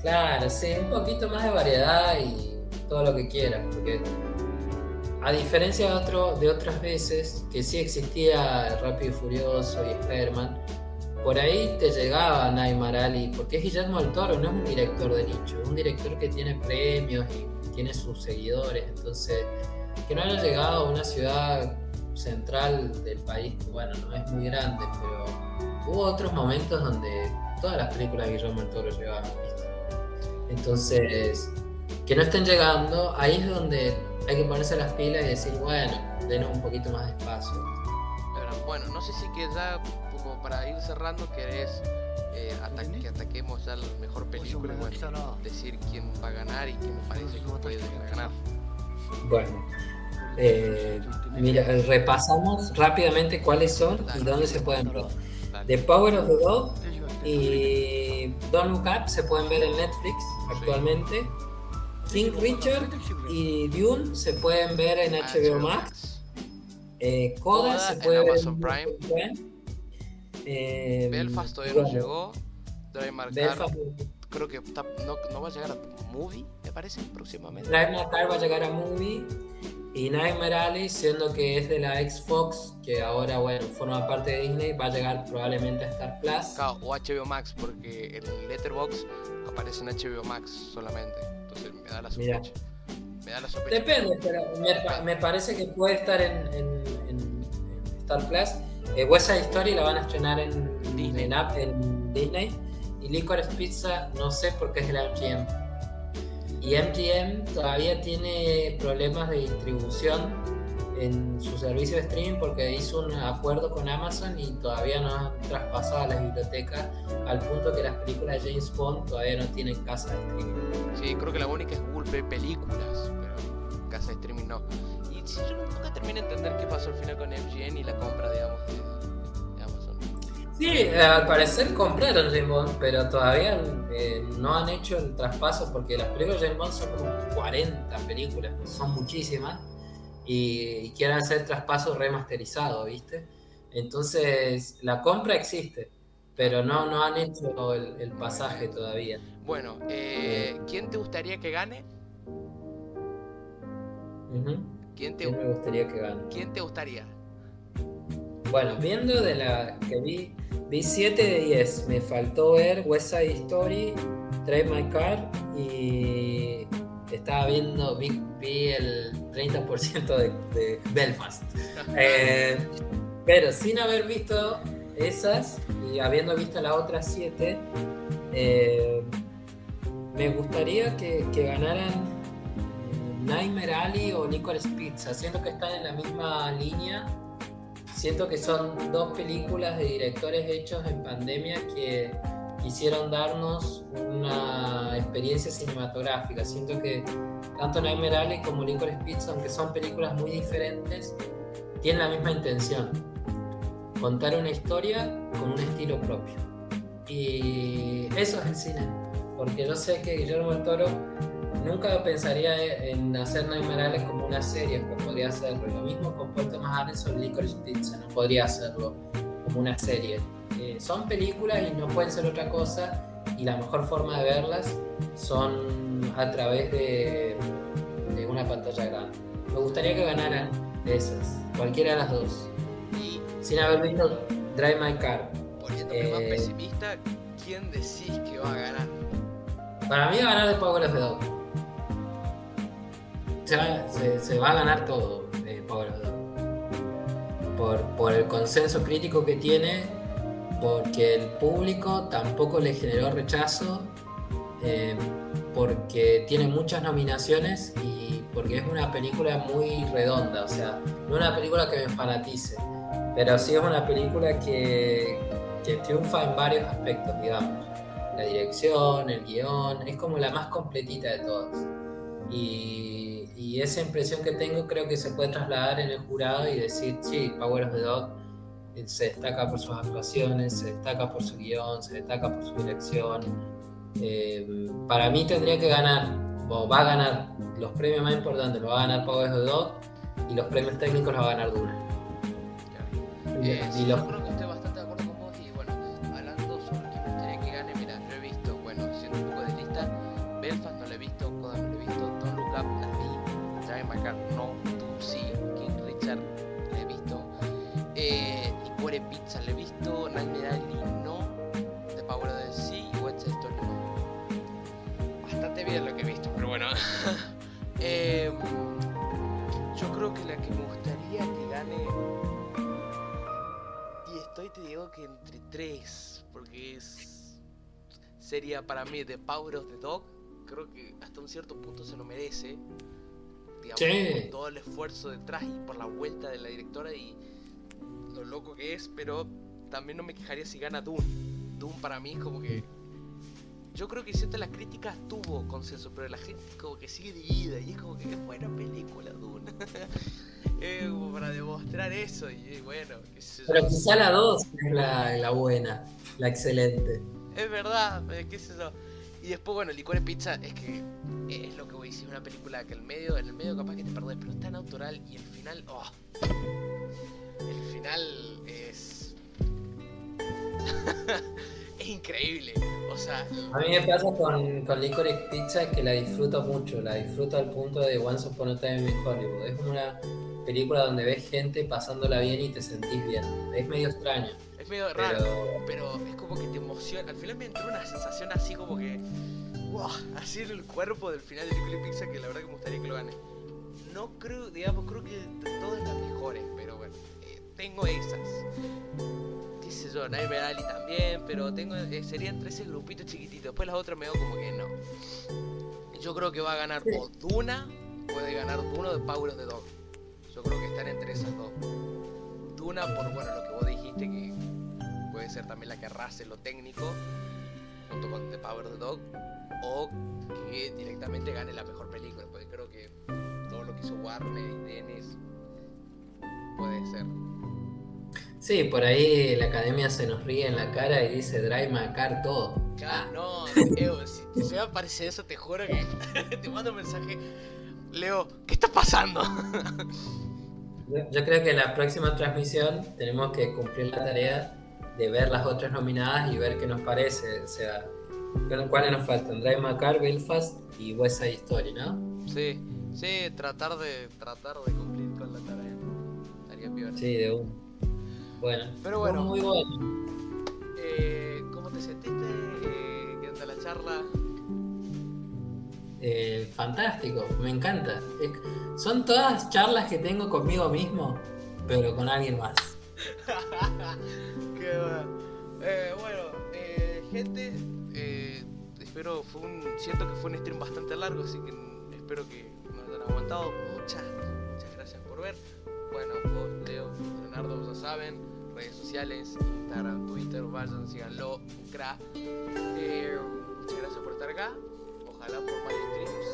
Claro, sí, un poquito más de variedad y todo lo que quieras, porque a diferencia de, otro, de otras veces que sí existía Rápido y Furioso y Spider-Man, por ahí te llegaba Naimar Ali, porque es Guillermo del Toro, no es un director de nicho, es un director que tiene premios y tiene sus seguidores, entonces que no haya llegado a una ciudad central del país, bueno, no es muy grande, pero hubo otros momentos donde todas las películas de Guillermo del Toro llegaban, ¿viste? Entonces, que no estén llegando, ahí es donde hay que ponerse las pilas y decir, bueno, denos un poquito más de espacio. Bueno, no sé si que ya para ir cerrando querés eh, ata- que ataquemos ya la mejor película y bueno, decir quién va a ganar y quién me parece que puede ganar. Bueno, eh, mira, repasamos rápidamente cuáles son y dónde se pueden ver. The Power of the Dog y Don't Look Up se pueden ver en Netflix actualmente. King Richard y Dune se pueden ver en HBO Max. Eh, Coda Coda se en puede ver Amazon en Prime. Eh, Belfast todavía no llegó. Drive My Car Belfast, creo que está- no, no va a llegar a movie, me parece, próximamente. Drive My Car va a llegar a Movie y Nightmare Alley, siendo que es de la Xbox, que ahora bueno forma parte de Disney, va a llegar probablemente a Star Plus. Claro, o HBO Max, porque en Letterboxd aparece en HBO Max solamente. Entonces me da la sospecha. Me da la sospecha. Depende, pero me, pa- me parece que puede estar en, en- en- en Star Plus. Eh, West Side Story la van a estrenar en Disney. En, Disney. Y Licorice Pizza no sé por qué es de la MGM. Y MGM todavía tiene problemas de distribución en su servicio de streaming porque hizo un acuerdo con Amazon y todavía no han traspasado a las bibliotecas al punto que las películas de James Bond todavía no tienen casa de streaming. Sí, creo que la única es Google Películas, pero casa de streaming no. Sí, yo nunca terminé de entender qué pasó al final con MGN y la compra, digamos, de, de Amazon. Sí, al parecer compraron James Bond, pero todavía eh, no han hecho el traspaso porque las películas de James Bond son como 40 películas, son muchísimas, y, y quieren hacer traspaso remasterizado, ¿viste? Entonces, la compra existe, pero no, no han hecho el, el pasaje todavía. Bueno, eh, ¿quién te gustaría que gane? Ujú. ¿Quién te, ¿Quién me gustaría que gane? ¿quién te gustaría? Bueno, viendo de la que vi, vi 7 de 10. Me faltó ver West Side Story, Drive My Car y estaba viendo, vi, vi el 30% de, de Belfast. Eh, pero sin haber visto esas y habiendo visto las otras 7, me gustaría que, que ganaran eh, Nightmare Alley o Licorice Pizza. Siento que están en la misma línea siento que son dos películas de directores hechos en pandemia que quisieron darnos una experiencia cinematográfica. Siento que tanto Nightmare Alley como Licorice Pizza, aunque son películas muy diferentes, tienen la misma intención. Contar una historia con un estilo propio. Y eso es el cine. Porque yo sé que Guillermo del Toro nunca pensaría en hacer Alley como una serie, pero podría hacerlo. Lo mismo con Paul Thomas Anderson, Licorice Pizza, no podría hacerlo como una serie. Eh, son películas y no pueden ser otra cosa, y la mejor forma de verlas son a través de, de una pantalla grande. Me gustaría que ganaran esas, cualquiera de las dos, Y sin haber visto Drive My Car. poniéndome más Eh, pesimista, ¿quién decís que va a ganar? Para mí va a ganar de Power of the Dog. Se va, se- va a ganar todo Dog. Por, por el consenso crítico que tiene, porque el público tampoco le generó rechazo, eh, porque tiene muchas nominaciones y porque es una película muy redonda. O sea, no una película que me fanatice, pero sí es una película que, que triunfa en varios aspectos, digamos la dirección, el guion, es como la más completita de todas. Y, y esa impresión que tengo creo que se puede trasladar en el jurado y decir, sí, Power of the Dog eh, se destaca por sus actuaciones, se destaca por su guion, se destaca por su dirección. Eh, para mí tendría que ganar, o va a ganar los premios más importantes, lo va a ganar Power of the Dog y los premios técnicos los va a ganar Duna. Eh, Y los- Sería para mí The Power of the Dog. Creo que hasta un cierto punto se lo merece. Digamos, Sí. por todo el esfuerzo detrás y por la vuelta de la directora y lo loco que es, pero también no me quejaría si gana Doom. Doom para mí es como que. Yo creo que cierta la crítica tuvo consenso, pero la gente como que sigue dividida y es como que es buena película Dune. Eh, como para demostrar eso y bueno, qué sé yo. Pero quizá la 2 es la, la buena, la excelente. Es verdad, eh, qué sé yo. Y después, bueno, Licor Pizza es que es lo que voy a decir, una película que el medio, en el medio capaz que te perdés, pero es tan natural y el final, oh, el final es es increíble. O sea, A mí me pasa con, con Licorice Pizza que la disfruto mucho, la disfruto al punto de Once Upon a Time in Hollywood. Es una película donde ves gente pasándola bien y te sentís bien. Es medio extraño, es medio raro, pero es como que te emociona. Al final me entró una sensación así como que, wow, así en el cuerpo del final de Licor Pizza que la verdad que me gustaría que lo gane. No creo, digamos, creo que de todas las mejores, pero bueno, eh, tengo esas. qué sé yo, Night Valley también, pero tengo eh, serían 13 grupitos chiquititos. Después las otras me veo como que no. Yo creo que va a ganar o Duna, puede ganar Duna de Power of the Dog. Yo creo que están entre esas dos. Duna por bueno lo que vos dijiste que puede ser también la que arrase lo técnico junto con The Power of the Dog o que directamente gane la mejor película, porque creo que todo lo que hizo Warner y Dennis puede ser. Sí, por ahí la academia se nos ríe en la cara y dice Drive My Car todo. Claro, no, Leo, si te se me aparece eso, te juro que te mando un mensaje. Leo, ¿qué está pasando? Yo creo que en la próxima transmisión tenemos que cumplir la tarea de ver las otras nominadas y ver qué nos parece. O sea, ¿cuáles nos faltan? Drive My Car, Belfast y West Side Story, ¿no? Sí, sí, tratar de, tratar de cumplir con la tarea. Estaría peor. Sí, de uno. Bueno, pero bueno. Muy bueno. Eh, ¿Cómo te sentiste? Eh, ¿Qué onda la charla? Eh, fantástico, me encanta. son todas charlas que tengo conmigo mismo, pero con alguien más. Eh, bueno, eh, gente, espero, fue un, siento que fue un stream bastante largo, así que espero que nos hayan aguantado. Muchas, muchas gracias por ver. Bueno, vos, Leo, Leonardo, ya saben, redes sociales, Instagram, Twitter, vayan, síganlo, cra. muchas gracias por estar acá ojalá por más streams,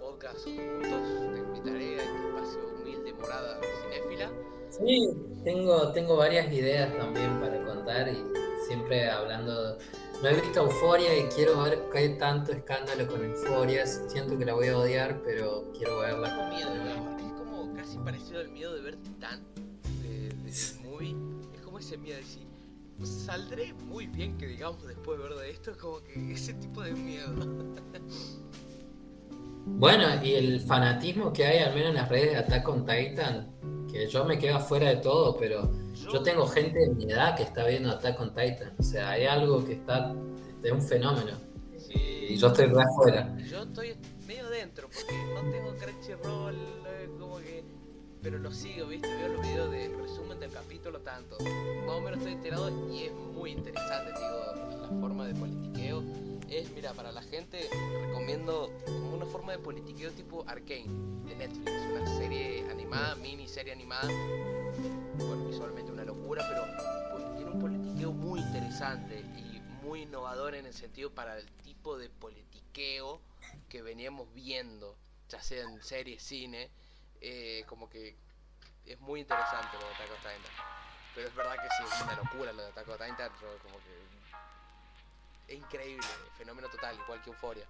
podcasts juntos, te invitaré a este espacio humilde, morada, cinéfila. Sí, tengo, tengo varias ideas también para contar y siempre hablando. No he visto Euforia y quiero ver que hay tanto escándalo con Euforia. Siento que la voy a odiar, pero quiero verla. Tengo miedo, es como casi parecido al miedo de ver Titán de, de movie. Es como ese miedo de decir saldré muy bien que digamos después de ver de esto, como que ese tipo de miedo. Bueno, y el fanatismo que hay al menos en las redes de Attack on Titan, yo me quedo fuera de todo, pero yo, tengo gente de mi edad que está viendo Attack on Titan, o sea, hay algo que está, es un fenómeno. y yo estoy re afuera. Yo estoy medio dentro, porque no tengo Crunchyroll, eh, como que pero lo sigo, ¿viste? Veo los videos de resumen del capítulo tanto. Más o menos estoy enterado y es muy interesante, digo, la forma de politiqueo. Es, mira, para la gente recomiendo como una forma de politiqueo tipo Arcane de Netflix, una serie animada, mini serie animada. Bueno, visualmente una locura, pero tiene un politiqueo muy interesante y muy innovador en el sentido para el tipo de politiqueo que veníamos viendo, ya sea en serie, cine eh, como que es muy interesante lo de Attack Titan. Pero es verdad que sí, es una locura lo de Attack Titan, es increíble, fenómeno total, igual que Euforia.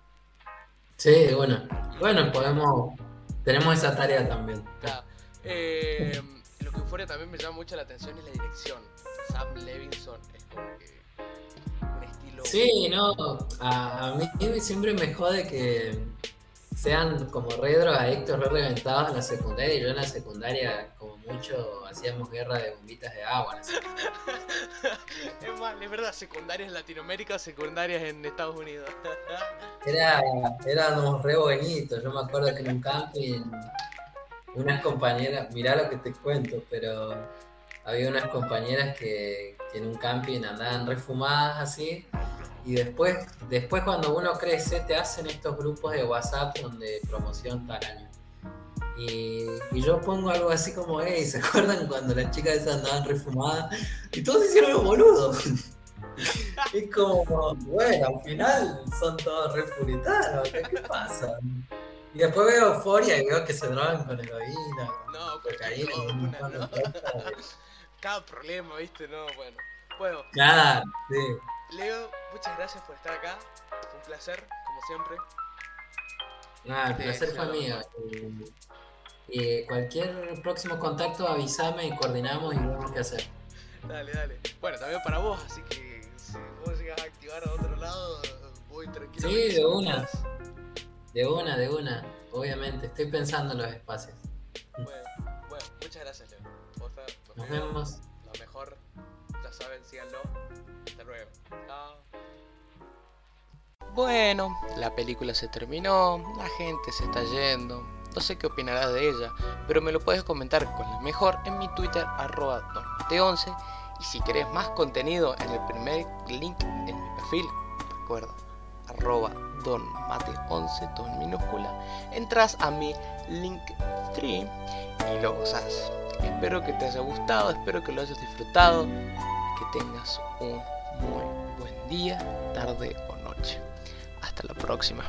Sí, bueno. Bueno, podemos. Tenemos esa tarea también. Eh, lo que Euforia también me llama mucho la atención es la dirección. Sam Levinson es como que un estilo. Sí, no. A, a mí siempre me jode que sean como re drogadictos, re reventados en la secundaria. Y yo en la secundaria, como mucho, hacíamos guerra de bombitas de agua. es más, es verdad, secundarias en Latinoamérica, secundarias en Estados Unidos. Era, éramos re bonitos. Yo me acuerdo que en un camping, unas compañeras, mirá lo que te cuento, pero había unas compañeras que, que en un camping andaban refumadas así y después, después cuando uno crece, te hacen estos grupos de WhatsApp donde promoción tal año. Y, yo pongo algo así como, hey, ¿se acuerdan cuando las chicas esas andaban refumadas? Y todos hicieron los boludos. es como, bueno, al final son todos re puritanos, ¿qué, pasa? Y después veo euforia y veo que se drogan con heroína, no, cocaína. No, no, Cada problema, ¿viste? No, bueno. Bueno. Claro, sí. Leo, muchas gracias por estar acá. Fue un placer, como siempre. Nada, el placer fue mío. Y cualquier próximo contacto avísame y coordinamos y vemos qué hacer. Dale, dale. Bueno, también para vos, así que si vos llegas a activar a otro lado, voy tranquilo. Sí, de una. De una, de una. Obviamente, estoy pensando en los espacios. Bueno, bueno muchas gracias, Leo. Nos vemos. Lo mejor, ya saben, síganlo. Hasta luego. Bueno, la película se terminó, la gente se está yendo. No sé qué opinarás de ella, pero me lo puedes comentar con la mejor en mi Twitter, arroba 11 Y si querés más contenido en el primer link en mi perfil, recuerda, arroba donmate11, todo en minúscula, entras a mi link 3 y lo usas. Espero que te haya gustado, espero que lo hayas disfrutado, que tengas un muy buen día, tarde o. Hasta la próxima.